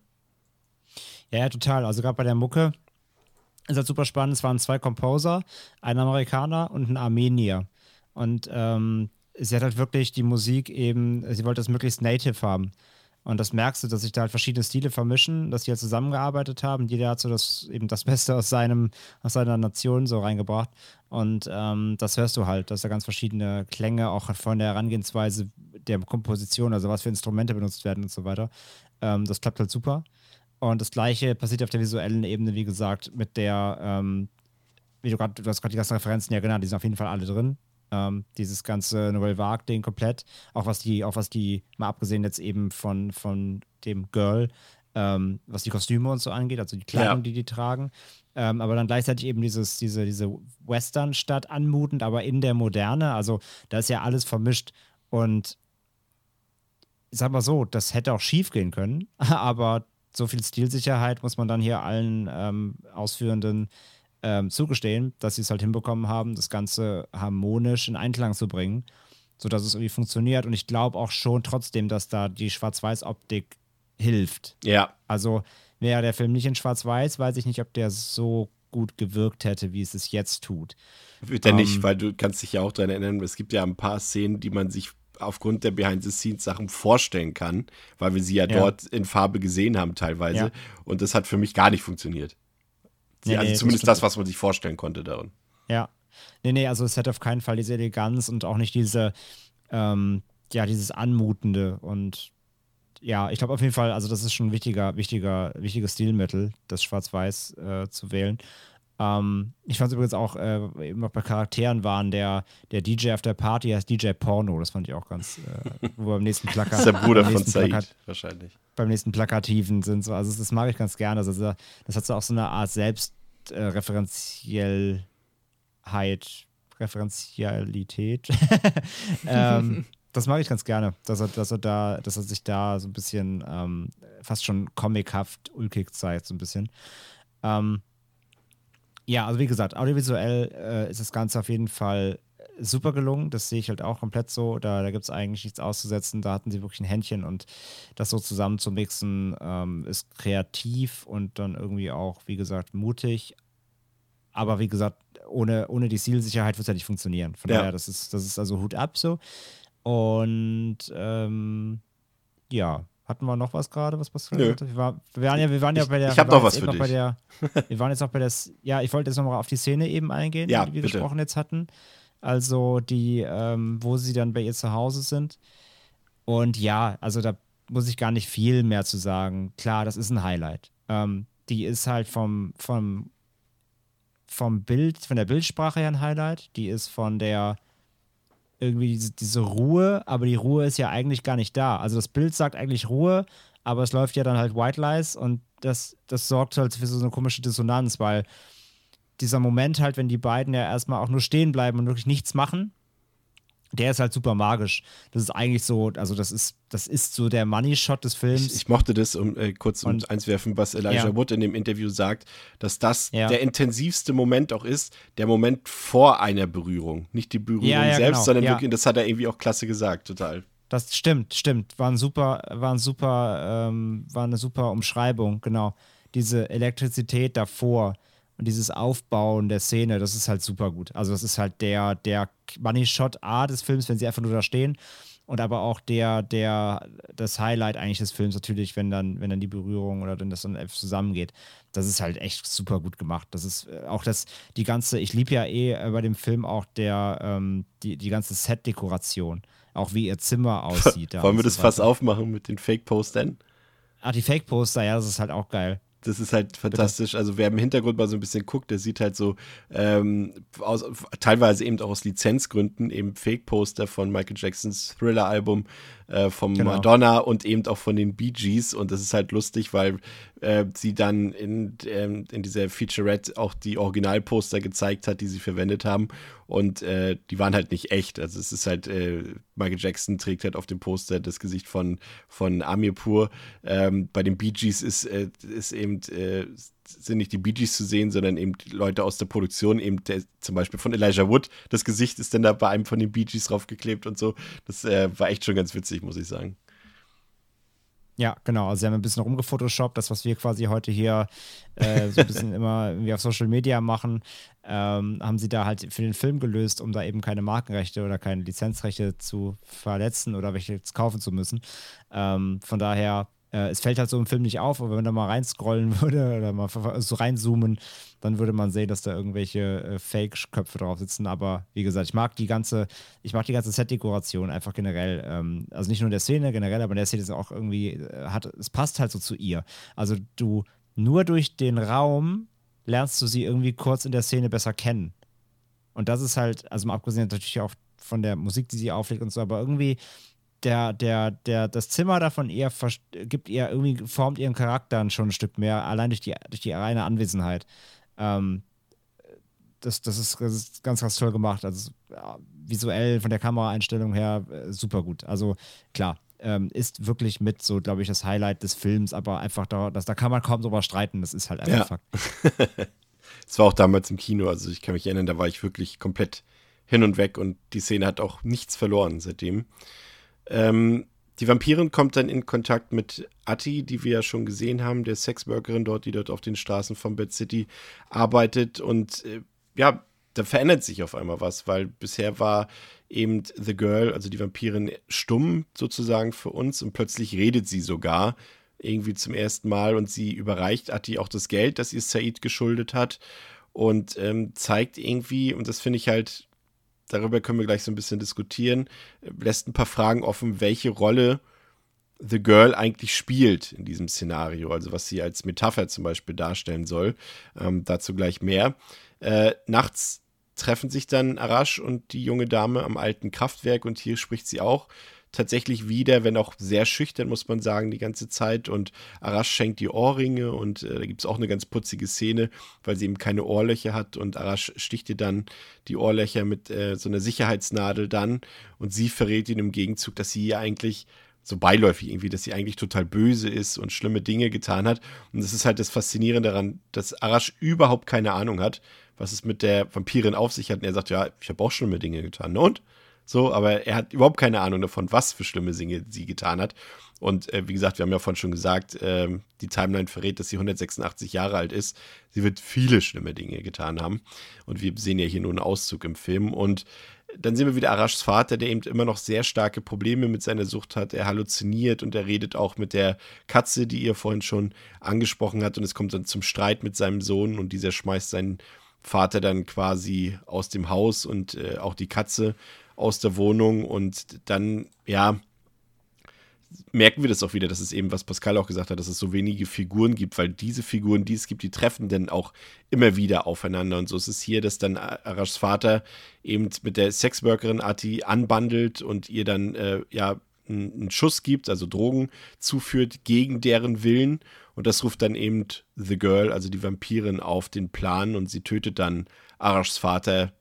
Ja, total. Also gerade bei der Mucke, ist halt super spannend. Es waren zwei Composer, ein Amerikaner und ein Armenier. Und ähm, sie hat halt wirklich die Musik eben, sie wollte das möglichst native haben. Und das merkst du, dass sich da halt verschiedene Stile vermischen, dass die halt zusammengearbeitet haben. Jeder hat so das, eben das Beste aus, seinem, aus seiner Nation so reingebracht. Und ähm, das hörst du halt, dass da ganz verschiedene Klänge, auch von der Herangehensweise der Komposition, also was für Instrumente benutzt werden und so weiter. Ähm, das klappt halt super. Und das gleiche passiert auf der visuellen Ebene, wie gesagt, mit der, ähm, wie du gerade, du hast gerade die ganzen Referenzen ja genannt, die sind auf jeden Fall alle drin. Ähm, dieses ganze Nouvelle Vague-Ding komplett, auch was die, auch was die, mal abgesehen jetzt eben von, von dem Girl, ähm, was die Kostüme und so angeht, also die Kleidung, Ja. die die tragen. Ähm, aber dann gleichzeitig eben dieses, diese, diese Western-Stadt anmutend, aber in der Moderne. Also da ist ja alles vermischt. Und ich sag mal so, das hätte auch schief gehen können, aber so viel Stilsicherheit muss man dann hier allen ähm, Ausführenden ähm, zugestehen, dass sie es halt hinbekommen haben, das Ganze harmonisch in Einklang zu bringen, sodass es irgendwie funktioniert. Und ich glaube auch schon trotzdem, dass da die Schwarz-Weiß-Optik hilft. Ja, Also wäre der Film nicht in Schwarz-Weiß, weiß ich nicht, ob der so gut gewirkt hätte, wie es es jetzt tut. wird er nicht, Ähm. weil du kannst dich ja auch daran erinnern, es gibt ja ein paar Szenen, die man sich aufgrund der Behind-the-Scenes-Sachen vorstellen kann, weil wir sie ja, Ja. dort in Farbe gesehen haben teilweise. Ja. Und das hat für mich gar nicht funktioniert. Nee, also nee, das zumindest stimmt. das, was man sich vorstellen konnte darin. Ja. Nee, nee, also es hat auf keinen Fall diese Eleganz und auch nicht diese, ähm, ja, dieses Anmutende und ja, ich glaube auf jeden Fall, also das ist schon ein wichtiger, wichtiger, wichtiges Stilmittel, das Schwarz-Weiß äh, zu wählen. Ähm, ich fand es übrigens auch, äh, eben auch bei Charakteren waren, der, der DJ auf der Party heißt DJ Porno, das fand ich auch ganz, äh, wo beim nächsten Plakat. Das ist der Bruder von Said, Plakat, wahrscheinlich. beim nächsten Plakativen sind. So. Also das mag ich ganz gerne. Also das hat so auch so eine Art Selbstreferenziellheit, Referenzialität. ähm, das mag ich ganz gerne, dass er, dass er da, dass er sich da so ein bisschen ähm, fast schon comichaft ulkig zeigt, so ein bisschen. Ähm, ja, also wie gesagt, audiovisuell äh, ist das Ganze auf jeden Fall super gelungen. Das sehe ich halt auch komplett so. Da, da gibt es eigentlich nichts auszusetzen. Da hatten sie wirklich ein Händchen und das so zusammen zu mixen ähm, ist kreativ und dann irgendwie auch, wie gesagt, mutig. Aber wie gesagt, ohne, ohne die Zielsicherheit wird es ja nicht funktionieren. Von Ja. daher, das ist, das ist also Hut ab so. Und ähm, ja, hatten wir noch was gerade, was passiert Nö. Wir, war, wir waren ja, wir waren ja Ich- bei der. ich hab wir waren noch was für auch bei dich. der, Wir waren jetzt auch bei der. Ja, ich wollte jetzt nochmal auf die Szene eben eingehen, Ja, die wir bitte. gesprochen jetzt hatten. Also die, ähm, wo sie dann bei ihr zu Hause sind. Und ja, also da muss ich gar nicht viel mehr zu sagen. Klar, das ist ein Highlight. Ähm, die ist halt vom, vom, vom Bild, von der Bildsprache her ein Highlight. Die ist von der irgendwie diese, diese Ruhe, aber die Ruhe ist ja eigentlich gar nicht da. Also das Bild sagt eigentlich Ruhe, aber es läuft ja dann halt White Lies und das, das sorgt halt für so eine komische Dissonanz, weil dieser Moment halt, wenn die beiden ja erstmal auch nur stehen bleiben und wirklich nichts machen, der ist halt super magisch. Das ist eigentlich so, also das ist, das ist so der Money-Shot des Films. Ich, ich mochte das, um äh, kurz um Und- einzuwerfen, was Elijah Ja. Wood in dem Interview sagt, dass das Ja. der intensivste Moment auch ist, der Moment vor einer Berührung. Nicht die Berührung Ja, selbst, genau. sondern wirklich, das hat er irgendwie auch klasse gesagt, total. Das stimmt, stimmt. War ein super, war ein super, ähm, war eine super Umschreibung, genau. Diese Elektrizität davor und dieses Aufbauen der Szene, das ist halt super gut. Also das ist halt der, der Money Shot A des Films, wenn sie einfach nur da stehen. Und aber auch der, der, das Highlight eigentlich des Films natürlich, wenn dann, wenn dann die Berührung oder wenn das dann zusammengeht. Das ist halt echt super gut gemacht. Das ist äh, auch das, die ganze, ich liebe ja eh äh, bei dem Film auch der, ähm, die, die ganze Set-Dekoration. Auch wie ihr Zimmer aussieht. Wollen wir das so fast aufmachen mit den Fake-Postern? Ach, die Fake-Poster, ja, das ist halt auch geil. Das ist halt fantastisch. Also wer im Hintergrund mal so ein bisschen guckt, der sieht halt so ähm, aus, teilweise eben auch aus Lizenzgründen eben Fake-Poster von Michael Jacksons Thriller-Album, äh, vom Genau. Madonna und eben auch von den Bee Gees. Und das ist halt lustig, weil äh, sie dann in, ähm, in dieser Featurette auch die Originalposter gezeigt hat, die sie verwendet haben. Und äh, die waren halt nicht echt. Also es ist halt, äh, Michael Jackson trägt halt auf dem Poster das Gesicht von, von Amir Pur. Ähm, bei den Bee Gees ist, äh, ist eben, äh, sind nicht die Bee Gees zu sehen, sondern eben Leute aus der Produktion, eben der, zum Beispiel von Elijah Wood. Das Gesicht ist dann da bei einem von den Bee Gees draufgeklebt und so. Das äh, war echt schon ganz witzig, muss ich sagen. Ja, genau. Also sie haben ein bisschen rumgefotoshoppt, das, was wir quasi heute hier äh, so ein bisschen immer irgendwie auf Social Media machen, ähm, haben sie da halt für den Film gelöst, um da eben keine Markenrechte oder keine Lizenzrechte zu verletzen oder welche jetzt kaufen zu müssen. Ähm, von daher Äh, es fällt halt so im Film nicht auf, aber wenn man da mal reinscrollen würde oder mal so reinzoomen, dann würde man sehen, dass da irgendwelche äh, Fake-Köpfe drauf sitzen. Aber wie gesagt, ich mag die ganze, ich mag die ganze Set-Dekoration einfach generell. Ähm, also nicht nur in der Szene generell, aber in der Szene ist auch irgendwie, äh, hat, es passt halt so zu ihr. Also du nur durch den Raum lernst du sie irgendwie kurz in der Szene besser kennen. Und das ist halt, also mal abgesehen natürlich auch von der Musik, die sie auflegt und so, aber irgendwie der, der, der, das Zimmer davon eher gibt ihr irgendwie, formt ihren Charakter schon ein Stück mehr, allein durch die, durch die reine Anwesenheit. Ähm, das, das, ist, das ist ganz, ganz toll gemacht. Also ja, visuell von der Kameraeinstellung her äh, super gut. Also klar, ähm, ist wirklich mit so, glaube ich, das Highlight des Films, aber einfach da, das, da kann man kaum drüber streiten. Das ist halt einfach ja. Fakt. Es war auch damals im Kino, also ich kann mich erinnern, da war ich wirklich komplett hin und weg und die Szene hat auch nichts verloren seitdem. Ähm, die Vampirin kommt dann in Kontakt mit Atti, die wir ja schon gesehen haben, der Sexworkerin dort, die dort auf den Straßen von Bad City arbeitet. Und äh, ja, da verändert sich auf einmal was, weil bisher war eben The Girl, also die Vampirin, stumm sozusagen für uns und plötzlich redet sie sogar irgendwie zum ersten Mal und sie überreicht Atti auch das Geld, das ihr Said geschuldet hat und ähm, zeigt irgendwie, und das finde ich halt darüber können wir gleich so ein bisschen diskutieren, lässt ein paar Fragen offen, welche Rolle The Girl eigentlich spielt in diesem Szenario, also was sie als Metapher zum Beispiel darstellen soll. Ähm, dazu gleich mehr. Äh, nachts treffen sich dann Arash und die junge Dame am alten Kraftwerk und hier spricht sie auch tatsächlich wieder, wenn auch sehr schüchtern, muss man sagen, die ganze Zeit. Und Arash schenkt die Ohrringe und äh, da gibt es auch eine ganz putzige Szene, weil sie eben keine Ohrlöcher hat und Arash sticht ihr dann die Ohrlöcher mit äh, so einer Sicherheitsnadel dann und sie verrät ihn im Gegenzug, dass sie ja eigentlich so beiläufig irgendwie, dass sie eigentlich total böse ist und schlimme Dinge getan hat. Und das ist halt das Faszinierende daran, dass Arash überhaupt keine Ahnung hat, was es mit der Vampirin auf sich hat. Und er sagt, ja, ich habe auch schlimme Dinge getan. Und? So, aber er hat überhaupt keine Ahnung davon, was für schlimme Dinge sie getan hat. Und äh, wie gesagt, wir haben ja vorhin schon gesagt, äh, die Timeline verrät, dass sie 186 Jahre alt ist. Sie wird viele schlimme Dinge getan haben. Und wir sehen ja hier nur einen Auszug im Film. Und dann sehen wir wieder Arashs Vater, der eben immer noch sehr starke Probleme mit seiner Sucht hat. Er halluziniert und er redet auch mit der Katze, die ihr vorhin schon angesprochen hat. Und es kommt dann zum Streit mit seinem Sohn und dieser schmeißt seinen Vater dann quasi aus dem Haus und äh, auch die Katze aus der Wohnung und dann, ja, merken wir das auch wieder, dass es eben, was Pascal auch gesagt hat, dass es so wenige Figuren gibt, weil diese Figuren, die es gibt, die treffen dann auch immer wieder aufeinander. Und so ist es hier, dass dann Arashs Vater eben mit der Sexworkerin Ati anbandelt und ihr dann äh, ja einen Schuss gibt, also Drogen zuführt gegen deren Willen. Und das ruft dann eben The Girl, also die Vampirin, auf den Plan und sie tötet dann Arashs Vater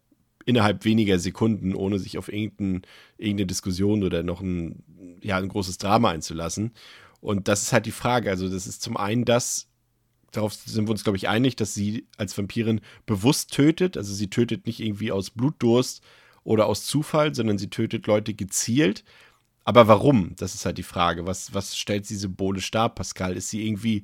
innerhalb weniger Sekunden, ohne sich auf irgendein, irgendeine Diskussion oder noch ein, ja, ein großes Drama einzulassen. Und das ist halt die Frage. Also, das ist zum einen das, darauf sind wir uns, glaube ich, einig, dass sie als Vampirin bewusst tötet. Also, sie tötet nicht irgendwie aus Blutdurst oder aus Zufall, sondern sie tötet Leute gezielt. Aber warum? Das ist halt die Frage. Was, was stellt sie symbolisch dar, Pascal? Ist sie irgendwie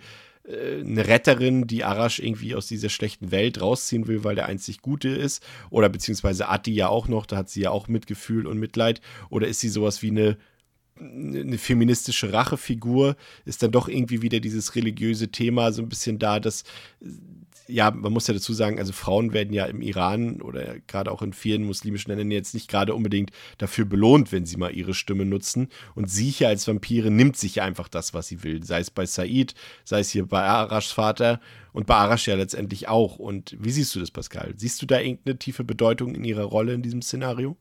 äh, eine Retterin, die Arash irgendwie aus dieser schlechten Welt rausziehen will, weil der einzig Gute ist. Oder beziehungsweise Ati ja auch noch, da hat sie ja auch Mitgefühl und Mitleid. Oder ist sie sowas wie eine, eine feministische Rachefigur? Ist dann doch irgendwie wieder dieses religiöse Thema so ein bisschen da, dass ja, man muss ja dazu sagen, also Frauen werden ja im Iran oder gerade auch in vielen muslimischen Ländern jetzt nicht gerade unbedingt dafür belohnt, wenn sie mal ihre Stimme nutzen. Und sie hier als Vampire nimmt sich einfach das, was sie will. Sei es bei Said, sei es hier bei Arashs Vater und bei Arash ja letztendlich auch. Und wie siehst du das, Pascal? Siehst du da irgendeine tiefe Bedeutung in ihrer Rolle in diesem Szenario?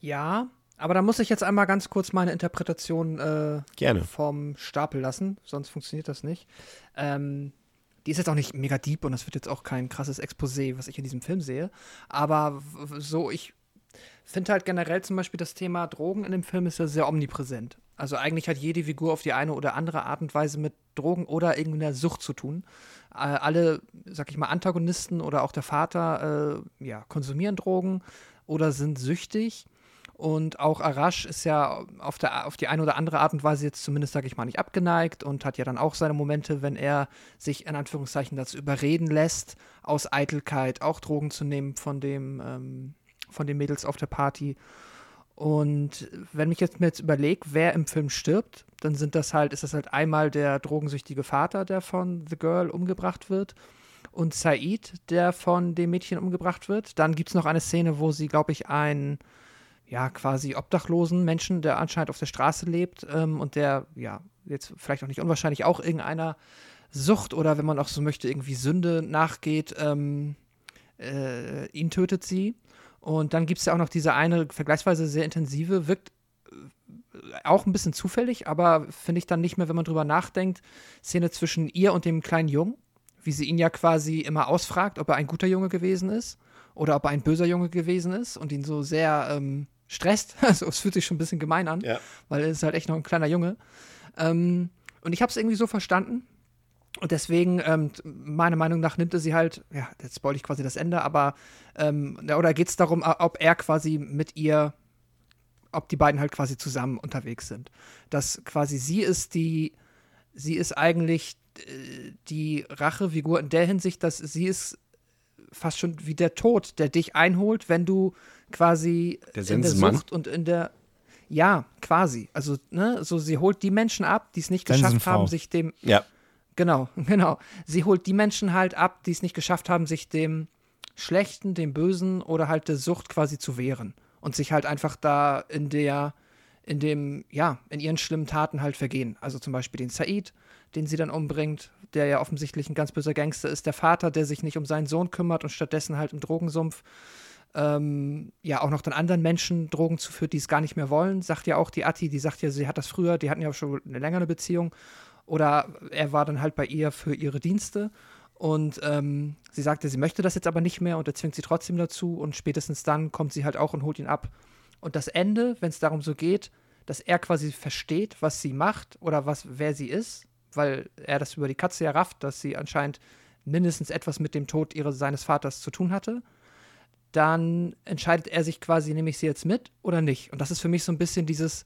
Ja, aber da muss ich jetzt einmal ganz kurz meine Interpretation äh, Gerne. vom Stapel lassen, sonst funktioniert das nicht. Ähm, die ist jetzt auch nicht mega deep und das wird jetzt auch kein krasses Exposé, was ich in diesem Film sehe. Aber so, ich finde halt generell zum Beispiel das Thema Drogen in dem Film ist ja sehr omnipräsent. Also eigentlich hat jede Figur auf die eine oder andere Art und Weise mit Drogen oder irgendeiner Sucht zu tun. Äh, alle, sag ich mal, Antagonisten oder auch der Vater, äh, ja, konsumieren Drogen oder sind süchtig. Und auch Arash ist ja auf, der, auf die eine oder andere Art und Weise jetzt zumindest, sage ich mal, nicht abgeneigt und hat ja dann auch seine Momente, wenn er sich in Anführungszeichen dazu überreden lässt, aus Eitelkeit auch Drogen zu nehmen von dem, ähm, von den Mädels auf der Party. Und wenn ich jetzt mir jetzt überlege, wer im Film stirbt, dann sind das halt, ist das halt einmal der drogensüchtige Vater, der von The Girl umgebracht wird, und Said, der von dem Mädchen umgebracht wird. Dann gibt es noch eine Szene, wo sie, glaube ich, einen ja, quasi obdachlosen Menschen, der anscheinend auf der Straße lebt ähm, und der, ja, jetzt vielleicht auch nicht unwahrscheinlich auch irgendeiner Sucht oder wenn man auch so möchte, irgendwie Sünde nachgeht, ähm, äh, ihn tötet sie. Und dann gibt es ja auch noch diese eine vergleichsweise sehr intensive, wirkt äh, auch ein bisschen zufällig, aber finde ich dann nicht mehr, wenn man drüber nachdenkt, Szene zwischen ihr und dem kleinen Jungen, wie sie ihn ja quasi immer ausfragt, ob er ein guter Junge gewesen ist oder ob er ein böser Junge gewesen ist und ihn so sehr ähm, stresst. Also es fühlt sich schon ein bisschen gemein an, Ja. weil er ist halt echt noch ein kleiner Junge. Ähm, und ich habe es irgendwie so verstanden. Und deswegen, ähm, meiner Meinung nach, nimmt er sie halt, ja, jetzt spoil ich quasi das Ende, aber, ähm, oder geht es darum, ob er quasi mit ihr, ob die beiden halt quasi zusammen unterwegs sind. Dass quasi sie ist die, sie ist eigentlich äh, die Rachefigur in der Hinsicht, dass sie ist fast schon wie der Tod, der dich einholt, wenn du quasi Der in der? Sucht und in der ja, quasi. Also, ne, so sie holt die Menschen ab, die es nicht geschafft Sensenfrau. haben, sich dem Ja. Genau, genau. Sie holt die Menschen halt ab, die es nicht geschafft haben, sich dem Schlechten, dem Bösen oder halt der Sucht quasi zu wehren. Und sich halt einfach da in der, in dem, ja, in ihren schlimmen Taten halt vergehen. Also zum Beispiel den Said, den sie dann umbringt, der ja offensichtlich ein ganz böser Gangster ist. Der Vater, der sich nicht um seinen Sohn kümmert und stattdessen halt im Drogensumpf ähm, ja auch noch den anderen Menschen Drogen zuführt, die es gar nicht mehr wollen. Sagt ja auch die Atti, die sagt ja, sie hat das früher, die hatten ja schon eine längere Beziehung. Oder er war dann halt bei ihr für ihre Dienste. Und ähm, sie sagte, sie möchte das jetzt aber nicht mehr und er zwingt sie trotzdem dazu. Und spätestens dann kommt sie halt auch und holt ihn ab. Und das Ende, wenn es darum so geht, dass er quasi versteht, was sie macht oder was, wer sie ist, weil er das über die Katze ja rafft, dass sie anscheinend mindestens etwas mit dem Tod ihres, seines Vaters zu tun hatte, dann entscheidet er sich quasi, nehme ich sie jetzt mit oder nicht. Und das ist für mich so ein bisschen dieses,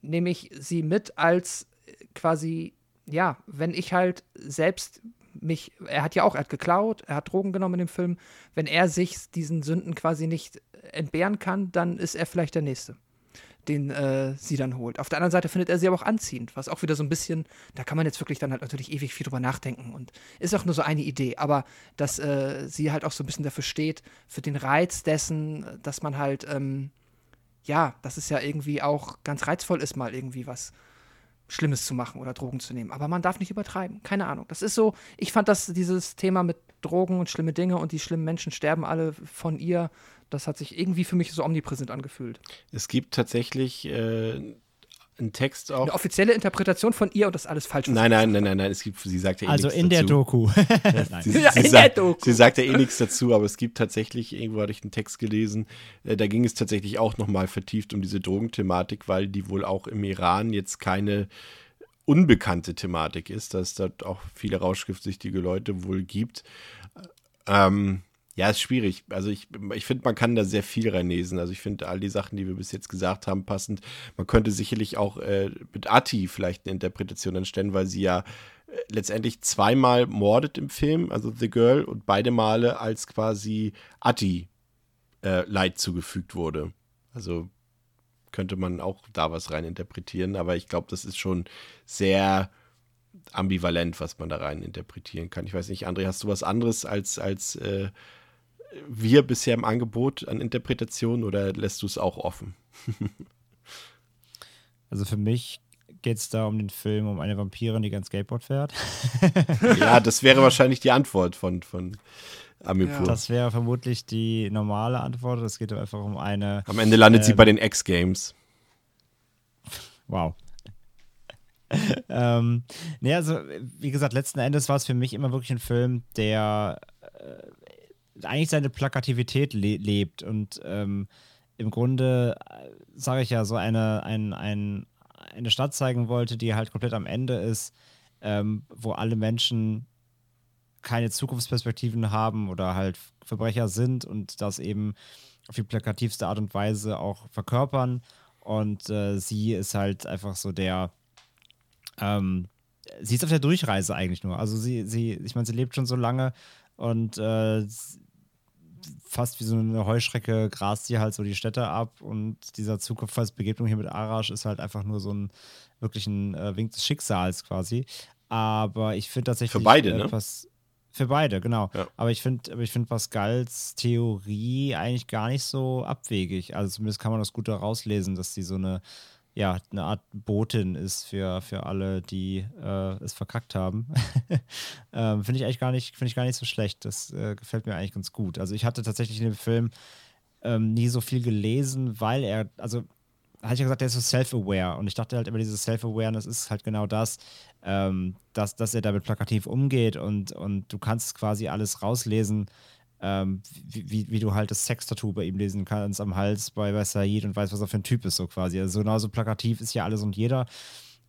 nehme ich sie mit als äh, quasi, ja, wenn ich halt selbst mich, er hat ja auch, er hat geklaut, er hat Drogen genommen in dem Film, wenn er sich diesen Sünden quasi nicht entbehren kann, dann ist er vielleicht der Nächste, den äh, sie dann holt. Auf der anderen Seite findet er sie aber auch anziehend, was auch wieder so ein bisschen, da kann man jetzt wirklich dann halt natürlich ewig viel drüber nachdenken und ist auch nur so eine Idee, aber dass äh, sie halt auch so ein bisschen dafür steht, für den Reiz dessen, dass man halt, ähm, ja, dass es ja irgendwie auch ganz reizvoll ist, mal irgendwie was Schlimmes zu machen oder Drogen zu nehmen. Aber man darf nicht übertreiben. Keine Ahnung. Das ist so, ich fand das, dieses Thema mit Drogen und schlimme Dinge und die schlimmen Menschen sterben alle von ihr, das hat sich irgendwie für mich so omnipräsent angefühlt. Es gibt tatsächlich äh, einen Text auch. Eine offizielle Interpretation von ihr und das ist alles falsch. Nein, sie nein, nein, nein, nein. Es gibt, sie sagt ja eh Also nichts in der dazu. Doku. Nein. Sie, Ja, sie, in sagt, der Doku. sie sagt ja eh nichts dazu, aber es gibt tatsächlich, irgendwo hatte ich einen Text gelesen, äh, da ging es tatsächlich auch nochmal vertieft um diese Drogenthematik, weil die wohl auch im Iran jetzt keine unbekannte Thematik ist, dass es dort auch viele rauschgiftsüchtige Leute wohl gibt. Ähm, ja, ist schwierig. Also ich, ich finde, man kann da sehr viel reinlesen. Also ich finde all die Sachen, die wir bis jetzt gesagt haben, passend. Man könnte sicherlich auch äh, mit Ati vielleicht eine Interpretation anstellen, weil sie ja äh, letztendlich zweimal mordet im Film, also The Girl, und beide Male als quasi Ati äh, Leid zugefügt wurde. Also könnte man auch da was rein interpretieren, aber ich glaube, das ist schon sehr ambivalent, was man da rein interpretieren kann. Ich weiß nicht, André, hast du was anderes als, als äh, wir bisher im Angebot an Interpretation oder lässt du es auch offen? Also für mich geht es da um den Film um eine Vampirin, die ganz Skateboard fährt. ja, das wäre wahrscheinlich die Antwort von, von Amipur. Das wäre vermutlich die normale Antwort. Es geht einfach um eine. Am Ende landet sie Ähm, bei den X-Games. Wow. ähm, nee, also, wie gesagt, letzten Endes war es für mich immer wirklich ein Film, der äh, eigentlich seine Plakativität le lebt und ähm, im Grunde, äh, sage ich ja, so eine, ein, ein, eine Stadt zeigen wollte, die halt komplett am Ende ist, ähm, wo alle Menschen keine Zukunftsperspektiven haben oder halt Verbrecher sind und das eben auf die plakativste Art und Weise auch verkörpern. Und äh, sie ist halt einfach so der, ähm, sie ist auf der Durchreise eigentlich nur. Also sie, sie, ich meine, sie lebt schon so lange und äh, fast wie so eine Heuschrecke grast die halt so die Städte ab und dieser Zufallsbegegnung hier mit Arash ist halt einfach nur so ein wirklich ein äh, Wink des Schicksals quasi. Aber ich finde tatsächlich. Für beide, äh, ne? für beide, genau. Ja. Aber ich finde, aber ich finde Pascals Theorie eigentlich gar nicht so abwegig. Also zumindest kann man das gut daraus lesen, dass sie so eine, ja, eine Art Botin ist für, für alle, die äh, es verkackt haben. ähm, finde ich eigentlich gar nicht, ich gar nicht so schlecht. Das äh, gefällt mir eigentlich ganz gut. Also ich hatte tatsächlich in dem Film ähm, nie so viel gelesen, weil er, also hatte ich ja gesagt, der ist so self-aware. Und ich dachte halt immer, dieses Self-Awareness ist halt genau das, ähm, dass, dass er damit plakativ umgeht und, und du kannst quasi alles rauslesen, ähm, wie, wie, wie du halt das Sex-Tattoo bei ihm lesen kannst am Hals bei, Said und weißt, was er für ein Typ ist, so quasi. Also genauso plakativ ist ja alles und jeder.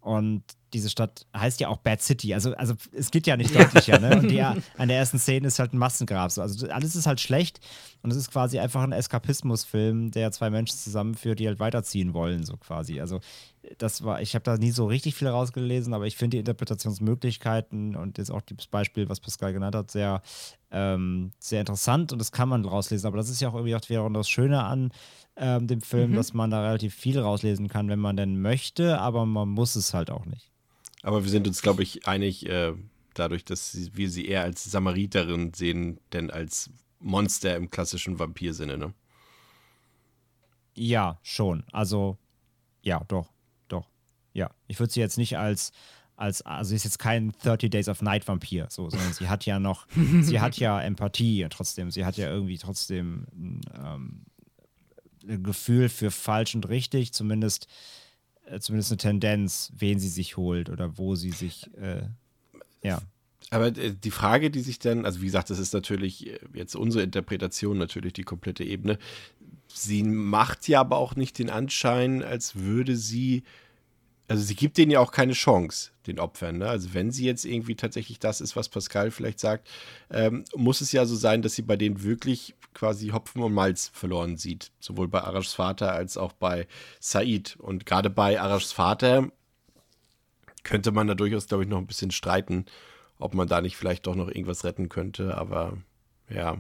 Und diese Stadt heißt ja auch Bad City. Also, also es geht ja nicht deutlicher, ne? Und die, an der ersten Szene ist halt ein Massengrab. So. Also alles ist halt schlecht und es ist quasi einfach ein Eskapismusfilm, der zwei Menschen zusammenführt, die halt weiterziehen wollen, so quasi. Also das war, ich habe da nie so richtig viel rausgelesen, aber ich finde die Interpretationsmöglichkeiten und jetzt auch das Beispiel, was Pascal genannt hat, sehr, ähm, sehr interessant und das kann man rauslesen. Aber das ist ja auch irgendwie auch wiederum das Schöne an ähm, dem Film, Mhm. dass man da relativ viel rauslesen kann, wenn man denn möchte, aber man muss es halt auch nicht. Aber wir sind uns, glaube ich, einig, äh, dadurch, dass wir sie eher als Samariterin sehen, denn als Monster im klassischen Vampirsinne, ne? Ja, schon. Also, ja, doch, doch. Ja. Ich würde sie jetzt nicht als, als, also sie ist jetzt kein 30 Days of Night Vampir, so, sondern sie hat ja noch, sie hat ja Empathie trotzdem, sie hat ja irgendwie trotzdem ähm, ein Gefühl für falsch und richtig, zumindest, äh, zumindest eine Tendenz, wen sie sich holt oder wo sie sich, äh, ja. Aber äh, die Frage, die sich dann, also wie gesagt, das ist natürlich äh, jetzt unsere Interpretation, natürlich die komplette Ebene. Sie macht ja aber auch nicht den Anschein, als würde sie, also sie gibt denen ja auch keine Chance, den Opfern. Ne? Also wenn sie jetzt irgendwie tatsächlich das ist, was Pascal vielleicht sagt, ähm, muss es ja so sein, dass sie bei denen wirklich quasi Hopfen und Malz verloren sieht. Sowohl bei Arashs Vater als auch bei Said. Und gerade bei Arashs Vater könnte man da durchaus, glaube ich, noch ein bisschen streiten, ob man da nicht vielleicht doch noch irgendwas retten könnte. Aber ja,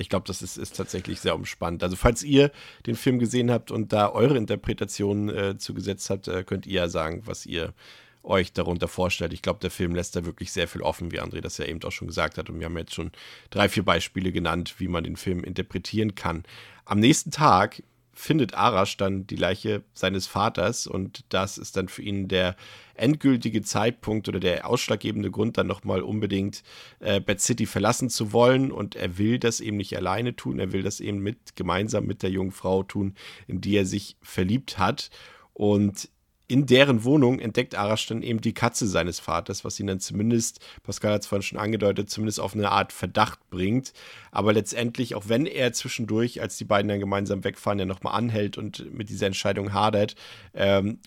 ich glaube, das ist, ist tatsächlich sehr umspannt. Also falls ihr den Film gesehen habt und da eure Interpretation äh, zugesetzt habt, äh, könnt ihr ja sagen, was ihr euch darunter vorstellt. Ich glaube, der Film lässt da wirklich sehr viel offen, wie André das ja eben auch schon gesagt hat. Und wir haben jetzt schon drei, vier Beispiele genannt, wie man den Film interpretieren kann. Am nächsten Tag findet Arash dann die Leiche seines Vaters und das ist dann für ihn der endgültige Zeitpunkt oder der ausschlaggebende Grund, dann nochmal unbedingt äh, Bad City verlassen zu wollen. Und er will das eben nicht alleine tun, er will das eben mit gemeinsam mit der jungen Frau tun, in die er sich verliebt hat. Und in deren Wohnung entdeckt Arash dann eben die Katze seines Vaters, was ihn dann zumindest, Pascal hat es vorhin schon angedeutet, zumindest auf eine Art Verdacht bringt. Aber letztendlich, auch wenn er zwischendurch, als die beiden dann gemeinsam wegfahren, ja nochmal anhält und mit dieser Entscheidung hadert, ähm,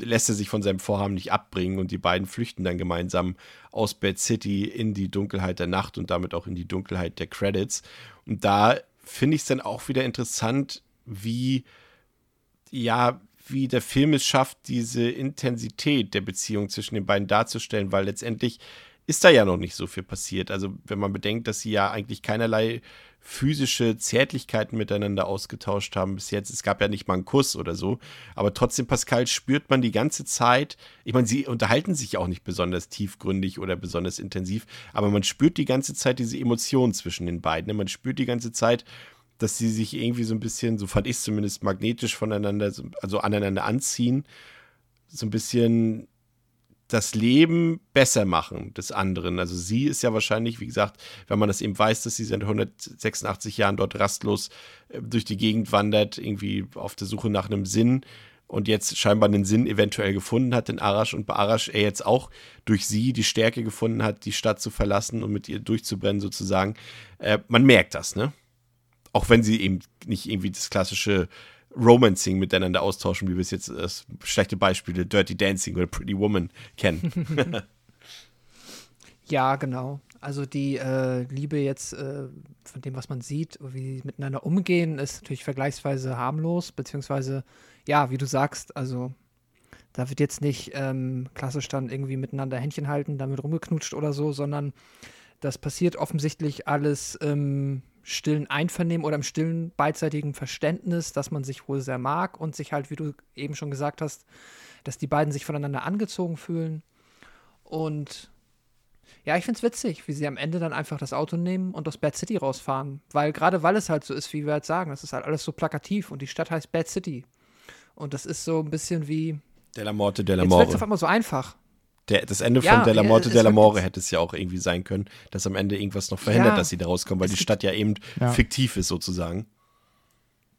lässt er sich von seinem Vorhaben nicht abbringen und die beiden flüchten dann gemeinsam aus Bad City in die Dunkelheit der Nacht und damit auch in die Dunkelheit der Credits. Und da finde ich es dann auch wieder interessant, wie, ja, wie der Film es schafft, diese Intensität der Beziehung zwischen den beiden darzustellen, weil letztendlich ist da ja noch nicht so viel passiert. Also wenn man bedenkt, dass sie ja eigentlich keinerlei physische Zärtlichkeiten miteinander ausgetauscht haben bis jetzt. Es gab ja nicht mal einen Kuss oder so. Aber trotzdem, Pascal, spürt man die ganze Zeit, ich meine, sie unterhalten sich auch nicht besonders tiefgründig oder besonders intensiv, aber man spürt die ganze Zeit diese Emotionen zwischen den beiden. Man spürt die ganze Zeit, dass sie sich irgendwie so ein bisschen, so fand ich es zumindest, magnetisch voneinander, also aneinander anziehen, so ein bisschen das Leben besser machen des anderen. Also sie ist ja wahrscheinlich, wie gesagt, wenn man das eben weiß, dass sie seit 186 Jahren dort rastlos äh, durch die Gegend wandert, irgendwie auf der Suche nach einem Sinn und jetzt scheinbar einen Sinn eventuell gefunden hat in Arash und bei Arash er jetzt auch durch sie die Stärke gefunden hat, die Stadt zu verlassen und mit ihr durchzubrennen sozusagen. Äh, man merkt das, ne? Auch wenn sie eben nicht irgendwie das klassische Romancing miteinander austauschen, wie wir es jetzt äh, schlechte Beispiele Dirty Dancing oder Pretty Woman kennen. Ja, genau. Also die äh, Liebe jetzt äh, von dem, was man sieht, wie sie miteinander umgehen, ist natürlich vergleichsweise harmlos, beziehungsweise, ja, wie du sagst, also da wird jetzt nicht ähm, klassisch dann irgendwie miteinander Händchen halten, damit rumgeknutscht oder so, sondern das passiert offensichtlich alles ähm, stillen Einvernehmen oder im stillen beidseitigen Verständnis, dass man sich wohl sehr mag und sich halt, wie du eben schon gesagt hast, dass die beiden sich voneinander angezogen fühlen. Und ja, ich finde es witzig, wie sie am Ende dann einfach das Auto nehmen und aus Bad City rausfahren. Weil gerade weil es halt so ist, wie wir halt sagen, das ist halt alles so plakativ und die Stadt heißt Bad City. Und das ist so ein bisschen wie. Della Morte, Della Jetzt wird es More. auf einmal so einfach. Der, das Ende Ja, von Della Morte, es Della More hätte es ja auch irgendwie sein können, dass am Ende irgendwas noch verhindert, Ja. dass sie da rauskommen, weil Es die Stadt ja eben Ja. fiktiv ist sozusagen.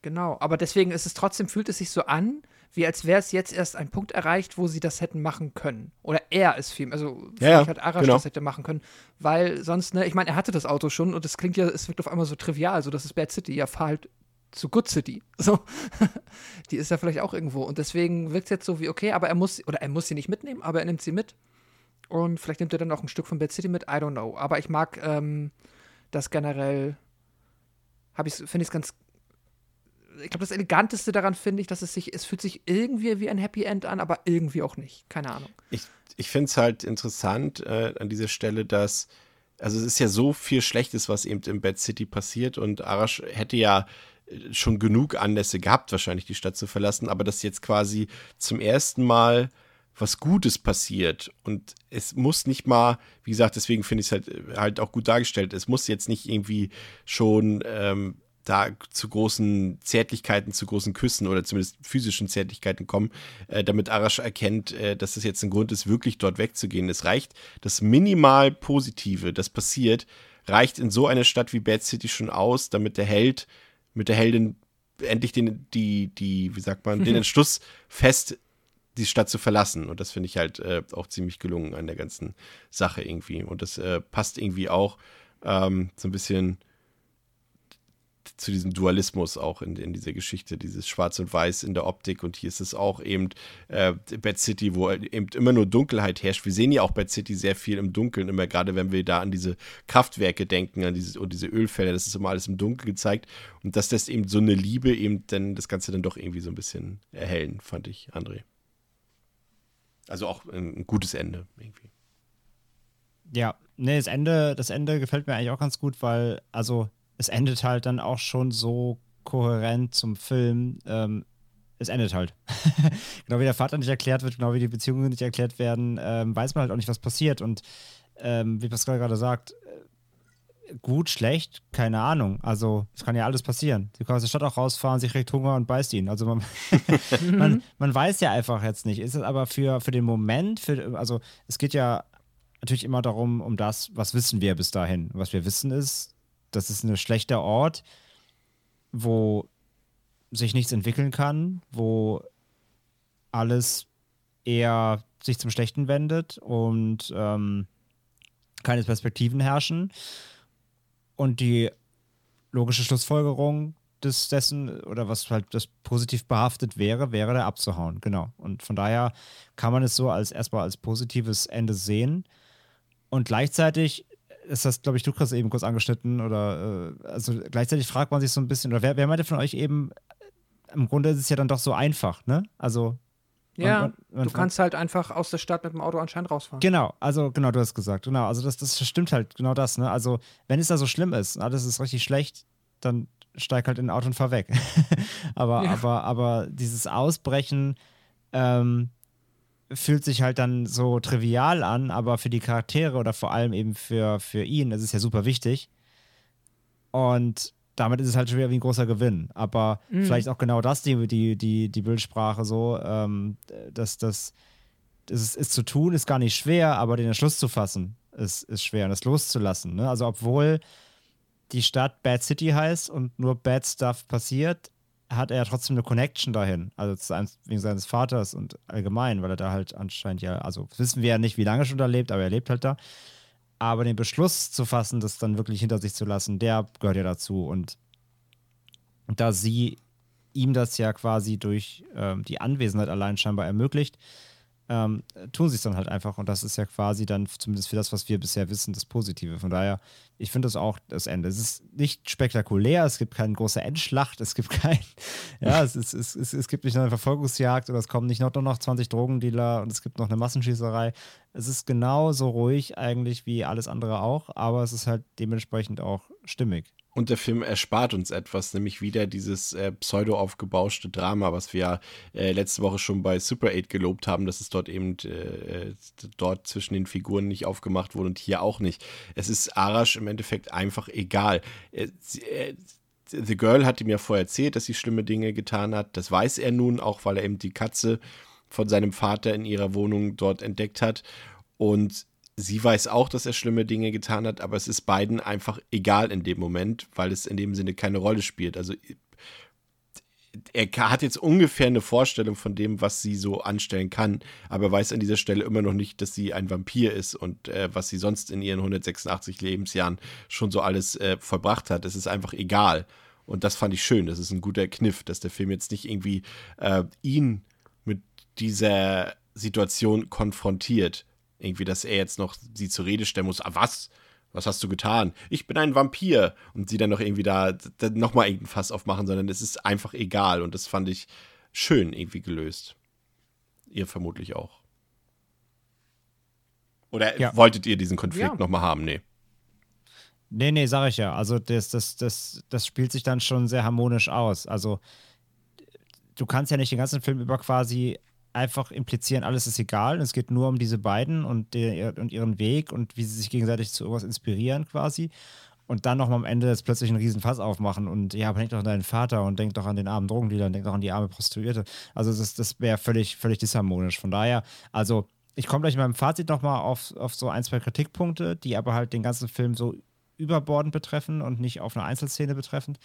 Genau, aber deswegen ist es trotzdem, fühlt es sich so an, wie als wäre es jetzt erst ein Punkt erreicht, wo sie das hätten machen können. Oder er ist viel, also vielleicht Ja, ja, hat Arash genau. das hätte machen können, weil sonst, ne, ich meine, er hatte das Auto schon und es klingt ja, es wirkt auf einmal so trivial, so das ist Bad City, ja, fahr halt zu Good City. So, die ist ja vielleicht auch irgendwo und deswegen wirkt es jetzt so wie, okay, aber er muss, oder er muss sie nicht mitnehmen, aber er nimmt sie mit und vielleicht nimmt er dann auch ein Stück von Bad City mit, I don't know. Aber ich mag ähm, das generell, finde ich es ganz ich glaube, das Eleganteste daran finde ich, dass es sich, es fühlt sich irgendwie wie ein Happy End an, aber irgendwie auch nicht. Keine Ahnung. Ich, ich finde es halt interessant äh, an dieser Stelle, dass, also es ist ja so viel Schlechtes, was eben im Bad City passiert und Arash hätte ja schon genug Anlässe gehabt, wahrscheinlich die Stadt zu verlassen, aber dass jetzt quasi zum ersten Mal was Gutes passiert und es muss nicht mal, wie gesagt, deswegen finde ich es halt, halt auch gut dargestellt, es muss jetzt nicht irgendwie schon ähm, da zu großen Zärtlichkeiten, zu großen Küssen oder zumindest physischen Zärtlichkeiten kommen, äh, damit Arash erkennt, äh, dass es jetzt ein Grund ist, wirklich dort wegzugehen. Es reicht, das minimal Positive, das passiert, reicht in so einer Stadt wie Bad City schon aus, damit der Held mit der Heldin endlich den, die, die, wie sagt man, den Entschluss fest, die Stadt zu verlassen. Und das finde ich halt äh, auch ziemlich gelungen an der ganzen Sache irgendwie. Und das äh, passt irgendwie auch ähm, so ein bisschen zu diesem Dualismus auch in, in dieser Geschichte, dieses Schwarz und Weiß in der Optik. Und hier ist es auch eben äh, Bad City, wo eben immer nur Dunkelheit herrscht. Wir sehen ja auch Bad City sehr viel im Dunkeln, immer gerade wenn wir da an diese Kraftwerke denken, an diese, und diese Ölfelder, das ist immer alles im Dunkeln gezeigt. Und dass das eben so eine Liebe eben dann das Ganze dann doch irgendwie so ein bisschen erhellen, fand ich, André. Also auch ein, gutes Ende irgendwie. Ja, nee, das Ende, das Ende gefällt mir eigentlich auch ganz gut, weil, also, es endet halt dann auch schon so kohärent zum Film. Ähm, es endet halt. genau wie der Vater nicht erklärt wird, genau wie die Beziehungen nicht erklärt werden, ähm, weiß man halt auch nicht, was passiert. Und ähm, wie Pascal gerade sagt, äh, gut, schlecht, keine Ahnung. Also, es kann ja alles passieren. Sie kann aus der Stadt auch rausfahren, sie kriegt Hunger und beißt ihn. Also, man, man, man weiß ja einfach jetzt nicht. Ist es aber für, für den Moment, für, also, es geht ja natürlich immer darum, um das, was wissen wir bis dahin. Was wir wissen ist, das ist ein schlechter Ort, wo sich nichts entwickeln kann, wo alles eher sich zum Schlechten wendet und ähm, keine Perspektiven herrschen. Und die logische Schlussfolgerung des, dessen, oder was halt das positiv behaftet wäre, wäre da abzuhauen. Genau. Und von daher kann man es so als erstmal als positives Ende sehen. Und gleichzeitig ist das, glaube ich, du hast eben kurz angeschnitten oder äh, also gleichzeitig fragt man sich so ein bisschen, oder wer, wer meinte von euch eben, äh, im Grunde ist es ja dann doch so einfach, ne? Also man- Ja, man- man- du kannst halt einfach aus der Stadt mit dem Auto anscheinend rausfahren. Genau, also genau, du hast gesagt, genau, also das, das stimmt halt, genau das, ne? Also, wenn es da so schlimm ist, alles ist richtig schlecht, dann steig halt in ein Auto und fahr weg. aber, Ja. aber, aber dieses Ausbrechen ähm, fühlt sich halt dann so trivial an, aber für die Charaktere oder vor allem eben für, für ihn, das ist ja super wichtig. Und damit ist es halt schon wieder wie ein großer Gewinn. Aber Mhm. vielleicht auch genau das, die, die, die, die Bildsprache so, ähm, dass das das ist, ist zu tun, ist gar nicht schwer, aber den Entschluss zu fassen, ist, ist schwer und das loszulassen. Ne? Also, obwohl die Stadt Bad City heißt und nur Bad Stuff passiert, hat er ja trotzdem eine Connection dahin. Also seinem, wegen seines Vaters und allgemein, weil er da halt anscheinend ja, also wissen wir ja nicht, wie lange schon da lebt, aber er lebt halt da. Aber den Beschluss zu fassen, das dann wirklich hinter sich zu lassen, der gehört ja dazu. Und da sie ihm das ja quasi durch ähm, die Anwesenheit allein scheinbar ermöglicht, ähm, tun sie es dann halt einfach. Und das ist ja quasi dann, zumindest für das, was wir bisher wissen, das Positive. Von daher, ich finde das auch das Ende. Es ist nicht spektakulär, es gibt keine große Endschlacht, es gibt kein, ja, es, ist, es, es, es gibt nicht noch eine Verfolgungsjagd oder es kommen nicht noch, noch 20 Drogendealer und es gibt noch eine Massenschießerei. Es ist genauso ruhig eigentlich wie alles andere auch, aber es ist halt dementsprechend auch stimmig. Und der Film erspart uns etwas, nämlich wieder dieses äh, pseudo aufgebauschte Drama, was wir ja äh, letzte Woche schon bei Super 8 gelobt haben, dass es dort eben äh, dort zwischen den Figuren nicht aufgemacht wurde und hier auch nicht. Es ist Arash im Endeffekt einfach egal. Äh, sie, äh, The Girl hat ihm ja vorher erzählt, dass sie schlimme Dinge getan hat. Das weiß er nun, auch weil er eben die Katze von seinem Vater in ihrer Wohnung dort entdeckt hat. Und sie weiß auch, dass er schlimme Dinge getan hat, aber es ist beiden einfach egal in dem Moment, weil es in dem Sinne keine Rolle spielt. Also er hat jetzt ungefähr eine Vorstellung von dem, was sie so anstellen kann, aber er weiß an dieser Stelle immer noch nicht, dass sie ein Vampir ist und äh, was sie sonst in ihren 186 Lebensjahren schon so alles äh, vollbracht hat. Es ist einfach egal. Und das fand ich schön. Das ist ein guter Kniff, dass der Film jetzt nicht irgendwie äh, ihn mit dieser Situation konfrontiert. Irgendwie, dass er jetzt noch sie zur Rede stellen muss. Ah, was? Was hast du getan? Ich bin ein Vampir. Und sie dann noch irgendwie da, da nochmal irgendein Fass aufmachen, sondern es ist einfach egal. Und das fand ich schön irgendwie gelöst. Ihr vermutlich auch. Oder ja. wolltet ihr diesen Konflikt ja. nochmal haben? Nee. Nee, nee, sag ich ja. Also das, das, das, das spielt sich dann schon sehr harmonisch aus. Also du kannst ja nicht den ganzen Film über quasi einfach implizieren, alles ist egal. Es geht nur um diese beiden und, der, und ihren Weg und wie sie sich gegenseitig zu irgendwas inspirieren quasi. Und dann nochmal am Ende jetzt plötzlich einen riesen Fass aufmachen und ja, aber denk doch an deinen Vater und denk doch an den armen Drogendealer und denk doch an die arme Prostituierte. Also das, das wäre völlig, völlig disharmonisch. Von daher, also ich komme gleich in meinem Fazit nochmal auf, auf so ein, zwei Kritikpunkte, die aber halt den ganzen Film so überbordend betreffen und nicht auf eine Einzelszene betreffend.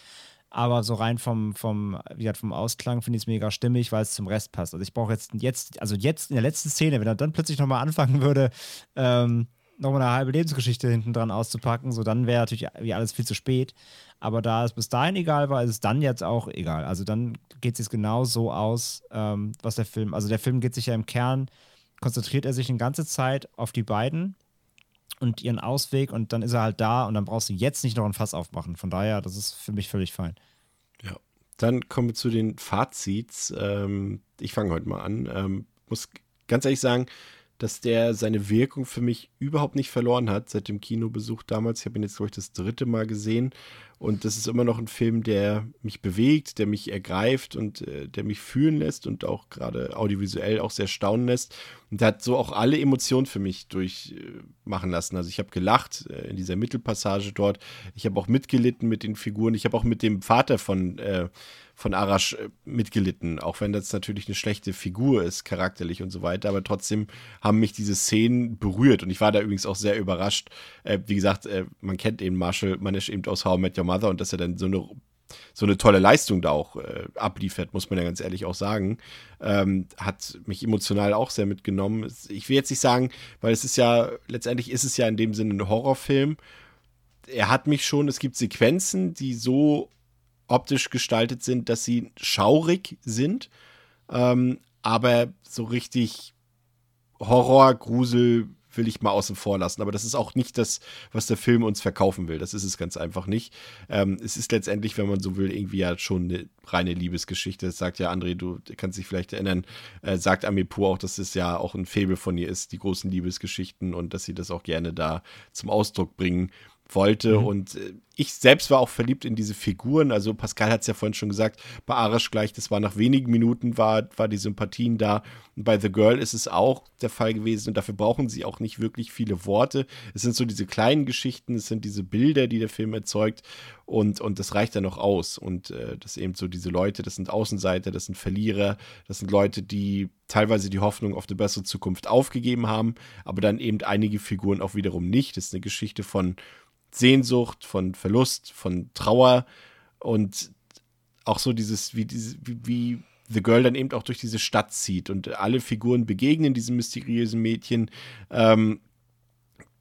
Aber so rein vom, vom, wie gesagt, vom Ausklang finde ich es mega stimmig, weil es zum Rest passt. Also ich brauche jetzt, jetzt, also jetzt in der letzten Szene, wenn er dann plötzlich nochmal anfangen würde, ähm, nochmal eine halbe Lebensgeschichte hinten dran auszupacken, so dann wäre natürlich wie alles viel zu spät. Aber da es bis dahin egal war, ist es dann jetzt auch egal. Also dann geht es jetzt genau so aus, ähm, was der Film, also der Film geht sich ja im Kern, konzentriert er sich eine ganze Zeit auf die beiden und ihren Ausweg und dann ist er halt da und dann brauchst du jetzt nicht noch ein Fass aufmachen. Von daher, das ist für mich völlig fein. Ja. Dann kommen wir zu den Fazits. Ähm, ich fange heute mal an. Ähm, muss ganz ehrlich sagen, dass der seine Wirkung für mich überhaupt nicht verloren hat seit dem Kinobesuch damals. Ich habe ihn jetzt, glaube ich, das dritte Mal gesehen. Und das ist immer noch ein Film, der mich bewegt, der mich ergreift und äh, der mich fühlen lässt und auch gerade audiovisuell auch sehr staunen lässt. Und der hat so auch alle Emotionen für mich durchmachen äh, lassen. Also ich habe gelacht äh, in dieser Mittelpassage dort. Ich habe auch mitgelitten mit den Figuren. Ich habe auch mit dem Vater von äh, von Arash äh, mitgelitten, auch wenn das natürlich eine schlechte Figur ist, charakterlich und so weiter. Aber trotzdem haben mich diese Szenen berührt und ich war da übrigens auch sehr überrascht. Äh, wie gesagt, äh, man kennt eben Marshall, man ist eben aus How I Met Your Mother und dass er dann so eine so eine tolle Leistung da auch äh, abliefert, muss man ja ganz ehrlich auch sagen. Ähm, hat mich emotional auch sehr mitgenommen. Ich will jetzt nicht sagen, weil es ist ja, letztendlich ist es ja in dem Sinne ein Horrorfilm. Er hat mich schon, es gibt Sequenzen, die so optisch gestaltet sind, dass sie schaurig sind, ähm, aber so richtig Horror, Grusel will ich mal außen vor lassen. Aber das ist auch nicht das, was der Film uns verkaufen will. Das ist es ganz einfach nicht. Ähm, es ist letztendlich, wenn man so will, irgendwie ja schon eine reine Liebesgeschichte. Das sagt ja André, du kannst dich vielleicht erinnern, äh, sagt Amipur auch, dass es ja auch ein Faible von ihr ist, die großen Liebesgeschichten und dass sie das auch gerne da zum Ausdruck bringen wollte. Mhm. Und äh, ich selbst war auch verliebt in diese Figuren. Also Pascal hat es ja vorhin schon gesagt, bei Arash gleich, das war nach wenigen Minuten, war, war die Sympathien da. Und bei The Girl ist es auch der Fall gewesen und dafür brauchen sie auch nicht wirklich viele Worte. Es sind so diese kleinen Geschichten, es sind diese Bilder, die der Film erzeugt und, und das reicht dann noch aus. Und äh, das eben so diese Leute, das sind Außenseiter, das sind Verlierer, das sind Leute, die teilweise die Hoffnung auf eine bessere Zukunft aufgegeben haben, aber dann eben einige Figuren auch wiederum nicht. Das ist eine Geschichte von Sehnsucht, von Verlust, von Trauer und auch so dieses, wie, diese, wie, wie The Girl dann eben auch durch diese Stadt zieht und alle Figuren begegnen diesem mysteriösen Mädchen. Ähm,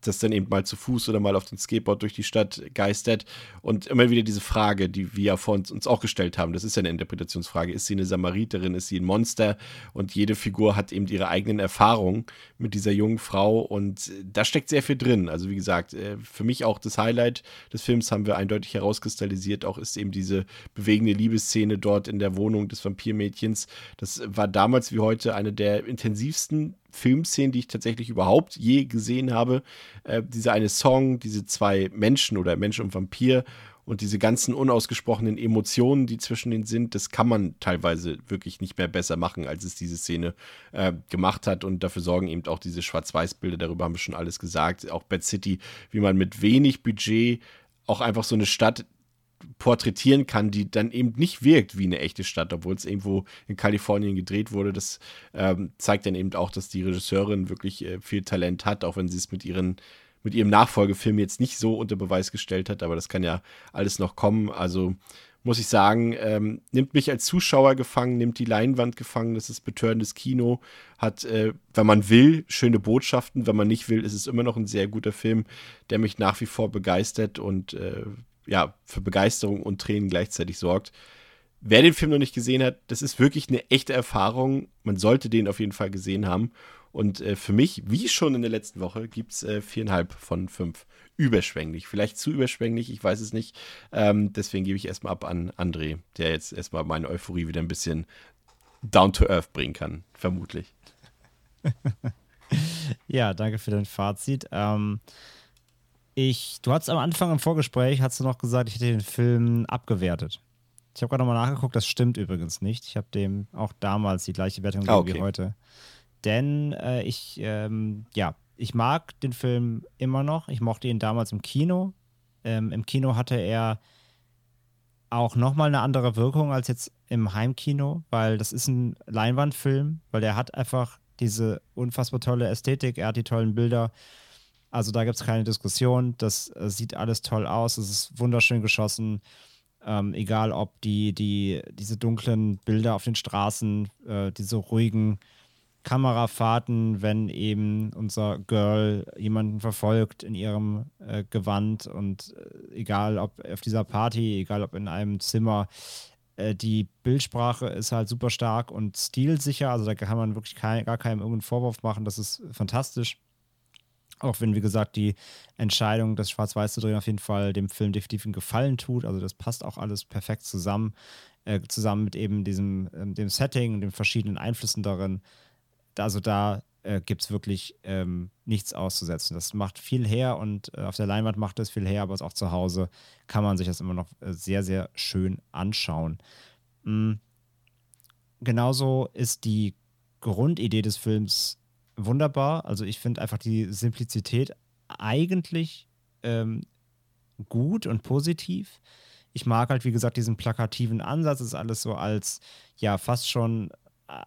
das dann eben mal zu Fuß oder mal auf dem Skateboard durch die Stadt geistert. Und immer wieder diese Frage, die wir ja vor uns, uns auch gestellt haben, das ist ja eine Interpretationsfrage, ist sie eine Samariterin, ist sie ein Monster? Und jede Figur hat eben ihre eigenen Erfahrungen mit dieser jungen Frau und da steckt sehr viel drin. Also wie gesagt, äh, für mich auch das Highlight des Films haben wir eindeutig herauskristallisiert, auch ist eben diese bewegende Liebesszene dort in der Wohnung des Vampirmädchens. Das war damals wie heute eine der intensivsten Filmszenen, die ich tatsächlich überhaupt je gesehen habe. Äh, dieser eine Song, diese zwei Menschen oder Mensch und Vampir und diese ganzen unausgesprochenen Emotionen, die zwischen denen sind, das kann man teilweise wirklich nicht mehr besser machen, als es diese Szene äh, gemacht hat. Und dafür sorgen eben auch diese Schwarz-Weiß-Bilder, darüber haben wir schon alles gesagt. Auch Bad City, wie man mit wenig Budget auch einfach so eine Stadt porträtieren kann, die dann eben nicht wirkt wie eine echte Stadt, obwohl es irgendwo in Kalifornien gedreht wurde. Das ähm, zeigt dann eben auch, dass die Regisseurin wirklich äh, viel Talent hat, auch wenn sie es mit ihren mit ihrem Nachfolgefilm jetzt nicht so unter Beweis gestellt hat, aber das kann ja alles noch kommen. Also muss ich sagen, ähm, nimmt mich als Zuschauer gefangen, nimmt die Leinwand gefangen, das ist betörendes Kino, hat, äh, wenn man will, schöne Botschaften, wenn man nicht will, ist es immer noch ein sehr guter Film, der mich nach wie vor begeistert und äh, ja, für Begeisterung und Tränen gleichzeitig sorgt. Wer den Film noch nicht gesehen hat, das ist wirklich eine echte Erfahrung. Man sollte den auf jeden Fall gesehen haben. Und äh, für mich, wie schon in der letzten Woche, gibt es äh, viereinhalb von fünf. Überschwänglich. Vielleicht zu überschwänglich, ich weiß es nicht. Ähm, deswegen gebe ich erstmal ab an André, der jetzt erstmal meine Euphorie wieder ein bisschen down to earth bringen kann, vermutlich. ja, danke für dein Fazit. Ähm, ich, du hast am Anfang im Vorgespräch, hast du noch gesagt, ich hätte den Film abgewertet. Ich habe gerade nochmal nachgeguckt, das stimmt übrigens nicht. Ich habe dem auch damals die gleiche Wertung ah, okay. wie heute. Denn äh, ich, ähm, ja, ich mag den Film immer noch. Ich mochte ihn damals im Kino. Ähm, Im Kino hatte er auch nochmal eine andere Wirkung als jetzt im Heimkino, weil das ist ein Leinwandfilm, weil der hat einfach diese unfassbar tolle Ästhetik, er hat die tollen Bilder. Also da gibt es keine Diskussion. Das äh, sieht alles toll aus. Es ist wunderschön geschossen. Ähm, egal ob die, die, diese dunklen Bilder auf den Straßen, äh, diese ruhigen Kamerafahrten, wenn eben unser Girl jemanden verfolgt in ihrem äh, Gewand und äh, egal ob auf dieser Party, egal ob in einem Zimmer, äh, die Bildsprache ist halt super stark und stilsicher, also da kann man wirklich kein, gar keinem irgendeinen Vorwurf machen, das ist fantastisch. Auch wenn, wie gesagt, die Entscheidung, das Schwarz-Weiß zu drehen, auf jeden Fall dem Film definitiv einen Gefallen tut. Also das passt auch alles perfekt zusammen, äh, zusammen mit eben diesem ähm, dem Setting und den verschiedenen Einflüssen darin also da äh, gibt es wirklich ähm, nichts auszusetzen. Das macht viel her und äh, auf der Leinwand macht es viel her, aber auch zu Hause kann man sich das immer noch äh, sehr, sehr schön anschauen. Mhm. Genauso ist die Grundidee des Films wunderbar. Also ich finde einfach die Simplizität eigentlich ähm, gut und positiv. Ich mag halt, wie gesagt, diesen plakativen Ansatz. Es ist alles so als, ja, fast schon äh,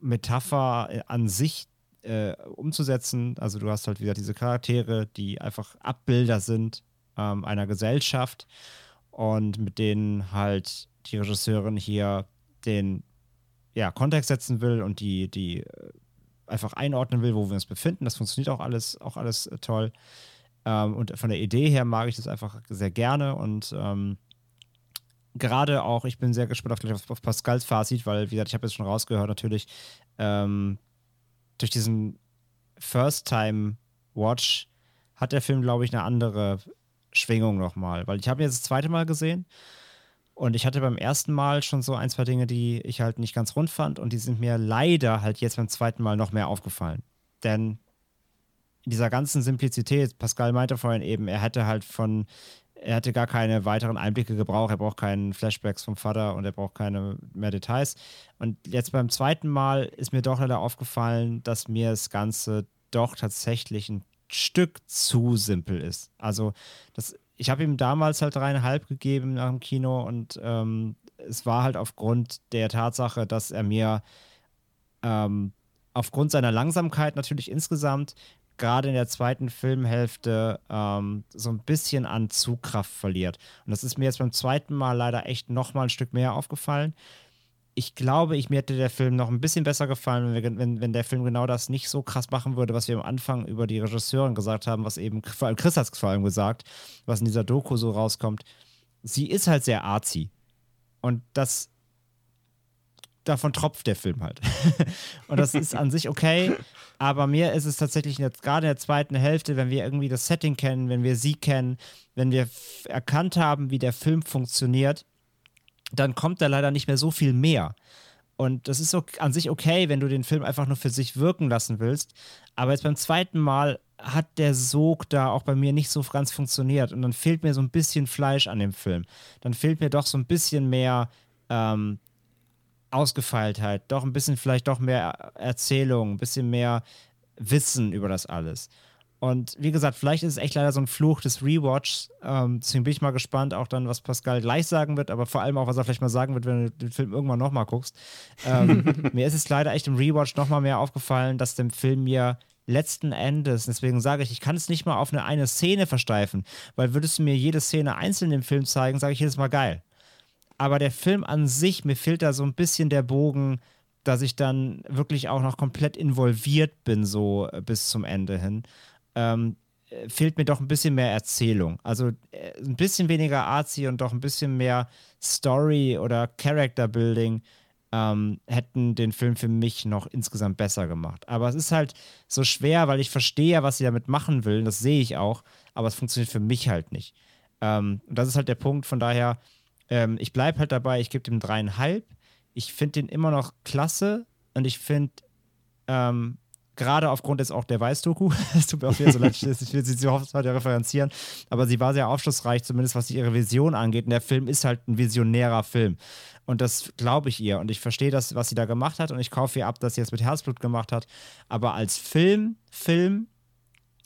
Metapher an sich äh, umzusetzen. Also du hast halt wieder diese Charaktere, die einfach Abbilder sind ähm, einer Gesellschaft und mit denen halt die Regisseurin hier den ja, Kontext setzen will und die, die äh, einfach einordnen will, wo wir uns befinden. Das funktioniert auch alles, auch alles äh, toll. Ähm, und von der Idee her mag ich das einfach sehr gerne und ähm, gerade auch, ich bin sehr gespannt auf, auf Pascals Fazit, weil, wie gesagt, ich habe jetzt schon rausgehört, natürlich ähm, durch diesen First-Time-Watch hat der Film, glaube ich, eine andere Schwingung nochmal. Weil ich habe ihn jetzt das zweite Mal gesehen und ich hatte beim ersten Mal schon so ein, zwei Dinge, die ich halt nicht ganz rund fand und die sind mir leider halt jetzt beim zweiten Mal noch mehr aufgefallen. Denn in dieser ganzen Simplizität, Pascal meinte vorhin eben, er hätte halt von er hätte gar keine weiteren Einblicke gebraucht, er braucht keinen Flashbacks vom Vater und er braucht keine mehr Details. Und jetzt beim zweiten Mal ist mir doch leider aufgefallen, dass mir das Ganze doch tatsächlich ein Stück zu simpel ist. Also das, ich habe ihm damals halt dreieinhalb gegeben nach dem Kino und ähm, es war halt aufgrund der Tatsache, dass er mir ähm, aufgrund seiner Langsamkeit natürlich insgesamt gerade in der zweiten Filmhälfte ähm, so ein bisschen an Zugkraft verliert. Und das ist mir jetzt beim zweiten Mal leider echt noch mal ein Stück mehr aufgefallen. Ich glaube, ich, mir hätte der Film noch ein bisschen besser gefallen, wenn, wir, wenn, wenn der Film genau das nicht so krass machen würde, was wir am Anfang über die Regisseurin gesagt haben, was eben, vor allem Chris hat es vor allem gesagt, was in dieser Doku so rauskommt. Sie ist halt sehr arzi. Und das davon tropft der Film halt. und das ist an sich okay, aber mir ist es tatsächlich jetzt gerade in der zweiten Hälfte, wenn wir irgendwie das Setting kennen, wenn wir sie kennen, wenn wir erkannt haben, wie der Film funktioniert, dann kommt da leider nicht mehr so viel mehr. Und das ist so an sich okay, wenn du den Film einfach nur für sich wirken lassen willst. Aber jetzt beim zweiten Mal hat der Sog da auch bei mir nicht so ganz funktioniert. Und dann fehlt mir so ein bisschen Fleisch an dem Film. Dann fehlt mir doch so ein bisschen mehr ähm, Ausgefeiltheit, doch ein bisschen vielleicht doch mehr Erzählung, ein bisschen mehr Wissen über das alles. Und wie gesagt, vielleicht ist es echt leider so ein Fluch des Rewatchs. Ähm, deswegen bin ich mal gespannt, auch dann, was Pascal gleich sagen wird, aber vor allem auch, was er vielleicht mal sagen wird, wenn du den Film irgendwann nochmal guckst. Ähm, mir ist es leider echt im Rewatch nochmal mehr aufgefallen, dass dem Film mir letzten Endes, deswegen sage ich, ich kann es nicht mal auf eine, eine Szene versteifen, weil würdest du mir jede Szene einzeln im Film zeigen, sage ich jedes Mal geil. Aber der Film an sich, mir fehlt da so ein bisschen der Bogen, dass ich dann wirklich auch noch komplett involviert bin, so äh, bis zum Ende hin ähm, fehlt mir doch ein bisschen mehr Erzählung. Also äh, ein bisschen weniger Arzi und doch ein bisschen mehr Story oder Character Building ähm, hätten den Film für mich noch insgesamt besser gemacht. Aber es ist halt so schwer, weil ich verstehe, was sie damit machen will. Das sehe ich auch. Aber es funktioniert für mich halt nicht. Ähm, und das ist halt der Punkt. Von daher, ähm, ich bleibe halt dabei. Ich gebe dem dreieinhalb. Ich finde den immer noch klasse. Und ich finde, ähm, gerade aufgrund jetzt auch der Weiß-Doku, es tut mir auch wieder so leid, ich will sie so oft heute referenzieren, aber sie war sehr aufschlussreich, zumindest was ihre Vision angeht. Und der Film ist halt ein visionärer Film. Und das glaube ich ihr. Und ich verstehe das, was sie da gemacht hat. Und ich kaufe ihr ab, dass sie es mit Herzblut gemacht hat. Aber als Film, Film,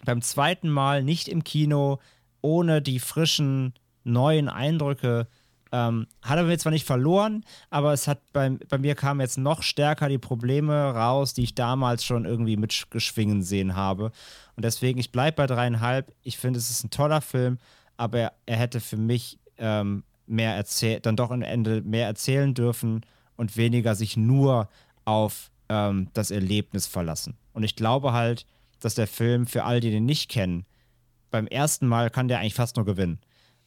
beim zweiten Mal nicht im Kino, ohne die frischen, neuen Eindrücke, ähm, hat er mir zwar nicht verloren, aber es hat bei, bei mir kamen jetzt noch stärker die Probleme raus, die ich damals schon irgendwie mitgeschwingen sehen habe. Und deswegen, ich bleibe bei dreieinhalb. Ich finde, es ist ein toller Film, aber er, er hätte für mich ähm, mehr erzählt, dann doch am Ende mehr erzählen dürfen und weniger sich nur auf ähm, das Erlebnis verlassen. Und ich glaube halt, dass der Film für all die, den nicht kennen, beim ersten Mal kann der eigentlich fast nur gewinnen.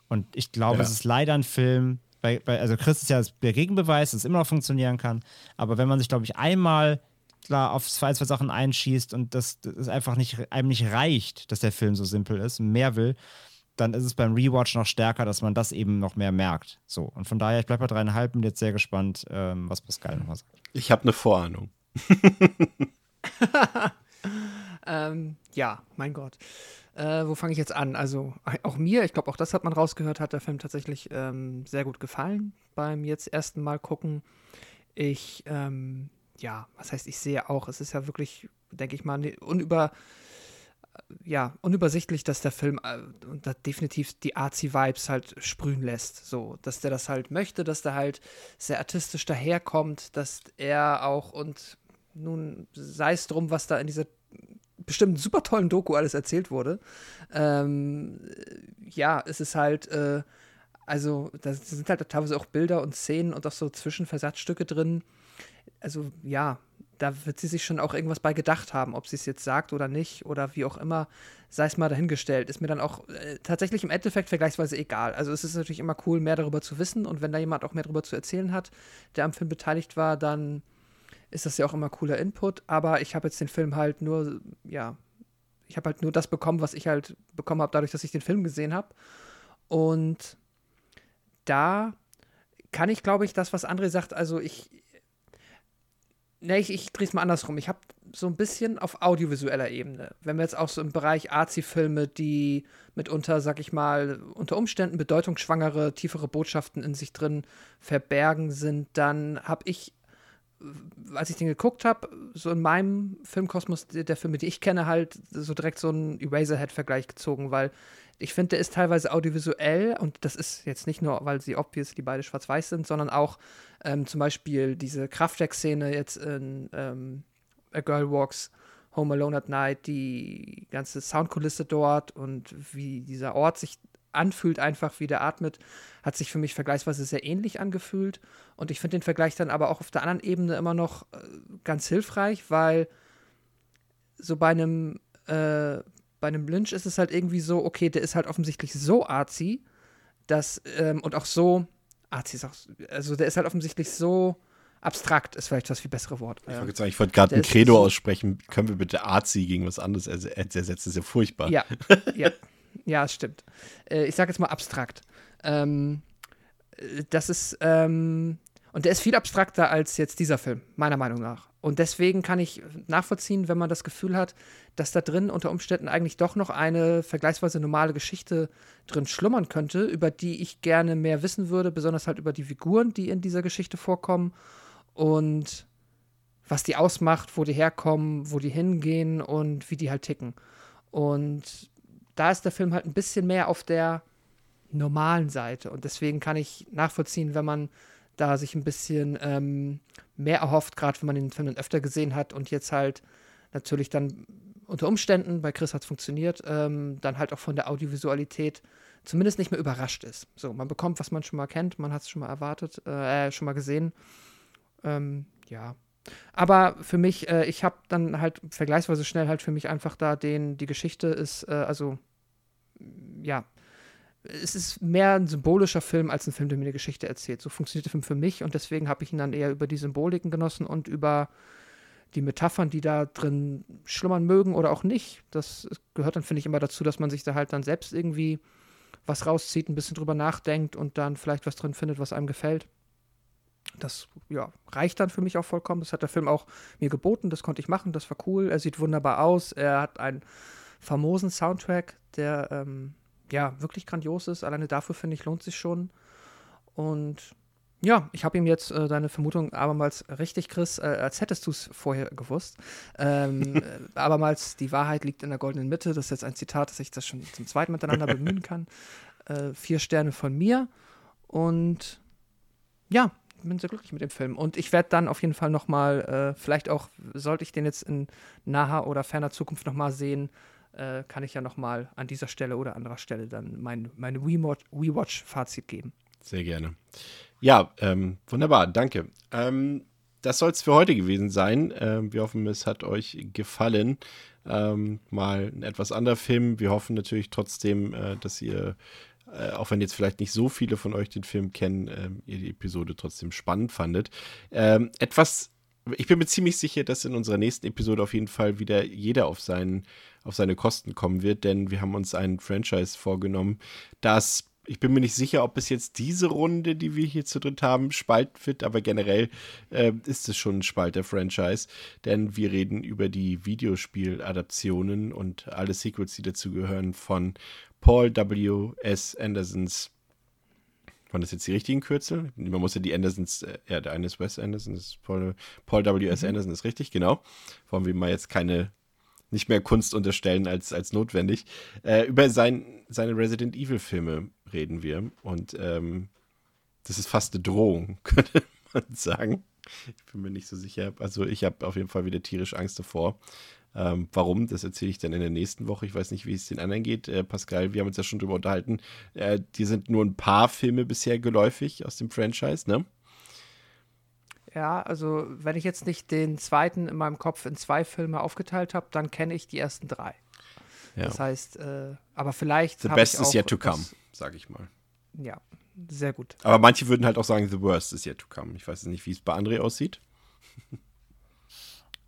Und ich glaube, ja. es ist leider ein Film, bei, bei, also Chris ist ja der Gegenbeweis, dass es immer noch funktionieren kann. Aber wenn man sich, glaube ich, einmal klar auf zwei, zwei Sachen einschießt und das, das einfach nicht, einem nicht reicht, dass der Film so simpel ist, mehr will, dann ist es beim Rewatch noch stärker, dass man das eben noch mehr merkt. So. Und von daher, ich bleibe bei dreieinhalb und jetzt sehr gespannt, ähm, was Pascal nochmal sagt. Ich habe eine Vorahnung. ähm, ja, mein Gott. Äh, wo fange ich jetzt an? Also auch mir, ich glaube, auch das hat man rausgehört, hat der Film tatsächlich ähm, sehr gut gefallen beim jetzt ersten Mal gucken. Ich, ähm, ja, was heißt, ich sehe auch, es ist ja wirklich, denke ich mal, unüber, ja, unübersichtlich, dass der Film äh, und definitiv die Arzi-Vibes halt sprühen lässt. So, dass der das halt möchte, dass der halt sehr artistisch daherkommt, dass er auch und nun sei es drum, was da in dieser bestimmt super tollen Doku alles erzählt wurde. Ähm, ja, es ist halt, äh, also da sind halt teilweise auch Bilder und Szenen und auch so Zwischenversatzstücke drin. Also ja, da wird sie sich schon auch irgendwas bei gedacht haben, ob sie es jetzt sagt oder nicht oder wie auch immer, sei es mal dahingestellt. Ist mir dann auch äh, tatsächlich im Endeffekt vergleichsweise egal. Also es ist natürlich immer cool, mehr darüber zu wissen und wenn da jemand auch mehr darüber zu erzählen hat, der am Film beteiligt war, dann ist das ja auch immer cooler Input. Aber ich habe jetzt den Film halt nur, ja, ich habe halt nur das bekommen, was ich halt bekommen habe, dadurch, dass ich den Film gesehen habe. Und da kann ich, glaube ich, das, was André sagt, also ich, ne, ich, ich drehe es mal andersrum. Ich habe so ein bisschen auf audiovisueller Ebene, wenn wir jetzt auch so im Bereich Arzi-Filme, die mitunter, sag ich mal, unter Umständen bedeutungsschwangere, tiefere Botschaften in sich drin verbergen sind, dann habe ich als ich den geguckt habe, so in meinem Filmkosmos der, Filme, die ich kenne, halt so direkt so einen Eraserhead-Vergleich gezogen, weil ich finde, der ist teilweise audiovisuell und das ist jetzt nicht nur, weil sie obviously beide schwarz-weiß sind, sondern auch ähm, zum Beispiel diese Kraftwerk-Szene jetzt in ähm, A Girl Walks Home Alone at Night, die ganze Soundkulisse dort und wie dieser Ort sich anfühlt, einfach wie der atmet, hat sich für mich vergleichsweise sehr ähnlich angefühlt. Und ich finde den Vergleich dann aber auch auf der anderen Ebene immer noch äh, ganz hilfreich, weil so bei einem, äh, bei einem Lynch ist es halt irgendwie so, okay, der ist halt offensichtlich so arzi, dass, ähm, und auch so, arzi ist auch, also der ist halt offensichtlich so abstrakt, ist vielleicht das viel bessere Wort. Ich wollte wollt gerade ein Credo so aussprechen, können wir bitte arzi gegen was anderes ersetzen, das ist ja furchtbar. Ja, ja. Ja, es stimmt. Äh, ich sage jetzt mal abstrakt. Ähm, das ist, ähm, Und der ist viel abstrakter als jetzt dieser Film, meiner Meinung nach. Und deswegen kann ich nachvollziehen, wenn man das Gefühl hat, dass da drin unter Umständen eigentlich doch noch eine vergleichsweise normale Geschichte drin schlummern könnte, über die ich gerne mehr wissen würde, besonders halt über die Figuren, die in dieser Geschichte vorkommen und was die ausmacht, wo die herkommen, wo die hingehen und wie die halt ticken. Und da ist der Film halt ein bisschen mehr auf der normalen Seite. Und deswegen kann ich nachvollziehen, wenn man da sich ein bisschen ähm, mehr erhofft, gerade wenn man den Film dann öfter gesehen hat und jetzt halt natürlich dann unter Umständen, bei Chris hat es funktioniert, ähm, dann halt auch von der Audiovisualität zumindest nicht mehr überrascht ist. So, man bekommt, was man schon mal kennt, man hat es schon mal erwartet, äh, schon mal gesehen. Ähm, ja. Aber für mich, äh, ich habe dann halt vergleichsweise schnell halt für mich einfach da den, die Geschichte ist, äh, also ja, es ist mehr ein symbolischer Film als ein Film, der mir eine Geschichte erzählt. So funktioniert der Film für mich und deswegen habe ich ihn dann eher über die Symboliken genossen und über die Metaphern, die da drin schlummern mögen oder auch nicht. Das gehört dann, finde ich, immer dazu, dass man sich da halt dann selbst irgendwie was rauszieht, ein bisschen drüber nachdenkt und dann vielleicht was drin findet, was einem gefällt. Das ja, reicht dann für mich auch vollkommen. Das hat der Film auch mir geboten, das konnte ich machen, das war cool. Er sieht wunderbar aus, er hat einen famosen Soundtrack, der ähm, ja, wirklich grandios ist. Alleine dafür, finde ich, lohnt sich schon. Und ja, ich habe ihm jetzt äh, deine Vermutung abermals richtig, Chris, äh, als hättest du es vorher gewusst. Ähm, äh, abermals, die Wahrheit liegt in der goldenen Mitte. Das ist jetzt ein Zitat, dass ich das schon zum zweiten miteinander bemühen kann. Äh, vier Sterne von mir. Und ja, bin sehr glücklich mit dem Film. Und ich werde dann auf jeden Fall nochmal, äh, vielleicht auch, sollte ich den jetzt in naher oder ferner Zukunft nochmal sehen, äh, kann ich ja nochmal an dieser Stelle oder anderer Stelle dann mein, meine WeWatch-Fazit geben. Sehr gerne. Ja, ähm, wunderbar, danke. Ähm, das soll es für heute gewesen sein. Ähm, wir hoffen, es hat euch gefallen. Ähm, mal ein etwas anderer Film. Wir hoffen natürlich trotzdem, äh, dass ihr, äh, auch wenn jetzt vielleicht nicht so viele von euch den Film kennen, äh, ihr die Episode trotzdem spannend fandet. Ähm, etwas ich bin mir ziemlich sicher, dass in unserer nächsten Episode auf jeden Fall wieder jeder auf, seinen, auf seine Kosten kommen wird, denn wir haben uns ein Franchise vorgenommen, das ich bin mir nicht sicher, ob es jetzt diese Runde, die wir hier zu dritt haben, Spalt wird, aber generell äh, ist es schon ein Spalt der Franchise, denn wir reden über die Videospieladaptionen und alle Sequels, die dazugehören von Paul W. S. Andersons waren das jetzt die richtigen Kürzel? Man muss ja die Andersons, äh, ja, der eine ist Wes Anderson, das ist Paul, Paul W.S. Mhm. Anderson ist richtig, genau. Wollen wir mal jetzt keine, nicht mehr Kunst unterstellen als, als notwendig. Äh, über sein, seine Resident Evil-Filme reden wir. Und ähm, das ist fast eine Drohung, könnte man sagen. Ich bin mir nicht so sicher. Also ich habe auf jeden Fall wieder tierisch Angst davor. Ähm, warum, das erzähle ich dann in der nächsten Woche. Ich weiß nicht, wie es den anderen geht. Äh, Pascal, wir haben uns ja schon drüber unterhalten. Äh, die sind nur ein paar Filme bisher geläufig aus dem Franchise, ne? Ja, also wenn ich jetzt nicht den zweiten in meinem Kopf in zwei Filme aufgeteilt habe, dann kenne ich die ersten drei. Ja. Das heißt, äh, aber vielleicht. The best is yet to come, sage ich mal. Ja, sehr gut. Aber manche würden halt auch sagen, the worst is yet to come. Ich weiß nicht, wie es bei André aussieht.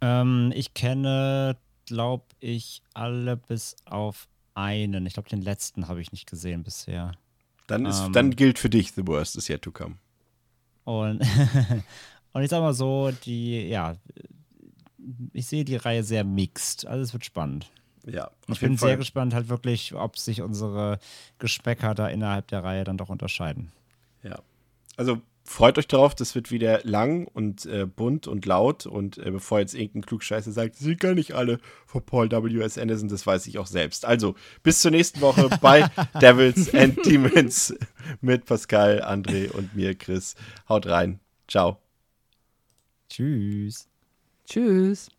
Ähm, ich kenne, glaube ich, alle bis auf einen. Ich glaube, den letzten habe ich nicht gesehen bisher. Dann, ist, ähm, dann gilt für dich The Worst is yet to come. Und, und ich sag mal so, die, ja, ich sehe die Reihe sehr mixed. Also es wird spannend. Ja. Ich bin sehr gespannt, halt wirklich, ob sich unsere Geschmäcker da innerhalb der Reihe dann doch unterscheiden. Ja. Also freut euch drauf, das wird wieder lang und äh, bunt und laut. Und äh, bevor jetzt irgendein Klugscheißer sagt, sie sind gar nicht alle von Paul W.S. Anderson, das weiß ich auch selbst. Also, bis zur nächsten Woche bei Devils and Demons mit Pascal, André und mir, Chris. Haut rein. Ciao. Tschüss. Tschüss.